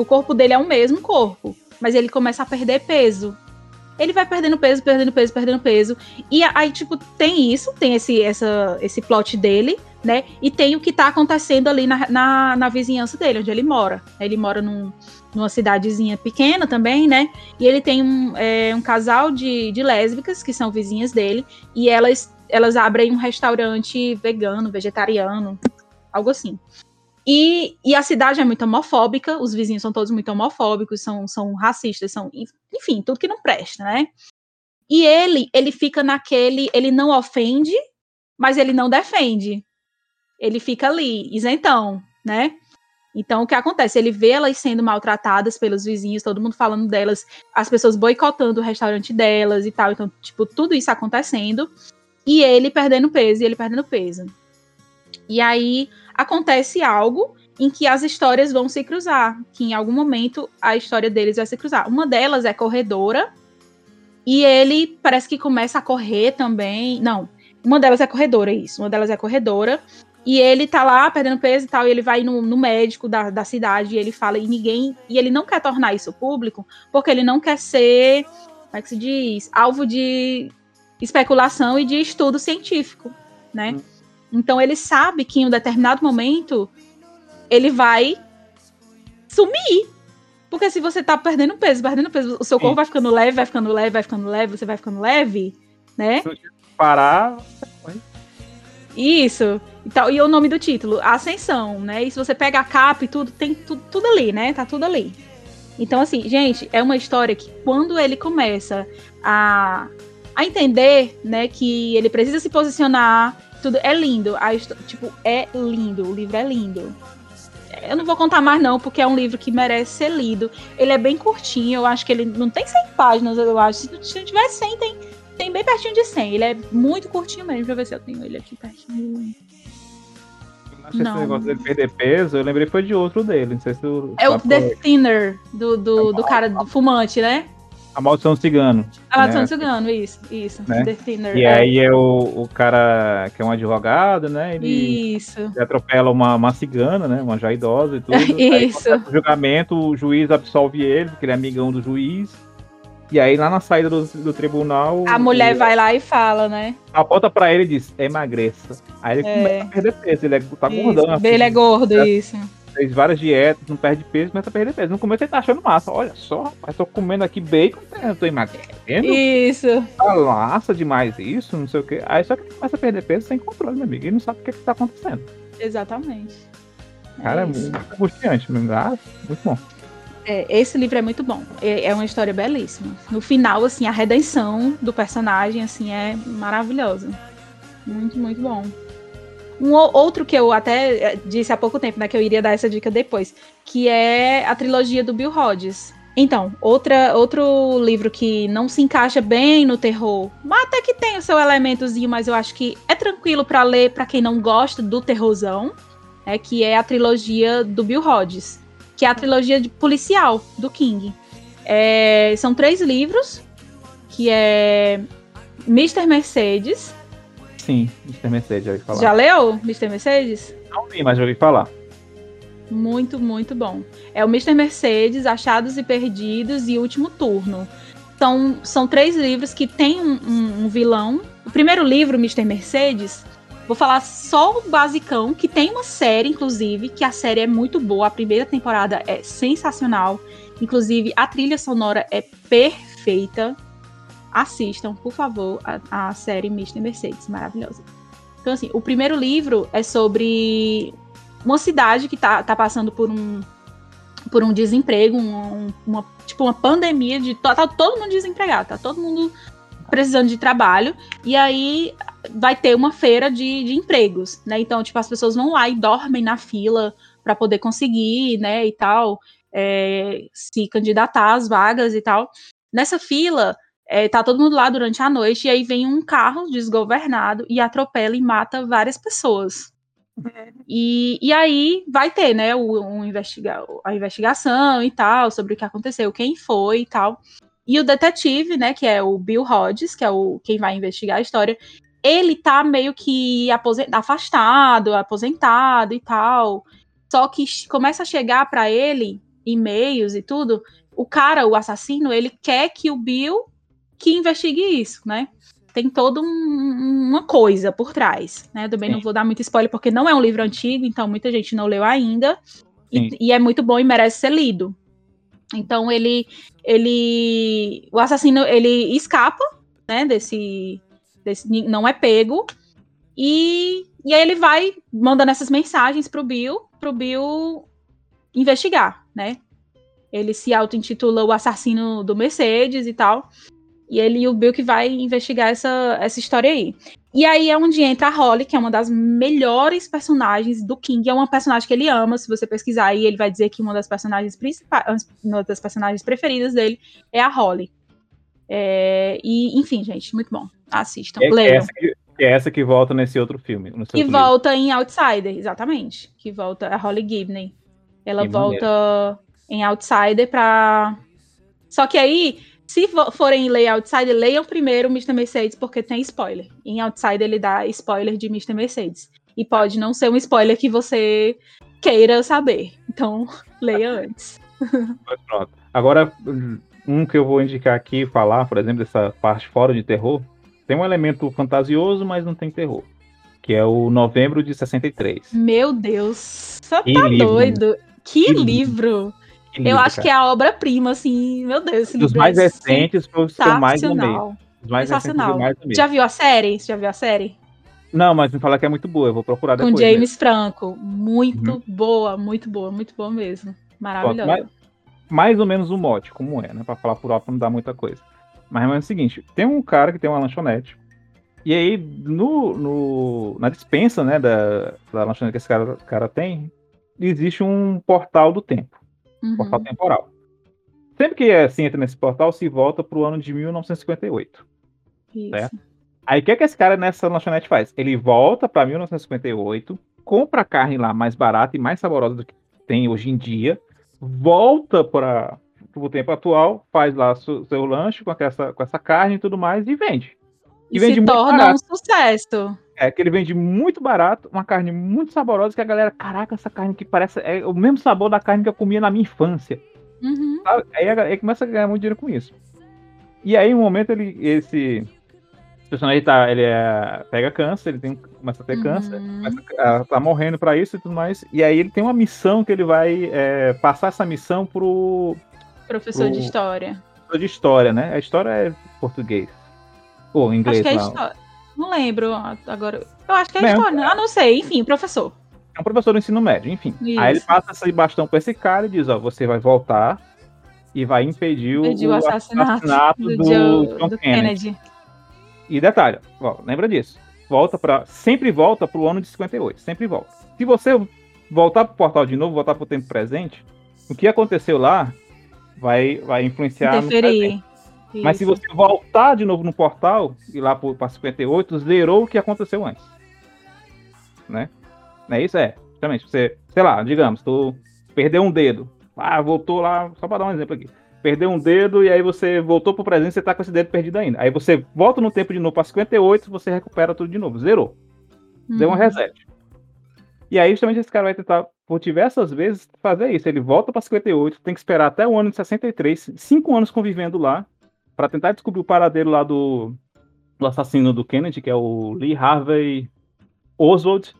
o corpo dele é o mesmo corpo, mas ele começa a perder peso. Ele vai perdendo peso, perdendo peso, perdendo peso. E aí, tipo, tem isso, tem esse, essa, esse plot dele, né? E tem o que tá acontecendo ali na, na, na vizinhança dele, onde ele mora. Ele mora num, numa cidadezinha pequena também, né? E ele tem um, é, um casal de, de lésbicas, que são vizinhas dele, e elas, elas abrem um restaurante vegano, vegetariano, algo assim. E, e a cidade é muito homofóbica, os vizinhos são todos muito homofóbicos, são, são racistas, são, enfim, tudo que não presta, né? E ele, ele fica naquele, ele não ofende, mas ele não defende. Ele fica ali, isentão, né? Então, o que acontece? Ele vê elas sendo maltratadas pelos vizinhos, todo mundo falando delas, as pessoas boicotando o restaurante delas e tal. Então, tipo, tudo isso acontecendo. E ele perdendo peso, e ele perdendo peso. E aí, acontece algo em que as histórias vão se cruzar, que em algum momento a história deles vai se cruzar. Uma delas é corredora e ele parece que começa a correr também. Não, uma delas é corredora, isso. Uma delas é corredora e ele tá lá perdendo peso e tal, e ele vai no, no médico da, da cidade e ele fala, e ninguém. E ele não quer tornar isso público, porque ele não quer ser, como é que se diz? Alvo de especulação e de estudo científico, né? Hum. Então ele sabe que em um determinado momento ele vai sumir. Porque se você tá perdendo peso, perdendo peso, o seu corpo Sim. vai ficando leve, vai ficando leve, vai ficando leve, você vai ficando leve, né? Se parar, Isso. E, tal, e o nome do título, Ascensão, né? E se você pega a capa e tudo, tem tudo, tudo ali, né? Tá tudo ali. Então, assim, gente, é uma história que quando ele começa a, a entender, né, que ele precisa se posicionar, tudo é lindo. A, tipo, é lindo. O livro é lindo. Eu não vou contar mais, não, porque é um livro que merece ser lido. Ele é bem curtinho, eu acho que ele não tem 100 páginas, eu acho. Se, se tiver 100, tem, tem bem pertinho de 100. Ele é muito curtinho mesmo. Deixa eu ver se eu tenho ele aqui pertinho. Acho que esse Não. negócio dele perder peso, eu lembrei foi de outro dele. Não sei se tu É o The é. Thinner, do, do, do cara do fumante, né? A Maldição do Cigano. A Maldição né? do Cigano, isso, isso. Né? The Thinner. E é. aí é o, o cara que é um advogado, né? Ele, Isso. ele atropela uma, uma cigana, né? Uma já idosa e tudo. Aí, Isso. acontece o julgamento, o juiz absolve ele, porque ele é amigão do juiz. E aí, lá na saída do, do tribunal. A mulher o- vai lá e fala, né? aponta pra ele e diz: emagreça. Aí ele É. começa a perder peso. Ele é, tá gordão. assim, Ele é gordo, É. isso. Fez várias dietas, não perde peso, começa a perder peso. No começo ele tá achando massa. Olha só, rapaz, tô comendo aqui bacon, eu tô emagrecendo. Isso. Tá massa demais isso, não sei o que. Aí só que ele começa a perder peso sem controle, meu amigo. Ele não sabe o que, que tá acontecendo. Exatamente. Cara, é isso. muito angustiante mesmo. Ah, muito bom. É, esse livro é muito bom. É, é uma história belíssima. No final, assim, a redenção do personagem, assim, é maravilhosa. Muito, muito bom. Um outro que eu até eh, disse há pouco tempo, né, que eu iria dar essa dica depois, que é a trilogia do Bill Hodges. Então, outra, outro livro que não se encaixa bem no terror, mas até que tem o seu elementozinho, mas eu acho que é tranquilo pra ler pra quem não gosta do terrorzão, é que é a trilogia do Bill Hodges que é a trilogia de policial do King. É, são três livros, que é Mr. Mercedes. Sim, Mr. Mercedes, já ouvi falar. Já leu Mr. Mercedes? Não vi, mas já ouvi falar. Muito, muito bom. É o Mr. Mercedes, Achados e Perdidos e Último Turno. São, são três livros que tem um, um- um vilão. O primeiro livro, Mr. Mercedes, vou falar só o basicão, que tem uma série, inclusive, que a série é muito boa. A primeira temporada é sensacional. Inclusive, a trilha sonora é perfeita. Assistam, por favor, a, a série Mr. Mercedes, maravilhosa. Então, assim, o primeiro livro é sobre uma cidade que tá, tá passando por um por um desemprego, um- um- uma, tipo uma pandemia de to- tá todo mundo desempregado, tá todo mundo precisando de trabalho e aí vai ter uma feira de, de empregos, né? Então, tipo, as pessoas vão lá e dormem na fila para poder conseguir, né, e tal, é, se candidatar às vagas e tal. Nessa fila, é, tá todo mundo lá durante a noite e aí vem um carro desgovernado e atropela e mata várias pessoas. E, e aí vai ter, né, o, um investiga a investigação e tal, sobre o que aconteceu, quem foi e tal. E o detetive, né, que é o Bill Hodges, que é o quem vai investigar a história, ele tá meio que afastado, aposentado e tal. Só que começa a chegar para ele e-mails e tudo. O cara, o assassino, ele quer que o Bill que investigue isso, né? Tem toda um- uma coisa por trás, né? Também não Sim. vou dar muito spoiler porque não é um livro antigo, então muita gente não leu ainda. E, e é muito bom e merece ser lido. Então ele, ele, o assassino ele escapa, né? Desse, desse não é pego e, e aí ele vai mandando essas mensagens pro Bill, pro Bill investigar, né? Ele se auto-intitula o assassino do Mercedes e tal. E ele e o Bill que vai investigar essa, essa história aí. E aí é onde entra a Holly, que é uma das melhores personagens do King. É uma personagem que ele ama. Se você pesquisar aí, ele vai dizer que uma das personagens principais, uma das personagens preferidas dele é a Holly. É, e, enfim, gente, muito bom. Assistam, É, é leiam. essa que, é essa que volta nesse outro filme. Que outro livro. volta em Outsider, exatamente. Que volta a Holly Gibney. Ela Que volta em Outsider pra. Só que aí, se forem ler Outsider, leiam primeiro Mr. Mercedes, porque tem spoiler. Em Outsider ele dá spoiler de Mr. Mercedes. E pode não ser um spoiler que você queira saber. Então, leia antes. Mas pronto. Agora, um que eu vou indicar aqui, falar, por exemplo, dessa parte fora de terror, tem um elemento fantasioso, mas não tem terror. Que é o Novembro de 63. Meu Deus, Que tá livro. doido? Que, Que livro! Eu livro, acho cara. que é a obra-prima, assim, meu Deus. Dos mais recentes foi o que eu mais amei. Os mais Sensacional. Mais Já viu a série? Já viu a série? Não, mas me fala que é muito boa, eu vou procurar depois. Com James mesmo. Franco. Muito uhum. boa, muito boa, muito boa mesmo. Maravilhosa. Mais, mais, ou menos o mote, como é, né? Pra falar por alto não dá muita coisa. Mas é o seguinte, tem um cara que tem uma lanchonete. E aí, no, no na dispensa, né, da, da lanchonete que esse cara, cara tem, existe um portal do tempo. Uhum. Portal temporal. Sempre que é, se entra nesse portal, se volta para o ano de 1958. Isso. Certo? Aí o que, é que esse cara nessa lanchonete faz? Ele volta para 1958, compra a carne lá mais barata e mais saborosa do que tem hoje em dia, volta para o tempo atual, faz lá seu, seu lanche com essa, com essa carne e tudo mais e vende. E, e vende se torna barato. um sucesso. É, que ele vende muito barato, uma carne muito saborosa, que a galera, caraca, essa carne que parece é o mesmo sabor da carne que eu comia na minha infância. Uhum. Aí, aí começa a ganhar muito dinheiro com isso. E aí, um momento, ele, esse personagem tá, ele é, pega câncer, ele tem, começa a ter uhum. câncer, a, tá morrendo para isso e tudo mais. E aí ele tem uma missão que ele vai é, passar essa missão pro. Professor pro, de história. Professor de história, né? A história é português. Ou inglês. Acho que é história. Não lembro agora. Eu acho que é história. Né? Ah, não sei. Enfim, professor. É um professor do ensino médio, enfim. Isso. Aí ele passa esse bastão pra esse cara e diz: Ó, você vai voltar e vai impedir o, o assassinato, assassinato, do, do, Joe, John do Kennedy. Kennedy. E detalhe, ó, lembra disso. Volta para sempre volta pro ano de 58, sempre volta. Se você voltar pro portal de novo, voltar pro tempo presente, o que aconteceu lá vai vai influenciar Interferir. Mas se você voltar de novo no portal e lá para 58, zerou o que aconteceu antes. Né? É isso? É. Justamente, você, sei lá, digamos, tu perdeu um dedo. Ah, voltou lá, só para dar um exemplo aqui. Perdeu um dedo e aí você voltou pro presente e você tá com esse dedo perdido ainda. Aí você volta no tempo de novo para 58, você recupera tudo de novo. Zerou. Uhum. Deu um reset. E aí, justamente, esse cara vai tentar, por diversas vezes, fazer isso. Ele volta para 58, tem que esperar até o ano de 63, cinco anos convivendo lá, para tentar descobrir o paradeiro lá do, do assassino do Kennedy, que é o Lee Harvey Oswald.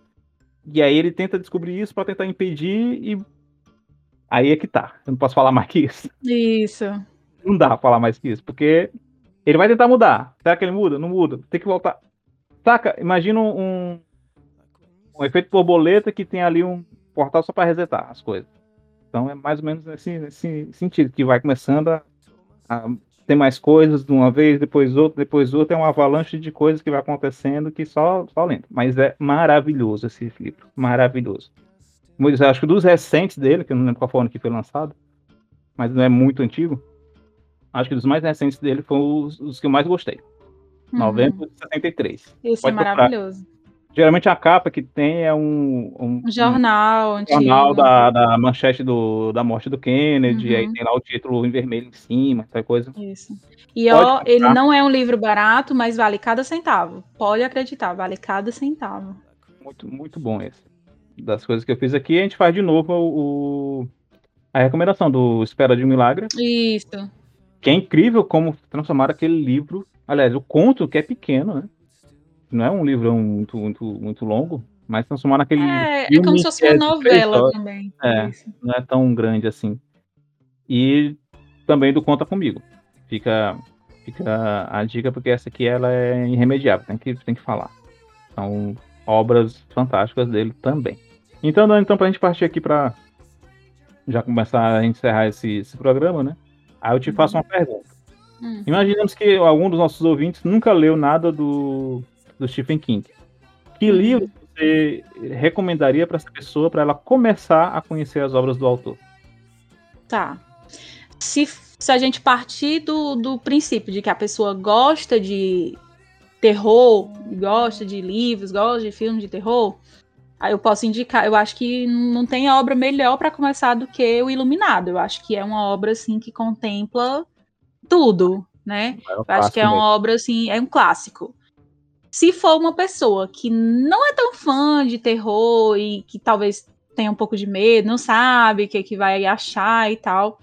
E aí ele tenta descobrir isso para tentar impedir e aí é que tá. Eu não posso falar mais que isso. Isso. Não dá pra falar mais que isso, porque ele vai tentar mudar. Será que ele muda? Não muda. Tem que voltar. Saca? Imagina um, um efeito borboleta que tem ali um portal só para resetar as coisas. Então é mais ou menos nesse, nesse sentido que vai começando a, a tem mais coisas de uma vez, depois outra, depois outra, é uma avalanche de coisas que vai acontecendo que só, só lento. Mas é maravilhoso esse livro, maravilhoso. Eu acho que dos recentes dele, que eu não lembro qual foi o ano que foi lançado, mas não é muito antigo, acho que dos mais recentes dele foram os, os que eu mais gostei. Uhum. Novembro de 73. Esse Pode é maravilhoso. Geralmente a capa que tem é um, um, um jornal, um jornal da, da manchete do, da morte do Kennedy, uhum. aí tem lá o título em vermelho em cima, essa coisa. Isso. E ó, ele não é um livro barato, mas vale cada centavo. Pode acreditar, vale cada centavo. Muito, muito bom esse. Das coisas que eu fiz aqui, a gente faz de novo o, a recomendação do Espera de um Milagre. Isso. Que é incrível como transformar aquele livro, aliás, o conto que é pequeno, né? Não é um livro muito, muito, muito longo, mas transformar naquele. É, é como se fosse uma novela também. É, não é tão grande assim. E também do Conta Comigo. Fica, fica a dica, porque essa aqui ela é irremediável, tem que, tem que falar. São obras fantásticas dele também. Então, então pra gente partir aqui para já começar a encerrar esse, esse programa, né? Aí eu te faço uma pergunta. Hum. Imaginemos que algum dos nossos ouvintes nunca leu nada do do Stephen King. Que livro você recomendaria para essa pessoa para ela começar a conhecer as obras do autor? Tá. Se, se a gente partir do, do princípio de que a pessoa gosta de terror, gosta de livros, gosta de filmes de terror, aí eu posso indicar. Eu acho que não tem obra melhor para começar do que O Iluminado. Eu acho que é uma obra assim que contempla tudo, né? É um eu acho que é uma mesmo. obra assim, é um clássico. Se for uma pessoa que não é tão fã de terror e que talvez tenha um pouco de medo, não sabe o que, é que vai achar e tal,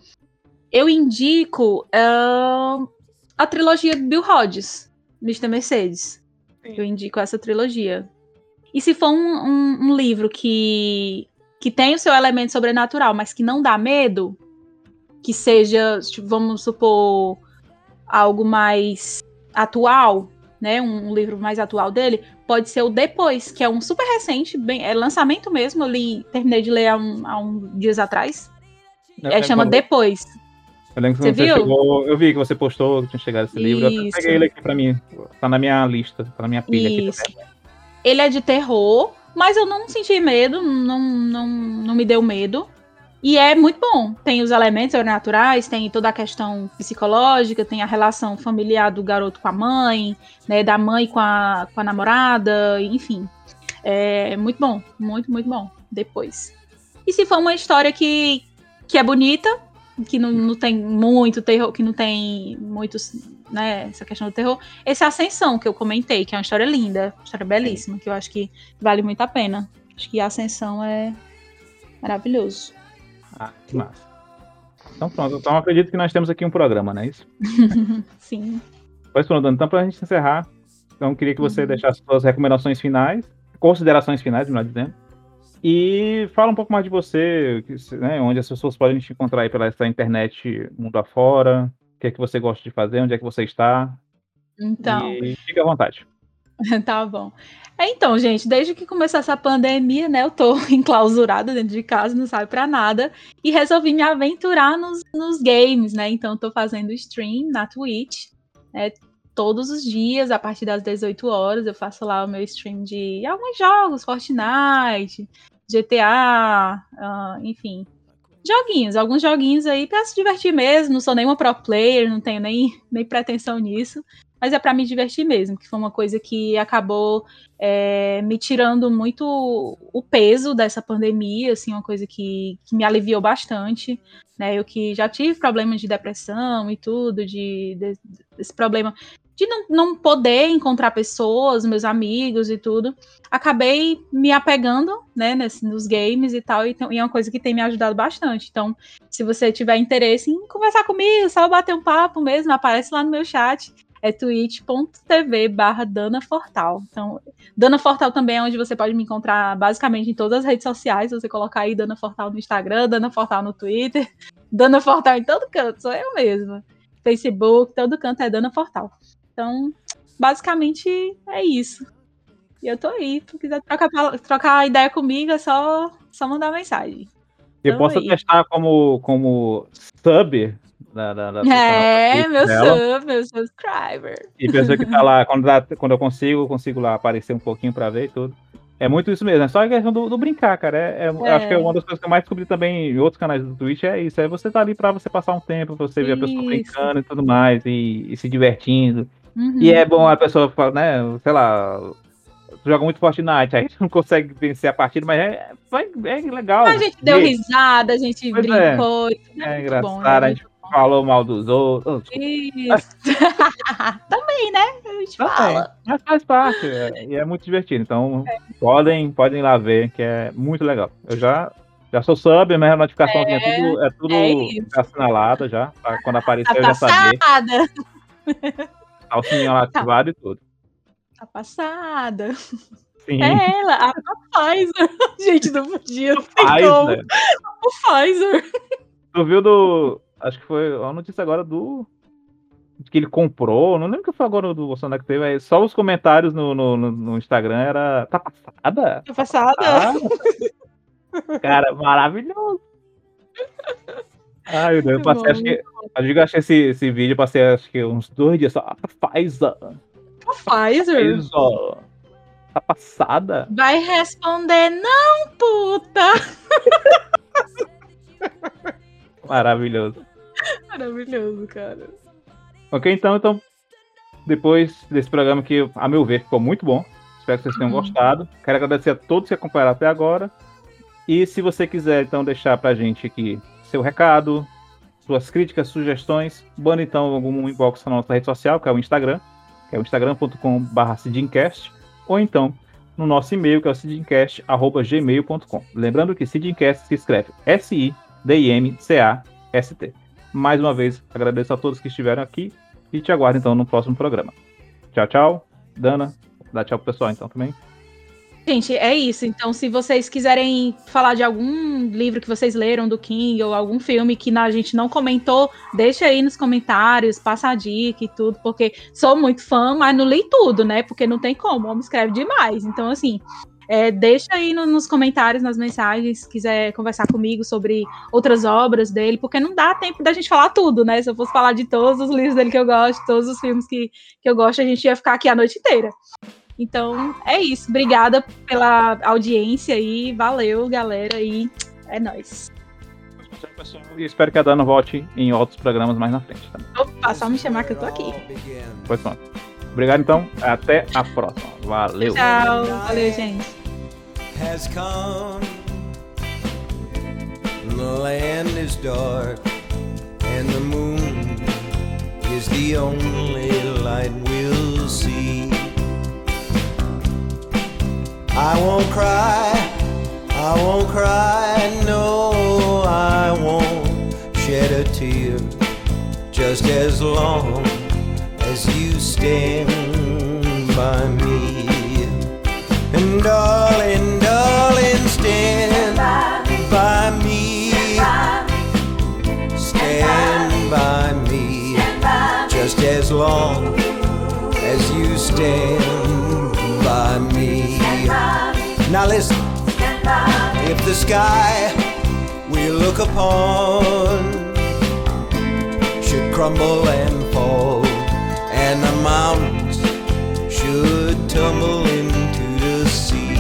eu indico uh, a trilogia do Bill Hodges, Mr. Mercedes. Sim. Eu indico essa trilogia. E se for um, um, um, livro que, que tem o seu elemento sobrenatural, mas que não dá medo, que seja, tipo, vamos supor, algo mais atual, né? Um, livro mais atual dele, pode ser o Depois, que é um super recente, bem, é lançamento mesmo. Eu li, terminei de ler há um, há um dias atrás. É, chama Depois. Eu lembro que você, Você chegou, eu vi que você postou que tinha chegado esse livro. Eu Isso. peguei ele aqui pra mim. Tá na minha lista, tá na minha pilha aqui Isso. também. Ele é de terror, mas eu não senti medo, não, não, não me deu medo. E é muito bom. Tem os elementos sobrenaturais, tem toda a questão psicológica, tem a relação familiar do garoto com a mãe, né? Da mãe com a, com a namorada, enfim. É muito bom, muito, muito bom. Depois. E se for uma história que, que é bonita, que não, não tem muito terror, que não tem muitos, né, essa questão do terror, esse é Ascensão, que eu comentei, que é uma história linda, uma história belíssima, que eu acho que vale muito a pena. Acho que a Ascensão é maravilhoso. Ah, que massa. Então pronto, então acredito que nós temos aqui um programa, não é isso? Sim. Pois pronto, então pra gente encerrar, então eu queria que você Uhum. deixasse suas recomendações finais, considerações finais, melhor dizendo, e fala um pouco mais de você, né, onde as pessoas podem te encontrar aí pela essa internet mundo afora, o que é que você gosta de fazer, onde é que você está, Então, e fique à vontade. tá bom. É, Então, gente, desde que começou essa pandemia, né, eu tô enclausurada dentro de casa, não saio pra nada, e resolvi me aventurar nos, nos games, né? Então, tô fazendo stream na Twitch, né, todos os dias, a partir das 18 horas, eu faço lá o meu stream de alguns jogos, Fortnite, GTA, ah, enfim. Joguinhos, alguns joguinhos aí pra se divertir mesmo. Não sou nenhuma pro player, não tenho nem, nem pretensão nisso. Mas é pra me divertir mesmo, que foi uma coisa que acabou é, me tirando muito o peso dessa pandemia, assim, uma coisa que, que me aliviou bastante, né? Eu que já tive problemas de depressão e tudo, de, de- desse problema de não, não poder encontrar pessoas, meus amigos e tudo, acabei me apegando, né, nesse, nos games e tal, então, e é uma coisa que tem me ajudado bastante. Então, se você tiver interesse em conversar comigo, só bater um papo mesmo, aparece lá no meu chat é twitch.tv barra Dana Fortal. Então, Dana Fortal também é onde você pode me encontrar basicamente em todas as redes sociais. Você colocar aí Dana Fortal no Instagram, Dana Fortal no Twitter, Dana Fortal em todo canto, sou eu mesma. Facebook, todo canto é Dana Fortal. Então, basicamente é isso. E eu tô aí. Se quiser trocar, trocar ideia comigo, é só, só mandar mensagem. Eu posso testar como, como sub da É, meu sub, meu subscriber. E pessoa que tá lá, quando, dá- quando eu consigo, eu consigo lá aparecer um pouquinho pra ver e tudo. É muito isso mesmo, é só a questão do, do brincar, cara. É, é- É. Acho que é uma das coisas que eu mais descobri também em outros canais do Twitch é isso. É você tá ali pra você passar um tempo, pra você ver a pessoa Isso. brincando e tudo mais, e, e se divertindo. Uhum. E é bom a pessoa, né, sei lá, joga muito Fortnite, aí não consegue vencer a partida, mas é, vai- é legal. A gente deu risada, a gente Pois é. brincou. tudo É muito engraçado, bom, a né? gente falou mal dos outros. Isso. Também, né? A gente Também, fala. mas faz parte, é, e é muito divertido. Então, podem, podem ir lá ver, que é muito legal. Eu já, já sou sub, minha notificação é, tudo, é tudo é assinalada já. pra quando aparecer Tá eu já passada. Tá o sininho lá ativado e tudo. Tá passada. Sim, É ela, a Pfizer. Gente, não podia. Não tem faz, como. O Pfizer. Tu viu do. Acho que foi a notícia agora do. Que ele comprou, não lembro que foi agora do Bolsonaro que teve, mas só os comentários no, no, no- Instagram era. Tá passada? Tá passada. Ah, cara, maravilhoso. Ai, meu Deus, eu passei, acho que. Eu digo, achei esse, esse vídeo, passei acho que uns dois dias só. Ah, Pfizer. O Pfizer. Pfizer. Tá passada? Vai responder, não, puta. Maravilhoso. Maravilhoso, cara. Ok, então, então, depois desse programa que, a meu ver, ficou muito bom. Espero que vocês tenham Uhum. gostado. Quero agradecer a todos que acompanharam até agora. E se você quiser, então, deixar pra gente aqui seu recado, suas críticas, sugestões, manda então algum inbox na nossa rede social, que é o Instagram, que é o instagram.com.br Sidincast, ou então no nosso e-mail, que é o sidincast.gmail.com. Lembrando que Sidincast se escreve S-I-D-I-M-C-A-S-T. Mais uma vez, agradeço a todos que estiveram aqui e te aguardo então no próximo programa. Tchau, tchau. Dana, dá tchau pro pessoal então também. Gente, é isso. Então, se vocês quiserem falar de algum livro que vocês leram do King ou algum filme que a gente não comentou, deixa aí nos comentários, passa a dica e tudo, porque sou muito fã, mas não li tudo, né? Porque não tem como, o homem escreve demais. Então, assim, é, deixa aí no, nos comentários, nas mensagens, se quiser conversar comigo sobre outras obras dele, porque não dá tempo da gente falar tudo, né? Se eu fosse falar de todos os livros dele que eu gosto, todos os filmes que, que eu gosto, a gente ia ficar aqui a noite inteira. Então, é isso. Obrigada pela audiência aí. Valeu, galera. E é nóis. E espero que a Dana volte em outros programas mais na frente. Tá? Opa, só me chamar que eu tô aqui. Pois pronto. Obrigado, então. Até a próxima. Valeu. Tchau. Valeu, gente. Has come. The land is dark, and the moon is the only light we'll see. I won't cry, I won't cry, no, I won't shed a tear just as long as you stand by me. And darling, darling, stand by me. Stand by me just as long as you stand by me. Now listen, if the sky we look upon should crumble and fall, mountains should tumble into the sea,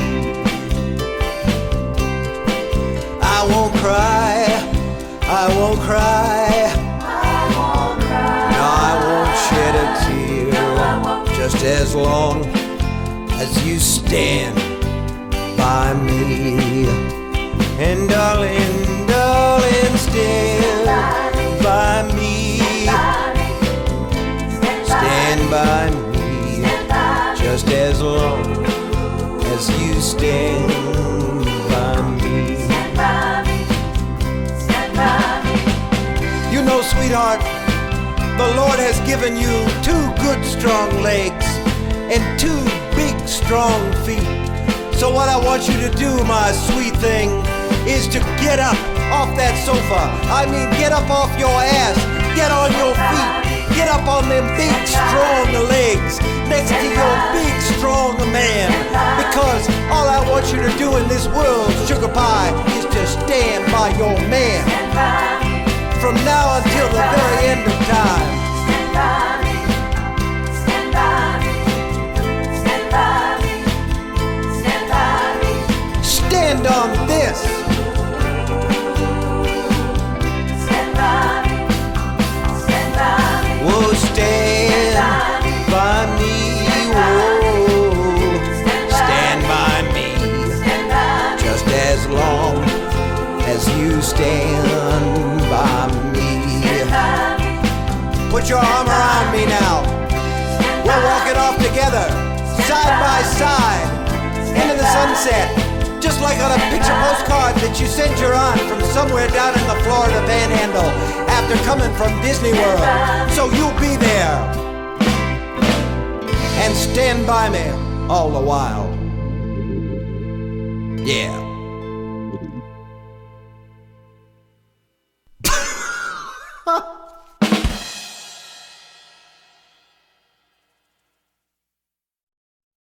I won't cry, I won't cry. No, I won't shed a tear just as long as you stand by me. And darling, darling, stand by me. By me just as long as you stand by me. You know, sweetheart, the Lord has given you two good strong legs and two big strong feet. So what I want you to do, my sweet thing, is to get up off that sofa. I mean, get up off your ass, get on your feet, get up on them big strong legs next to your big strong man. Because all I want you to do in this world, sugar pie, is to stand by your man. From now until the very end of time. Stand on this. Stand by me. Put your arm around me now. We're walking off together, side by side, into the sunset. Just like on a picture postcard that you sent your aunt from somewhere down in the Florida panhandle after coming from Disney World. So you'll be there. And stand by me all the while. Yeah.